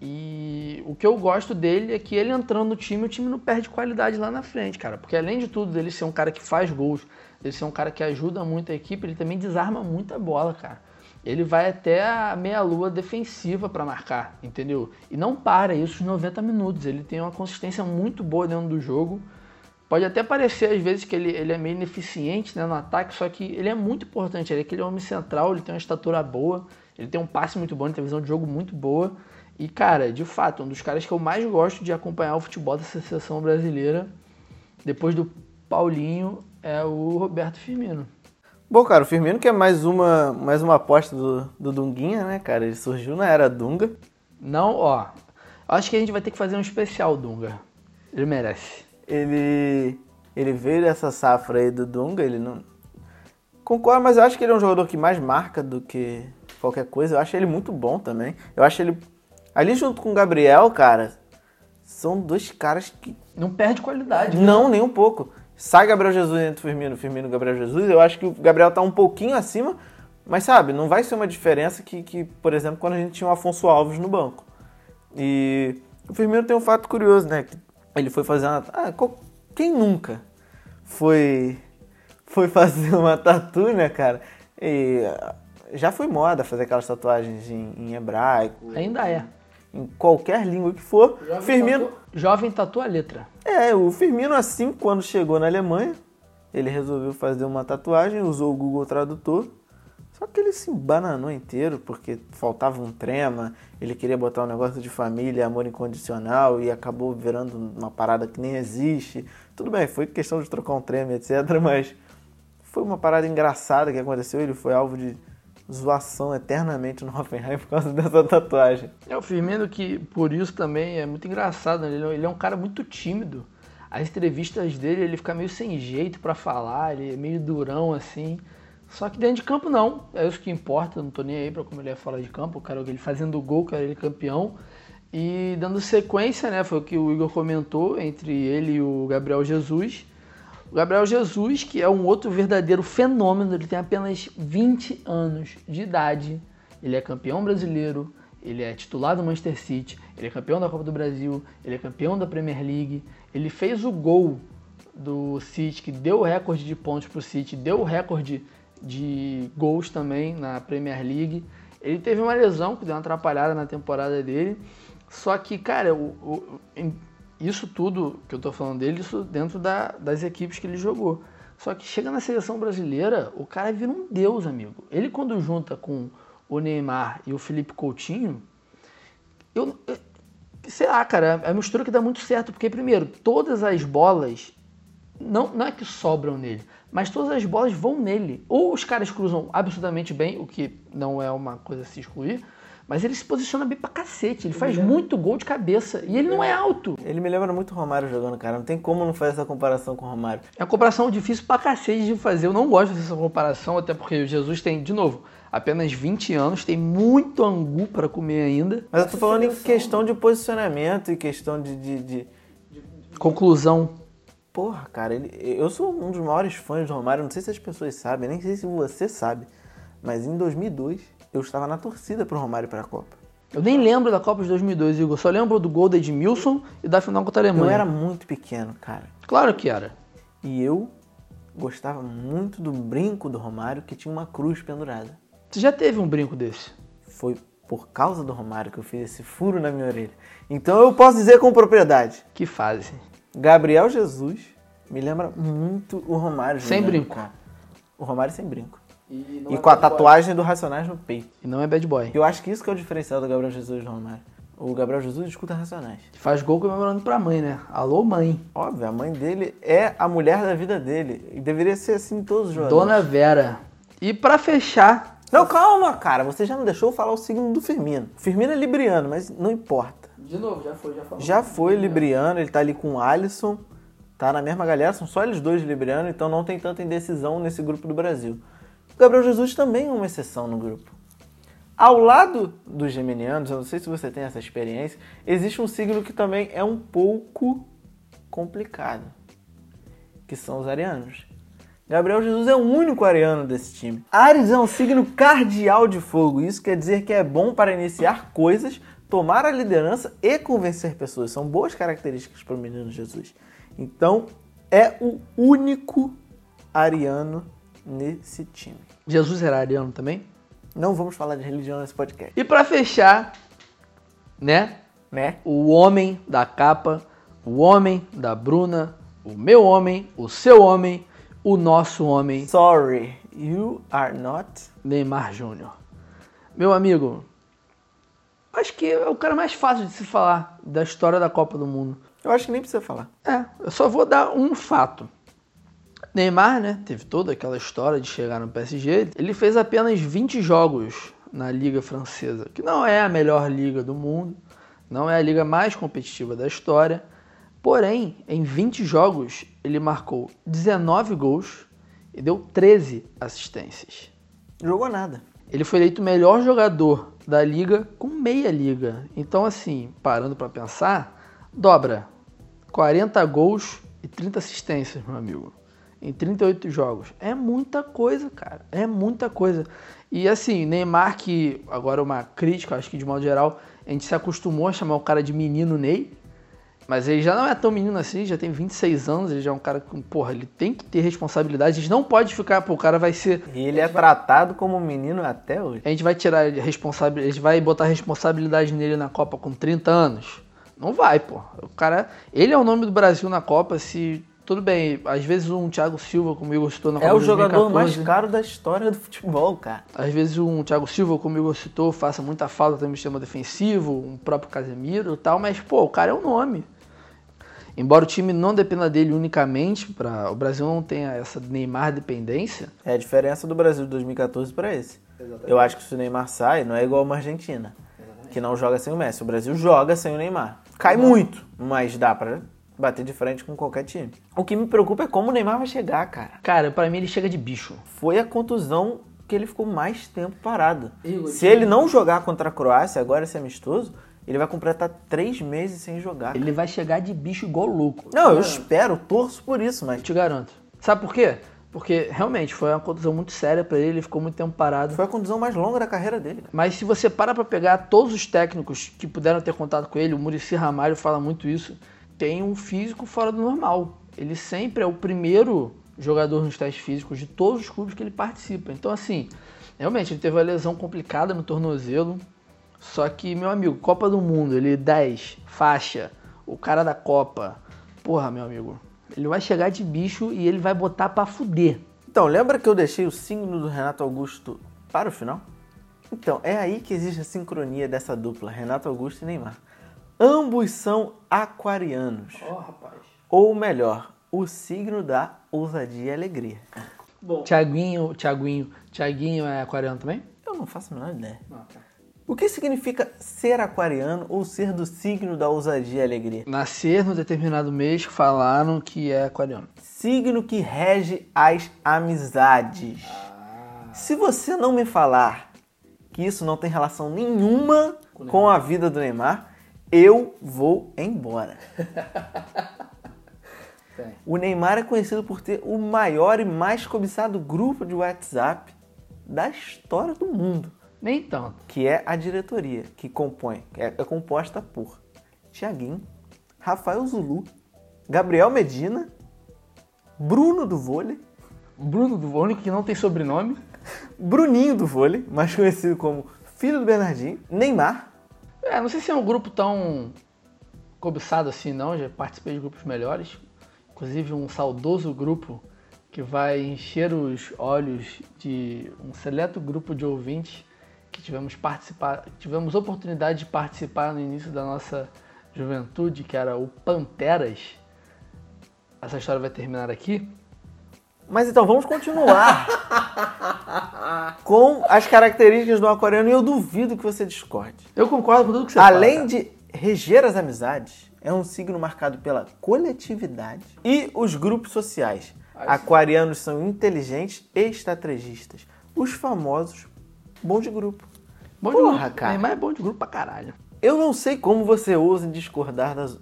E o que eu gosto dele é que ele entrando no time, o time não perde qualidade lá na frente, cara. Porque além de tudo, dele ser um cara que faz gols, ele ser um cara que ajuda muito a equipe, ele também desarma muita bola, cara ele vai até a meia-lua defensiva para marcar, entendeu? E não para isso os 90 minutos. Ele tem uma consistência muito boa dentro do jogo. Pode até parecer às vezes que ele, ele é meio ineficiente né, no ataque, só que ele é muito importante. Ele é aquele homem central, ele tem uma estatura boa, ele tem um passe muito bom, ele tem uma visão de jogo muito boa. E, cara, de fato, um dos caras que eu mais gosto de acompanhar o futebol dessa seleção brasileira, depois do Paulinho, é o Roberto Firmino. Bom, cara, o Firmino que é mais uma, mais uma aposta do, do Dunguinha, né, cara? Ele surgiu na era Dunga. Não, ó. Acho que a gente vai ter que fazer um especial, Dunga. Ele merece. Ele, ele veio dessa safra aí do Dunga, ele não... Concordo, mas eu acho que ele é um jogador que mais marca do que qualquer coisa. Eu acho ele muito bom também. Eu acho ele... Ali junto com o Gabriel, cara, são dois caras que Não perde qualidade. né? Não, nem um pouco. Sai Gabriel Jesus entre o Firmino, Firmino e Gabriel Jesus. Eu acho que o Gabriel tá um pouquinho acima, mas sabe, não vai ser uma diferença que, que, por exemplo, quando a gente tinha o Afonso Alves no banco. E o Firmino tem um fato curioso, né? Que ele foi fazer uma. Ah, quem nunca foi, foi fazer uma tatu, né, cara? E ah, já foi moda fazer aquelas tatuagens em, em hebraico, Ainda é. Em qualquer língua que for. Firmino. Jovem tatua a letra. É, o Firmino, assim, quando chegou na Alemanha, ele resolveu fazer uma tatuagem, usou o Google Tradutor. Só que ele se embananou inteiro, porque faltava um trema, ele queria botar um negócio de família, amor incondicional, e acabou virando uma parada que nem existe. Tudo bem, foi questão de trocar um trema, etc., mas foi uma parada engraçada que aconteceu, ele foi alvo de zoação eternamente no Hoffenheim por causa dessa tatuagem. É o Firmino que, por isso também, é muito engraçado. né? Ele, é- ele é um cara muito tímido. As entrevistas dele, ele fica meio sem jeito pra falar, ele é meio durão assim. Só que dentro de campo não, é isso que importa, não tô nem aí pra como ele é fora de campo, cara ele fazendo gol, cara, ele campeão. E dando sequência, né, foi o que o Igor comentou entre ele e o Gabriel Jesus. O Gabriel Jesus, que é um outro verdadeiro fenômeno, ele tem apenas 20 anos de idade. Ele é campeão brasileiro, ele é titular do Manchester City, ele é campeão da Copa do Brasil, ele é campeão da Premier League. Ele fez o gol do City, que deu o recorde de pontos para o City, deu o recorde de gols também na Premier League. Ele teve uma lesão que deu uma atrapalhada na temporada dele. Só que, cara, o- o- isso tudo que eu tô falando dele, isso dentro da- das equipes que ele jogou. Só que chega na seleção brasileira, o cara vira um deus, amigo. Ele quando junta com o Neymar e o Felipe Coutinho, eu, eu- sei lá, cara, é uma mistura que dá muito certo, porque primeiro, todas as bolas não, não é que sobram nele, mas todas as bolas vão nele. Ou os caras cruzam absurdamente bem, o que não é uma coisa a se excluir, mas ele se posiciona bem pra cacete. Ele faz muito gol de cabeça e ele não é alto. Ele me lembra muito o Romário jogando, cara. Não tem como não fazer essa comparação com o Romário. É uma comparação difícil pra cacete de fazer. Eu não gosto dessa comparação, até porque o Jesus tem, de novo, apenas 20 anos, tem muito angu pra comer ainda. Mas eu tô falando em questão de posicionamento e questão de. de, de- Conclusão. Porra, cara, ele- eu sou um dos maiores fãs do Romário. Não sei se as pessoas sabem, nem sei se você sabe. Mas em 2002, eu estava na torcida pro Romário para a Copa. Eu nem lembro da Copa de 2002, Igor. Só lembro do gol da Edmilson e da final contra a Alemanha. Eu era muito pequeno, cara. Claro que era. E eu gostava muito do brinco do Romário que tinha uma cruz pendurada. Você já teve um brinco desse? Foi por causa do Romário que eu fiz esse furo na minha orelha. Então eu posso dizer com propriedade. Que fase. Gabriel Jesus me lembra muito o Romário. Sem brinco. O Romário sem brinco. E, E com a tatuagem do Racionais no peito. E não é bad boy. Eu acho que isso que é o diferencial do Gabriel Jesus e do Romário. O Gabriel Jesus escuta Racionais. Faz gol comemorando pra mãe, né? Alô, mãe. Óbvio, a mãe dele é a mulher da vida dele. E deveria ser assim em todos os jogadores. Dona Vera. E pra fechar, Não, calma, cara. Você já não deixou eu falar o signo do Firmino. O Firmino é libriano, mas não importa. De novo, já foi, já falou. Já foi libriano, ele tá ali com o Alisson. Tá na mesma galera, são só eles dois libriano, então não tem tanta indecisão nesse grupo do Brasil. O Gabriel Jesus também é uma exceção no grupo. Ao lado dos geminianos, eu não sei se você tem essa experiência, existe um signo que também é um pouco complicado, que são os arianos. Gabriel Jesus é o único ariano desse time. Ares é um signo cardial de fogo, isso quer dizer que é bom para iniciar coisas, tomar a liderança e convencer pessoas. São boas características para o menino Jesus. Então, é o único ariano nesse time. Jesus era ariano também? Não vamos falar de religião nesse podcast, E pra fechar, né? né? O homem da capa, o homem da Bruna, o meu homem, o seu homem, o nosso homem, Sorry, you are not. Neymar Júnior. Meu amigo, acho que é o cara mais fácil de se falar da história da Copa do Mundo. Eu acho que nem precisa falar. É, eu só vou dar um fato. Neymar, né, teve toda aquela história de chegar no PSG. Ele fez apenas 20 jogos na Liga Francesa, que não é a melhor liga do mundo, não é a liga mais competitiva da história. Porém, em 20 jogos, ele marcou 19 gols e deu 13 assistências. Jogou nada. Ele foi eleito o melhor jogador da liga com meia liga. Então, assim, parando para pensar, dobra 40 gols e 30 assistências, meu amigo. Em 38 jogos. É muita coisa, cara. É muita coisa. E assim, Neymar, que agora é uma crítica, acho que de modo geral, a gente se acostumou a chamar o cara de menino Ney. Mas ele já não é tão menino assim, já tem 26 anos, ele já é um cara que, porra, ele tem que ter responsabilidade. A gente não pode ficar, pô, o cara vai ser. E ele é tratado como menino até hoje. A gente vai tirar responsabilidade, a gente vai botar responsabilidade nele na Copa com 30 anos? Não vai, pô. O cara, ele é o nome do Brasil na Copa, se tudo bem, às vezes um Thiago Silva, como Igor citou na Copa É o jogador 2014, mais caro da história do futebol, cara. Às vezes um Thiago Silva, como Igor citou, faça muita falta também no sistema defensivo, um próprio Casemiro e tal, mas, pô, o cara é um nome. Embora o time não dependa dele unicamente, para o Brasil não tenha essa Neymar dependência, É a diferença do Brasil de 2014 para esse. Eu acho que se o Neymar sai, não é igual uma Argentina, que não joga sem o Messi. O Brasil joga sem o Neymar. Cai muito, mas dá pra bater de frente com qualquer time. O que me preocupa é como o Neymar vai chegar, cara. cara, pra mim ele chega de bicho. Foi a contusão que ele ficou mais tempo parado. Se ele não jogar contra a Croácia, agora esse amistoso, ele vai completar três meses sem jogar. Ele vai chegar de bicho igual louco. Não, eu espero, torço por isso, mas Eu te garanto. Sabe por quê? Porque realmente foi uma contusão muito séria pra ele, ele ficou muito tempo parado. foi a contusão mais longa da carreira dele. cara. Mas se você para pra pegar todos os técnicos que puderam ter contato com ele, o Murici Ramalho fala muito isso, tem um físico fora do normal. Ele sempre é o primeiro jogador nos testes físicos de todos os clubes que ele participa. Então, assim, realmente ele teve uma lesão complicada no tornozelo. Só que, meu amigo, Copa do Mundo, ele 10, faixa, o cara da Copa. Porra, meu amigo, ele vai chegar de bicho e ele vai botar pra fuder. Então, lembra que eu deixei o signo do Renato Augusto para o final? Então, é aí que existe a sincronia dessa dupla, Renato Augusto e Neymar. Ambos são aquarianos. Ó, rapaz. Ou melhor, o signo da ousadia e alegria. Tiaguinho, Tiaguinho, Tiaguinho é aquariano também? Eu não faço a menor ideia. O que significa ser aquariano ou ser do signo da ousadia e alegria? Nascer no determinado mês falaram que é aquariano. Signo que rege as amizades. Se você não me falar que isso não tem relação nenhuma com a vida do Neymar, eu vou embora. O Neymar é conhecido por ter o maior e mais cobiçado grupo de WhatsApp da história do mundo, Nem tanto. que é a diretoria, que compõe, é, é composta por Tiaguinho, Rafael Zulu, Gabriel Medina, Bruno do vôlei, Bruno do único que não tem sobrenome. Bruninho do vôlei, mais conhecido como filho do Bernardinho, Neymar, É, não sei se é um grupo tão cobiçado assim, não. Já participei de grupos melhores. Inclusive um saudoso grupo que vai encher os olhos de um seleto grupo de ouvintes que tivemos participar, tivemos oportunidade de participar no início da nossa juventude, que era o Panteras. Essa história vai terminar aqui. Mas então vamos continuar com as características do aquariano e eu duvido que você discorde. Eu concordo com tudo que você Além fala. de reger as amizades, é um signo marcado pela coletividade e os grupos sociais. Aquarianos são inteligentes e estrategistas. Os famosos bom de grupo. Bom de Porra, grupo. cara. Neymar é bom de grupo pra caralho. Eu não sei como você ousa discordar das-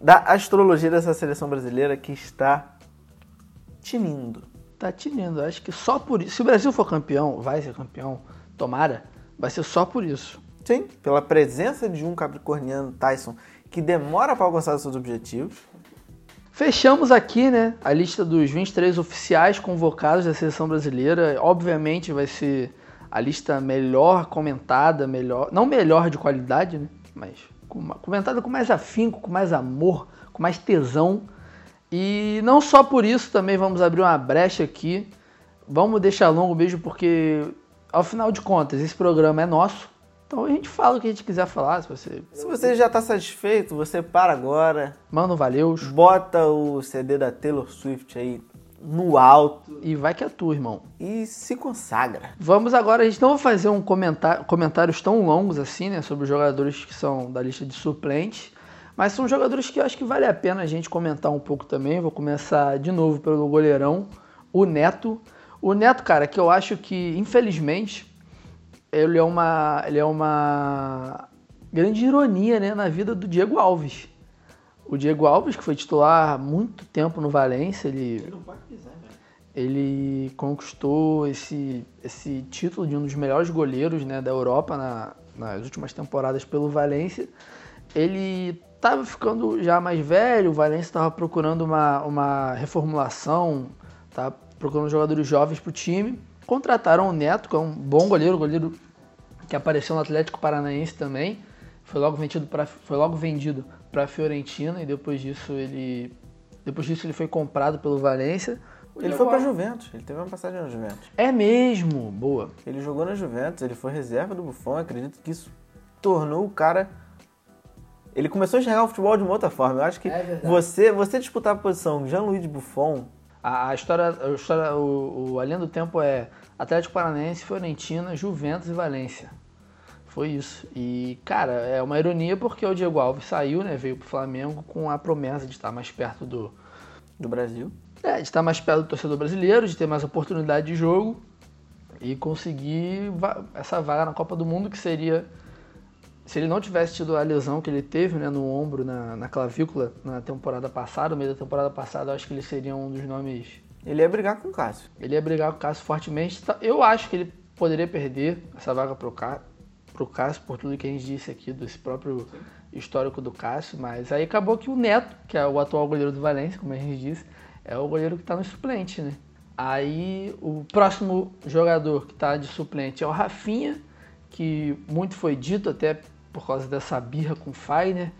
da astrologia dessa seleção brasileira que está tinindo. Tá tinindo. Acho que só por isso. Se o Brasil for campeão, vai ser campeão, tomara, vai ser só por isso. Sim, pela presença de um capricorniano Tyson que demora para alcançar os seus objetivos. Fechamos aqui, né, a lista dos 23 oficiais convocados da seleção brasileira. Obviamente vai ser a lista melhor comentada, melhor, não melhor de qualidade, né, mas com ma- comentada com mais afinco, com mais amor, com mais tesão. E não só por isso, também vamos abrir uma brecha aqui. Vamos deixar longo o beijo porque ao final de contas esse programa é nosso. Então a gente fala o que a gente quiser falar, se você Se você já está satisfeito, você para agora, manda um valeus. bota o CD da Taylor Swift aí no alto E vai que é tu, irmão. e se consagra. Vamos agora, a gente não vai fazer um comentário, comentários tão longos assim, né, sobre os jogadores que são da lista de suplentes, mas são jogadores que eu acho que vale a pena a gente comentar um pouco também. Vou começar de novo pelo goleirão, o Neto. O Neto, cara, que eu acho que, infelizmente, ele é uma, ele é uma grande ironia, né, na vida do Diego Alves. O Diego Alves, que foi titular há muito tempo no Valência, ele ele conquistou esse, esse título de um dos melhores goleiros né, da Europa na- nas últimas temporadas pelo Valência. Ele estava ficando já mais velho, o Valência estava procurando uma, uma reformulação, estava procurando jogadores jovens para o time. Contrataram o Neto, que é um bom goleiro, goleiro que apareceu no Atlético Paranaense também. Foi logo vendido para foi logo vendido para Fiorentina e depois disso ele depois disso ele foi comprado pelo Valência. Ele Diego foi Alves- Juventus, ele teve uma passagem na Juventus. É mesmo, boa. Ele jogou na Juventus, ele foi reserva do Buffon, acredito que isso tornou o cara. Ele começou a enxergar o futebol de uma outra forma. Eu acho que É você, você disputar a posição Jean-Louis Buffon, A, a história, a, história o, o, a linha do tempo é Atlético Paranaense, Fiorentina, Juventus e Valência. Foi isso. E, cara, é uma ironia porque o Diego Alves saiu, né? Veio pro Flamengo com a promessa de estar mais perto do. do Brasil. É, de estar mais perto do torcedor brasileiro, de ter mais oportunidade de jogo e conseguir va- essa vaga na Copa do Mundo que seria. Se ele não tivesse tido a lesão que ele teve né, no ombro, na, na clavícula, na temporada passada, no meio da temporada passada, eu acho que ele seria um dos nomes Ele ia brigar com o Cássio. ele ia brigar com o Cássio fortemente. Tá- Eu acho que ele poderia perder essa vaga pro, Cá, pro Cássio, por tudo que a gente disse aqui, desse próprio histórico do Cássio. Mas aí acabou que o Neto, que é o atual goleiro do Valência, como a gente disse, é o goleiro que tá no suplente, né? Aí o próximo jogador que tá de suplente é o Rafinha, que muito foi dito até por causa dessa birra com o Fagner.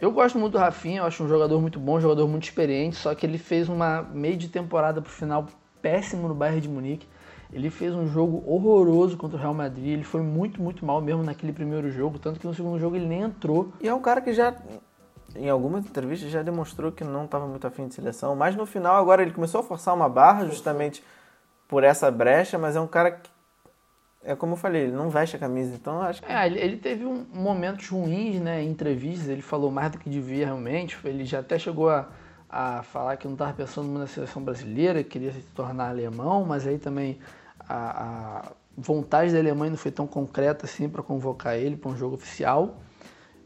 Eu gosto muito do Rafinha, eu acho um jogador muito bom, um jogador muito experiente, só que ele fez uma meio de temporada pro final péssimo no Bayern de Munique. Ele fez um jogo horroroso contra o Real Madrid, ele foi muito, muito mal mesmo naquele primeiro jogo, tanto que no segundo jogo ele nem entrou. E é um cara que já, em algumas entrevistas, já demonstrou que não estava muito afim de seleção. Mas no final, agora ele começou a forçar uma barra justamente por essa brecha, mas é um cara que, é como eu falei, ele não veste a camisa. Então eu acho que É, ele, teve um, momentos ruins, né, em entrevistas, ele falou mais do que devia realmente, ele já até chegou a, a falar que não estava pensando na seleção brasileira, que queria se tornar alemão, mas aí também a, a vontade da Alemanha não foi tão concreta assim para convocar ele para um jogo oficial.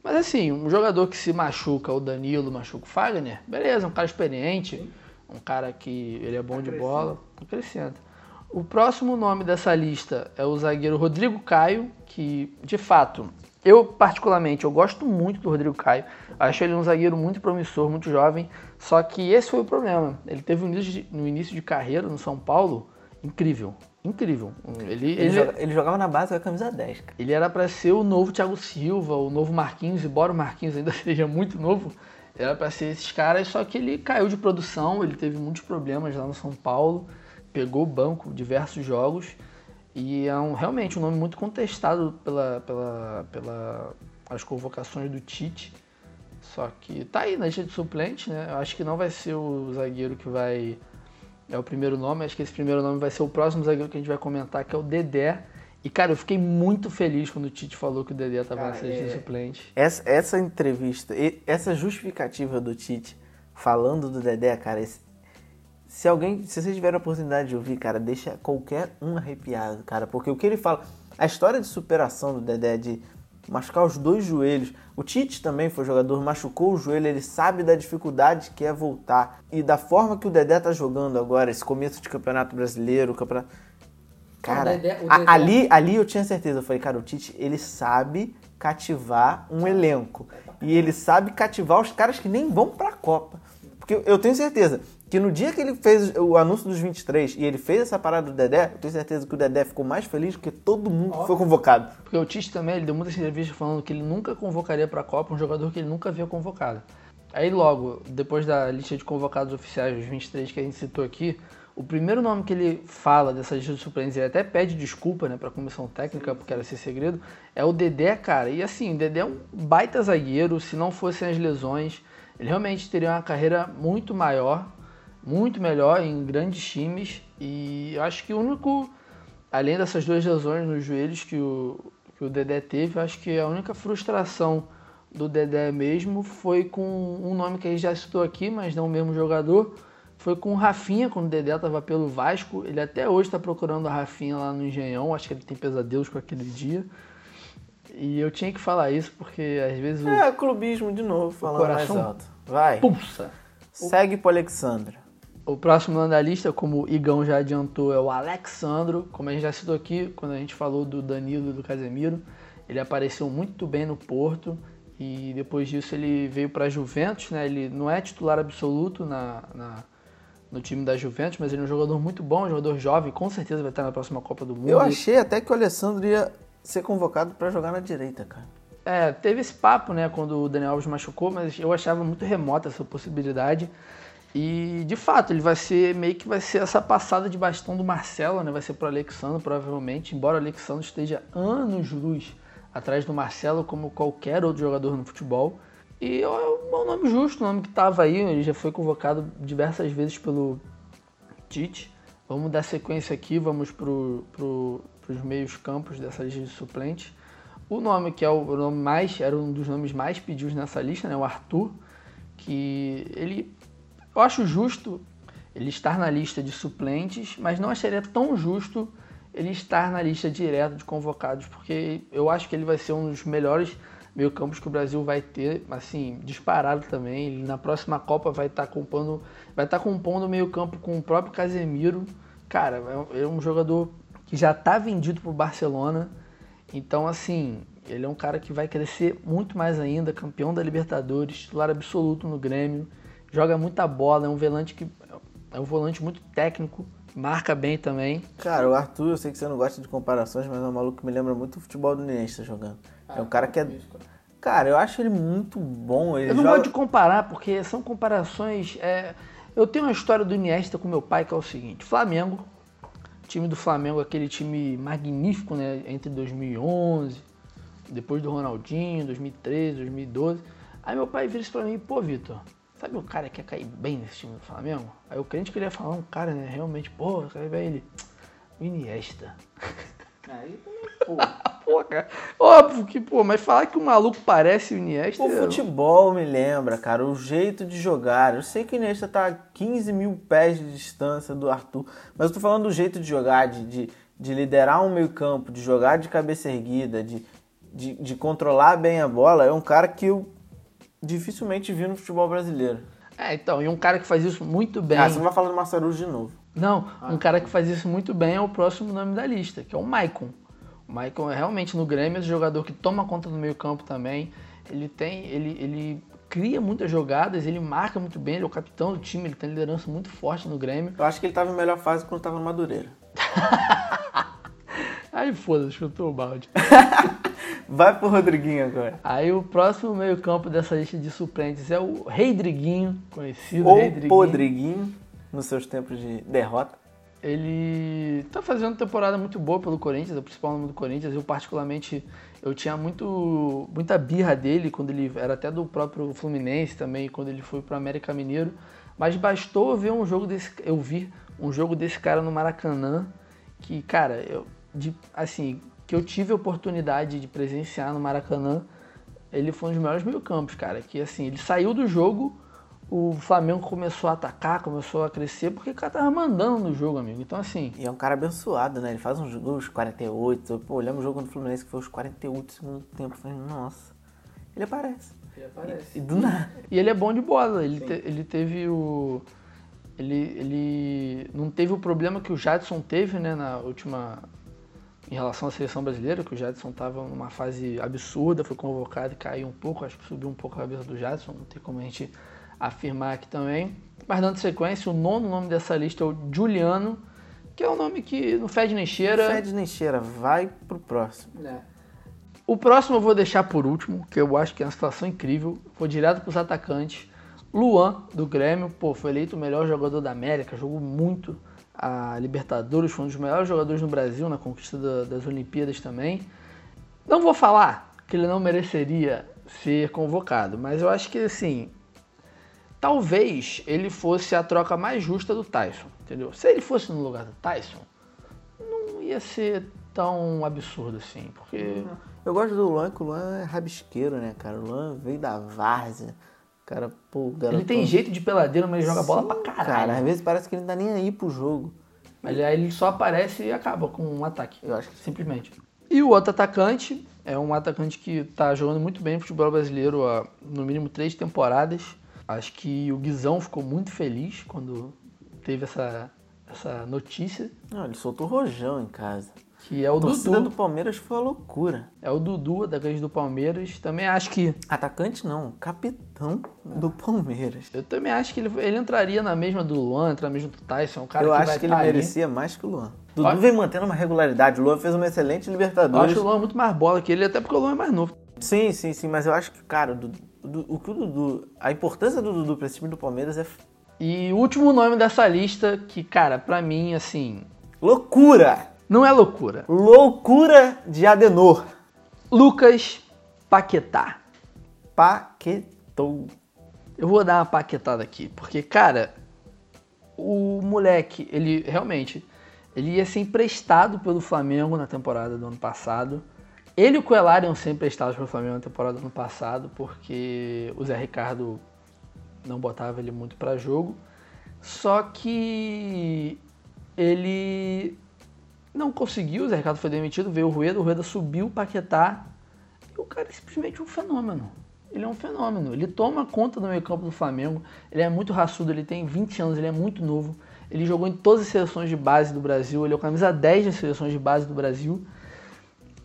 Mas assim, um jogador que se machuca, o Danilo machuca o Fagner, beleza, um cara experiente, um cara que ele é bom de bola, acrescenta. O próximo nome dessa lista é o zagueiro Rodrigo Caio, que de fato, eu particularmente, eu gosto muito do Rodrigo Caio. Acho ele um zagueiro muito promissor, muito jovem. Só que esse foi o problema. Ele teve um início de, no início de carreira no São Paulo incrível, incrível. Ele, ele, ele, joga- ele jogava na base com a camisa 10, cara. ele era para ser o novo Thiago Silva, o novo Marquinhos, embora o Marquinhos ainda seja muito novo, era para ser esses caras, só que ele caiu de produção, ele teve muitos problemas lá no São Paulo, pegou banco diversos jogos e é um, realmente um nome muito contestado pela, pela, pela as convocações do Tite. Só que tá aí na lista de suplente, né? Eu acho que não vai ser o zagueiro que vai é o primeiro nome. Acho que esse primeiro nome vai ser o próximo zagueiro que a gente vai comentar, que é o Dedé. E, cara, eu fiquei muito feliz quando o Tite falou que o Dedé tava Cara, nessa lista de é- suplente. Essa, essa entrevista, essa justificativa do Tite falando do Dedé, cara, esse- se alguém, se vocês tiverem a oportunidade de ouvir, cara, deixa qualquer um arrepiado, cara, porque o que ele fala, a história de superação do Dedé, de machucar os dois joelhos, o Tite também foi jogador, machucou o joelho, ele sabe da dificuldade que é voltar e da forma que o Dedé tá jogando agora, esse começo de campeonato brasileiro, campeonato Cara, O Dedé- o Dedé- ali, ali eu tinha certeza. Eu falei, cara, o Tite, ele sabe cativar um elenco. E ele sabe cativar os caras que nem vão pra Copa. Porque eu tenho certeza que no dia que ele fez o anúncio dos 23 e ele fez essa parada do Dedé, eu tenho certeza que o Dedé ficou mais feliz do que todo mundo que foi convocado. Porque o Tite também, ele deu muitas entrevistas falando que ele nunca convocaria pra Copa um jogador que ele nunca havia convocado. Aí logo, depois da lista de convocados oficiais, os 23 que a gente citou aqui, o primeiro nome que ele fala dessa lista de suplentes, ele até pede desculpa, né, pra comissão técnica, porque era ser segredo, é o Dedé, cara. E assim, o Dedé é um baita zagueiro, se não fossem as lesões, ele realmente teria uma carreira muito maior, muito melhor em grandes times e eu acho que o único, além dessas duas lesões nos joelhos que o, que o Dedé teve, eu acho que a única frustração do Dedé mesmo foi com um nome que a gente já citou aqui, mas não o mesmo jogador, foi com o Rafinha, quando o Dedé estava pelo Vasco. Ele até hoje está procurando a Rafinha lá no Engenhão, acho que ele tem pesadelos com aquele dia. E eu tinha que falar isso porque às vezes o É, clubismo de novo, falando coração mais alto. Vai. pulsa. Segue pro Alexandre. O próximo da lista, como o Igão já adiantou, é o Alexandro. Como a gente já citou aqui, quando a gente falou do Danilo e do Casemiro, ele apareceu muito bem no Porto e depois disso ele veio para a Juventus. Né? Ele não é titular absoluto na, na- no time da Juventus, mas ele é um jogador muito bom, um jogador jovem, com certeza vai estar na próxima Copa do Mundo. Eu achei até que o Alessandro ia ser convocado pra jogar na direita, cara. É, teve esse papo, né, quando o Daniel Alves machucou, mas eu achava muito remota essa possibilidade. E, de fato, ele vai ser, meio que vai ser essa passada de bastão do Marcelo, né, vai ser pro Alexandre, provavelmente, embora o Alexandre esteja anos-luz atrás do Marcelo, como qualquer outro jogador no futebol. E é um nome justo, um nome que estava aí, ele já foi convocado diversas vezes pelo Tite. Vamos dar sequência aqui, vamos para pro, os meios campos dessa lista de suplentes. O nome que é o nome mais, era um dos nomes mais pedidos nessa lista, né, o Arthur, que ele, eu acho justo ele estar na lista de suplentes, mas não acharia tão justo ele estar na lista direta de convocados, porque eu acho que ele vai ser um dos melhores meio campos que o Brasil vai ter, assim, disparado também. Ele na próxima Copa vai estar compondo, vai estar compondo o meio campo com o próprio Casemiro. Cara, é um jogador que já está vendido para o Barcelona. Então, assim, ele é um cara que vai crescer muito mais ainda, campeão da Libertadores, titular absoluto no Grêmio, joga muita bola, é um volante que é um volante muito técnico, marca bem também. Cara, o Arthur, eu sei que você não gosta de comparações, mas é um maluco que me lembra muito o futebol do Iniesta jogando. é um cara que é. Cara, eu acho ele muito bom. Ele Eu não joga... gosto de comparar, porque são comparações. é, Eu tenho uma história do Iniesta com meu pai que é o seguinte: Flamengo, time do Flamengo, aquele time magnífico, né? Entre 2011, depois do Ronaldinho, 2013, 2012. Aí meu pai vira isso pra mim: pô, Vitor, sabe o cara que ia cair bem nesse time do Flamengo? Aí o crente queria falar um cara, né? Realmente, pô, cair bem ele. O Iniesta. Aí também, pô. Pô, cara. Óbvio que, pô, mas falar que o maluco parece o Iniesta. O futebol me lembra, cara, o jeito de jogar. Eu sei que o Iniesta tá a 15 mil pés de distância do Arthur, mas eu tô falando do jeito de jogar, de, de, de liderar um meio campo, de jogar de cabeça erguida, de, de, de controlar bem a bola. É um cara que eu dificilmente vi no futebol brasileiro. É, então, e um cara que faz isso muito bem. Ah, você não vai falar do Marcelo de novo. Não, um cara que faz isso muito bem é o próximo nome da lista, que é o Maicon. O Maicon é realmente no Grêmio esse jogador que toma conta do meio-campo também. Ele tem, ele, ele cria muitas jogadas, ele marca muito bem, ele é o capitão do time, ele tem liderança muito forte no Grêmio. Eu acho que ele tava em melhor fase quando tava no Madureira. Aí foda-se, chutou o balde. Vai pro Rodriguinho agora. Aí o próximo meio-campo dessa lista de suplentes é o Reidriguinho, conhecido Ou Reidriguinho. Podriguinho, nos seus tempos de derrota. Ele tá fazendo temporada muito boa pelo Corinthians, é o principal nome do Corinthians. Eu, particularmente, eu tinha muito, muita birra dele quando ele era até do próprio Fluminense também, quando ele foi pro América Mineiro. Mas bastou ver um jogo desse, eu vi um jogo desse cara no Maracanã, que, cara, eu, de, assim, que eu tive a oportunidade de presenciar no Maracanã. Ele foi um dos melhores meio-campos, cara. Que assim, ele saiu do jogo, o Flamengo começou a atacar, começou a crescer, porque o cara tava mandando no jogo, amigo. Então, assim, E é um cara abençoado, né? Ele faz uns gols 48. Pô, olhamos o jogo do Fluminense que foi os 48 do segundo tempo. Eu falei, nossa, ele aparece. ele aparece. E do nada. E ele é bom de bola. Ele, te- ele teve o. Ele, ele não teve o problema que o Jadson teve, né, na última. Em relação à seleção brasileira, que o Jadson estava numa fase absurda, foi convocado e caiu um pouco, acho que subiu um pouco a cabeça do Jadson, não tem como a gente afirmar aqui também. Mas dando sequência, o nono nome dessa lista é o Juliano, que é um nome que não fede nem cheira. Fede nem cheira, vai pro próximo. O próximo eu vou deixar por último, que eu acho que é uma situação incrível. Vou direto para os atacantes. Luan, do Grêmio, pô, foi eleito o melhor jogador da América, jogou muito a Libertadores, foi um dos melhores jogadores no Brasil na conquista da- das Olimpíadas também. Não vou falar que ele não mereceria ser convocado, mas eu acho que assim, talvez ele fosse a troca mais justa do Tyson, entendeu? Se ele fosse no lugar do Tyson, não ia ser tão absurdo assim, porque Eu gosto do Luan, que o Luan é rabisqueiro, né, cara? O Luan veio da várzea. O cara, pô, o garoto. ele tem jeito de peladeiro, mas joga bola pra Sim, caralho. Cara, às vezes parece que ele não tá nem aí pro jogo. Mas aí ele só aparece e acaba com um ataque. Eu acho que Simplesmente. E o outro atacante é um atacante que tá jogando muito bem no futebol brasileiro há no mínimo três temporadas. Acho que o Guizão ficou muito feliz quando teve essa, essa notícia, Não, ele soltou rojão em casa. Que é o torcida Dudu. do Palmeiras foi uma loucura. É o Dudu, atacante do Palmeiras. Também acho que. Atacante não, capitão do Palmeiras. Eu também acho que ele, ele entraria na mesma do Luan, entra na mesma do Tyson. O cara eu que acho que ele tá ali. merecia mais que o Luan. Dudu Olha- vem mantendo uma regularidade. O Luan fez uma excelente Eu Libertadores. acho o Luan muito mais bola que ele, até porque o Luan é mais novo. Sim, sim, sim, mas eu acho que, cara, o, Dudu- o que o Dudu. A importância do Dudu pra esse time do Palmeiras é E o último nome dessa lista, que, cara, pra mim, assim, loucura! Não é loucura. Loucura de Adenor. Lucas Paquetá. Paquetou. Eu vou dar uma paquetada aqui, porque, cara, o moleque, ele realmente, ele ia ser emprestado pelo Flamengo na temporada do ano passado. Ele e o Coelho iam ser emprestados pelo Flamengo na temporada do ano passado, porque o Zé Ricardo não botava ele muito pra jogo. Só que ele não conseguiu, o Zé Ricardo foi demitido, veio o Rueda, o Rueda subiu o Paquetá e o cara é simplesmente um fenômeno. Ele é um fenômeno. Ele toma conta do meio campo do Flamengo. Ele é muito raçudo, ele tem 20 anos, ele é muito novo. Ele jogou em todas as seleções de base do Brasil. Ele é o camisa 10 das seleções de base do Brasil.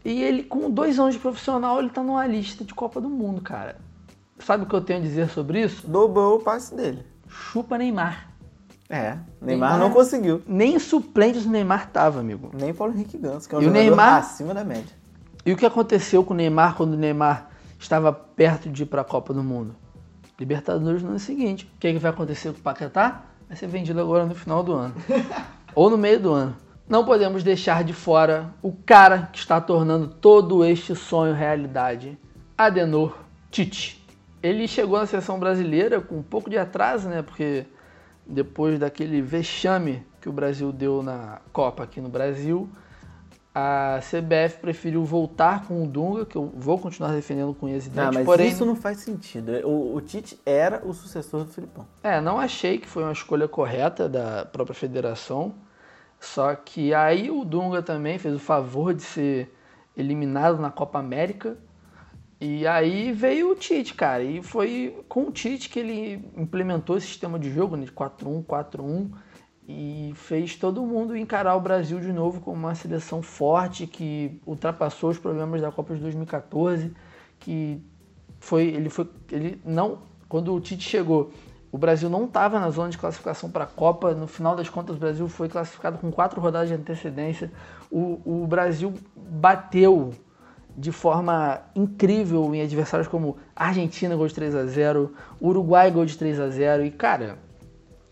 E ele, com dois anos de profissional, ele tá numa lista de Copa do Mundo, cara. Sabe o que eu tenho a dizer sobre isso? Dobrou o passe dele. Chupa Neymar. É, Neymar, Neymar- não conseguiu. Nem suplentes o Neymar tava, amigo. Nem Paulo Henrique Ganso, que é um E o jogador Neymar? acima da média. E o que aconteceu com o Neymar quando o Neymar estava perto de ir para a Copa do Mundo? Libertadores no ano seguinte. O que, que vai acontecer com o Paquetá? Vai ser vendido agora no final do ano. Ou no meio do ano. Não podemos deixar de fora o cara que está tornando todo este sonho realidade. Adenor Tite. Ele chegou na seleção brasileira com um pouco de atraso, né? Porque depois daquele vexame que o Brasil deu na Copa aqui no Brasil, a CBF preferiu voltar com o Dunga, que eu vou continuar defendendo com unhas e Ah, mas porém, isso não faz sentido. O, o Tite era o sucessor do Filipão. é, não achei que foi uma escolha correta da própria federação. Só que aí o Dunga também fez o favor de ser eliminado na Copa América. E aí veio o Tite, cara. E foi com o Tite que ele implementou esse sistema de jogo né, de 4-1, 4-1 e fez todo mundo encarar o Brasil de novo como uma seleção forte que ultrapassou os problemas da Copa de 2014, que foi ele foi ele não quando o Tite chegou o Brasil não estava na zona de classificação para a Copa. No final das contas, o Brasil foi classificado com quatro rodadas de antecedência. O, o Brasil bateu de forma incrível em adversários como Argentina, gol de 3 a 0 Uruguai, gol de 3 a 0 E, cara,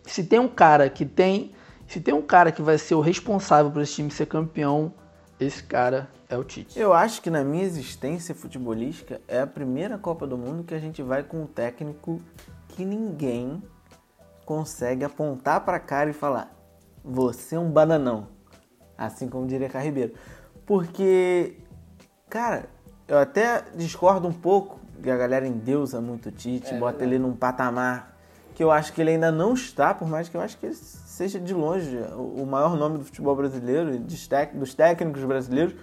se tem um cara que tem. Se tem um cara que vai ser o responsável por esse time ser campeão, esse cara é o Tite. Eu acho que na minha existência futebolística é a primeira Copa do Mundo que a gente vai com um técnico que ninguém consegue apontar pra cara e falar: você é um bananão. Assim como diria Carribeiro. Porque, cara, eu até discordo um pouco que a galera endeusa muito o Tite, bota ele num patamar que eu acho que ele ainda não está, por mais que eu acho que ele seja de longe o maior nome do futebol brasileiro, dos técnicos brasileiros.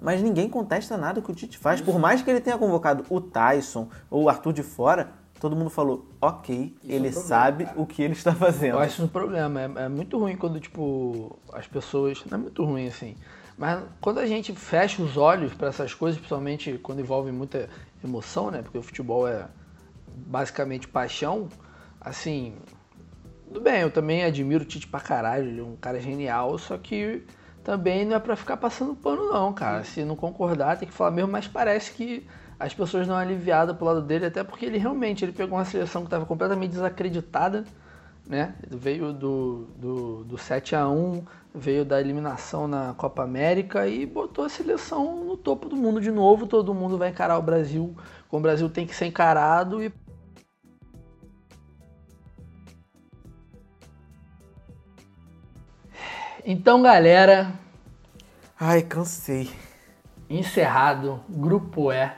Mas ninguém contesta nada que o Tite faz. Por mais que ele tenha convocado o Tyson ou o Arthur de fora, todo mundo falou, ok, ele sabe o que ele está fazendo. Eu acho isso um problema. É, é muito ruim quando, tipo, as pessoas. Não é muito ruim assim. Mas quando a gente fecha os olhos para essas coisas, principalmente quando envolve muita emoção, né? Porque o futebol é basicamente paixão. Assim, tudo bem, eu também admiro o Tite pra caralho, ele é um cara genial, só que também não é pra ficar passando pano não, cara. Se não concordar, tem que falar mesmo, mas parece que as pessoas dão uma aliviada pro lado dele, até porque ele realmente ele pegou uma seleção que estava completamente desacreditada, né? Veio do, do, do 7 a 1 veio da eliminação na Copa América e botou a seleção no topo do mundo de novo. Todo mundo vai encarar o Brasil como o Brasil tem que ser encarado e Então, galera, ai, cansei. Encerrado, grupo E.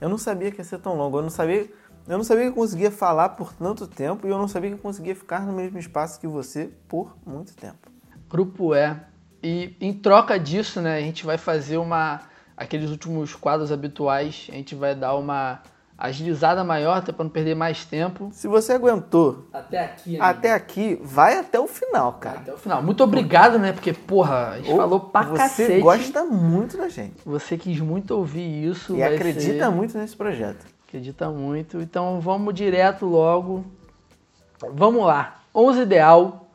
Eu não sabia que ia ser tão longo. Eu não sabia, eu não sabia que eu conseguia falar por tanto tempo e eu não sabia que eu conseguia ficar no mesmo espaço que você por muito tempo. Grupo E. E em troca disso, né, a gente vai fazer uma. Aqueles últimos quadros habituais, a gente vai dar uma agilizada maior, até para não perder mais tempo. Se você aguentou Até aqui, até aqui, vai até o final, cara. Até o final. Muito obrigado, né? Porque, porra, a gente falou pra você cacete. gosta muito da gente. Você quis muito ouvir isso. E acredita ser- muito nesse projeto. Acredita muito. Então vamos direto logo. Vamos lá. 11 ideal.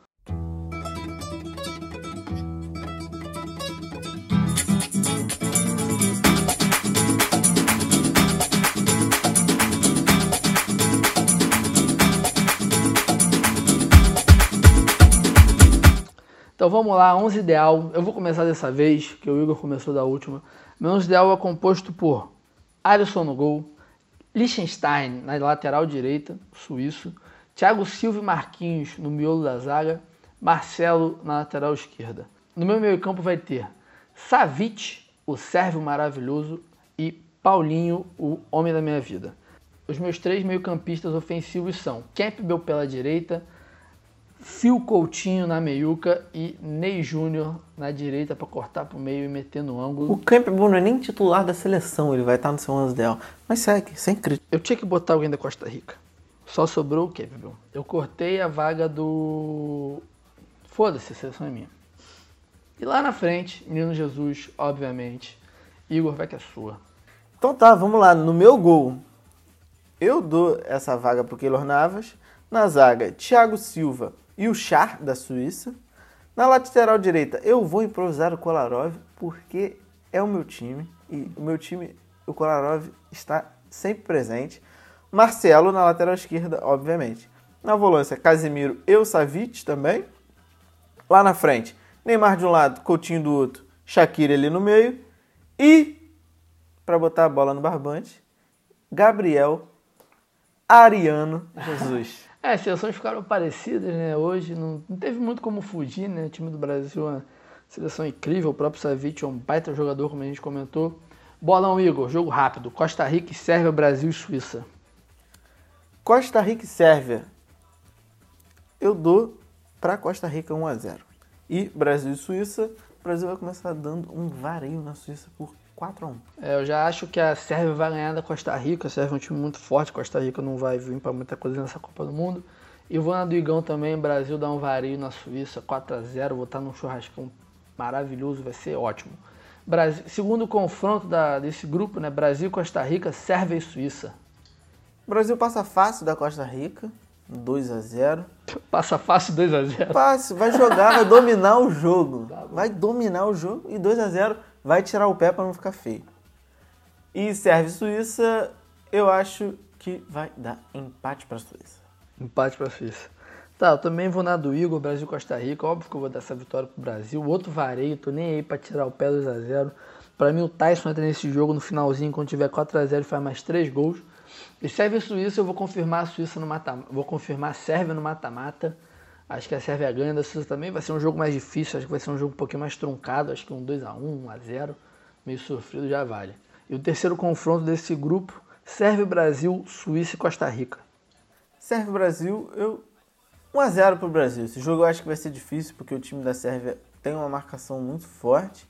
Vamos lá, 11 ideal. Eu vou começar dessa vez, que o Igor começou da última. Meu 11 ideal é composto por Alisson no gol, Liechtenstein na lateral direita, suíço, Thiago Silva e Marquinhos no miolo da zaga, Marcelo na lateral esquerda. No meu meio campo vai ter Savic, o sérvio maravilhoso, e Paulinho, o homem da minha vida. Os meus três meio-campistas ofensivos são Campbell pela direita, Phil Coutinho na meiuca e Ney Júnior na direita para cortar pro meio e meter no ângulo. O Campbell não é nem titular da seleção, ele vai estar no seu 11 ideal. Mas segue, sem crítica. Eu tinha que botar alguém da Costa Rica. Só sobrou o Campbell. Eu cortei a vaga do. Foda-se, a seleção é minha. E lá na frente, Menino Jesus, obviamente. Igor vai que é sua. Então tá, vamos lá. No meu gol, eu dou essa vaga pro Keylor Navas. Na zaga, Thiago Silva e o Char, da Suíça. Na lateral direita, eu vou improvisar o Kolarov, porque é o meu time. E o meu time, o Kolarov, está sempre presente. Marcelo na lateral esquerda, obviamente. Na volância, Casemiro e o Savic também. Lá na frente, Neymar de um lado, Coutinho do outro, Shaqiri ali no meio. E para botar a bola no barbante, Gabriel Ariano Jesus. É, as seleções ficaram parecidas, né? Hoje não, não teve muito como fugir, né? O time do Brasil é uma seleção incrível. O próprio Savic é um baita jogador, como a gente comentou. Bolão, Igor, jogo rápido. Costa Rica Sérvia, Brasil e Suíça. Costa Rica e Sérvia. Eu dou para Costa Rica 1 a 0. E Brasil e Suíça, o Brasil vai começar dando um vareio na Suíça por 4 a 1. É, eu já acho que a Sérvia vai ganhar da Costa Rica. A Sérvia é um time muito forte. Costa Rica não vai vir para muita coisa nessa Copa do Mundo. E vou na do Igão também. Brasil dá um vareio na Suíça, 4 a 0 Vou estar num churrascão maravilhoso, vai ser ótimo. Brasil, segundo confronto da, desse grupo, né? Brasil, Costa Rica, Sérvia e Suíça. O Brasil passa fácil da Costa Rica, 2 a 0. Passa fácil 2 a 0 Fácil, vai jogar, vai dominar o jogo. Vai dominar o jogo e 2 a 0 vai tirar o pé para não ficar feio. E Sérvia e Suíça, eu acho que vai dar empate para a Suíça. Empate para a Suíça. Tá, eu também vou na do Igor, Brasil Costa Rica. Óbvio que eu vou dar essa vitória pro Brasil. Outro vareio, tô nem aí pra tirar o pé 2x0. Pra mim, o Tyson entra nesse jogo no finalzinho, quando tiver 4x0, e faz mais 3 gols. E Sérvia e Suíça, eu vou confirmar a Suíça no mata Vou confirmar a Sérvia no mata-mata. Acho que a Sérvia ganha da Suíça também. Vai ser um jogo mais difícil, acho que vai ser um jogo um pouquinho mais truncado. Acho que um 2x1, 1x0, meio sofrido já vale. E o terceiro confronto desse grupo, Sérvia, Brasil, Suíça e Costa Rica. Sérvia Brasil, eu 1 a 0 pro Brasil. Esse jogo eu acho que vai ser difícil porque o time da Sérvia tem uma marcação muito forte.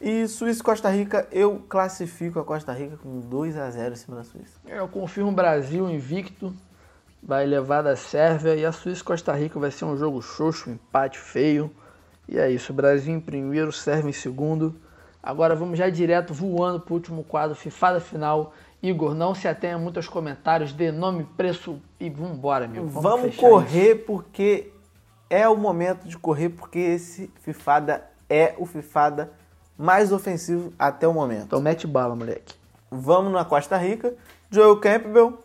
E Suíça e Costa Rica, eu classifico a Costa Rica com 2 a 0 em cima da Suíça. Eu confirmo o Brasil invicto, vai levar da Sérvia e a Suíça e Costa Rica vai ser um jogo xoxo, um empate feio. E é isso, Brasil em primeiro, Sérvia em segundo. Agora vamos já direto voando pro último quadro, Fifada final. Igor, não se atenha muito aos comentários, dê nome, preço e vambora, meu. Vamos, fechar correr porque é o momento de correr porque esse Fifada é o Fifada mais ofensivo até o momento. Então mete bala, moleque. Vamos na Costa Rica. Joel Campbell,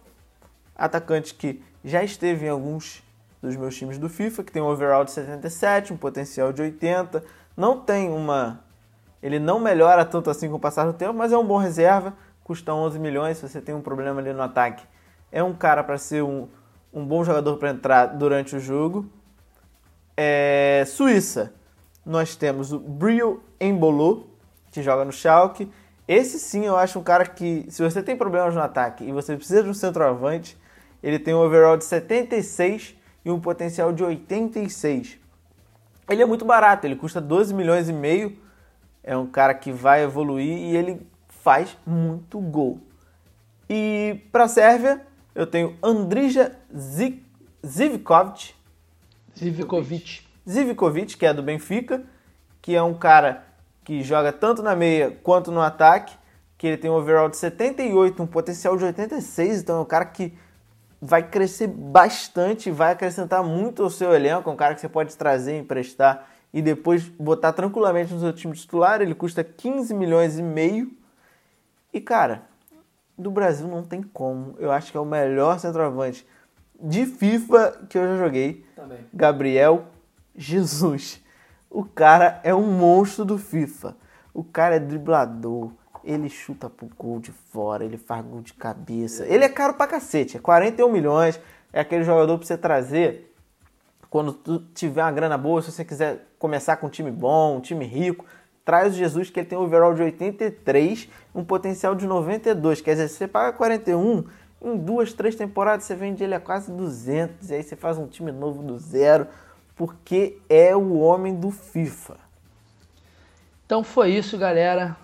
atacante que já esteve em alguns dos meus times do FIFA, que tem um overall de 77, um potencial de 80. Não tem uma. Ele não melhora tanto assim com o passar do tempo, mas é um bom reserva. Custa 11 milhões. Se você tem um problema ali no ataque, é um cara para ser um, um bom jogador para entrar durante o jogo. É, Suíça. nós temos o Brio Embolo, que joga no Schalke. Esse sim eu acho um cara que, se você tem problemas no ataque e você precisa de um centroavante, ele tem um overall de 76 e um potencial de 86. Ele é muito barato, ele custa 12 milhões e meio. É um cara que vai evoluir e ele faz muito gol. E para a Sérvia, eu tenho Andrija Zivkovic. Zivkovic. Zivkovic, que é do Benfica, que é um cara que joga tanto na meia quanto no ataque, que ele tem um overall de 78, um potencial de 86, então é um cara que vai crescer bastante, vai acrescentar muito ao seu elenco, é um cara que você pode trazer, emprestar e depois botar tranquilamente no seu time titular, ele custa 15 milhões e meio. E cara, do Brasil não tem como. Eu acho que é o melhor centroavante de FIFA que eu já joguei. Também. Gabriel Jesus. O cara é um monstro do FIFA. O cara é driblador. Ele chuta pro gol de fora, ele faz gol de cabeça. Ele é caro pra cacete, é 41 milhões. É aquele jogador pra você trazer quando tu tiver uma grana boa, se você quiser começar com um time bom, um time rico, traz o Jesus que ele tem um overall de 83, um potencial de 92. Quer dizer, se você paga 41, em duas, três temporadas você vende ele a quase 200, e aí você faz um time novo do zero, porque é o homem do FIFA. Então foi isso, galera.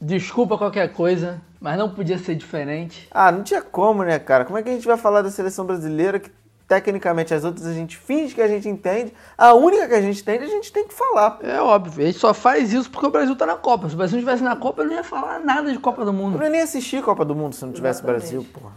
Desculpa qualquer coisa, mas não podia ser diferente. Ah, não tinha como, né, cara? Como é que a gente vai falar da seleção brasileira que tecnicamente as outras a gente finge que a gente entende, a única que a gente entende a gente tem que falar. É óbvio, a gente só faz isso porque o Brasil tá na Copa. Se o Brasil não estivesse na Copa, eu não ia falar nada de Copa do Eu Mundo. não ia nem assistir Copa do Mundo se não tivesse Brasil, porra.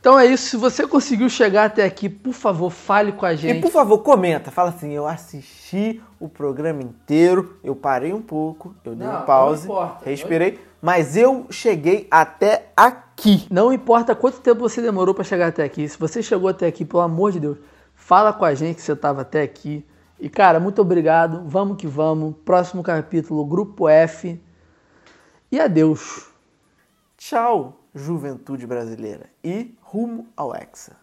Então é isso, se você conseguiu chegar até aqui, por favor, fale com a E gente. por favor, comenta, fala assim, eu assisti o programa inteiro, eu parei um pouco, eu dei Não, um pause, importa. respirei, mas eu cheguei até aqui. Não importa quanto tempo você demorou pra chegar até aqui, se você chegou até aqui, pelo amor de Deus, fala com a gente que você tava até aqui. E cara, muito obrigado, vamos que vamos. Próximo capítulo, Grupo F. E adeus. Tchau, juventude brasileira. E rumo ao Hexa.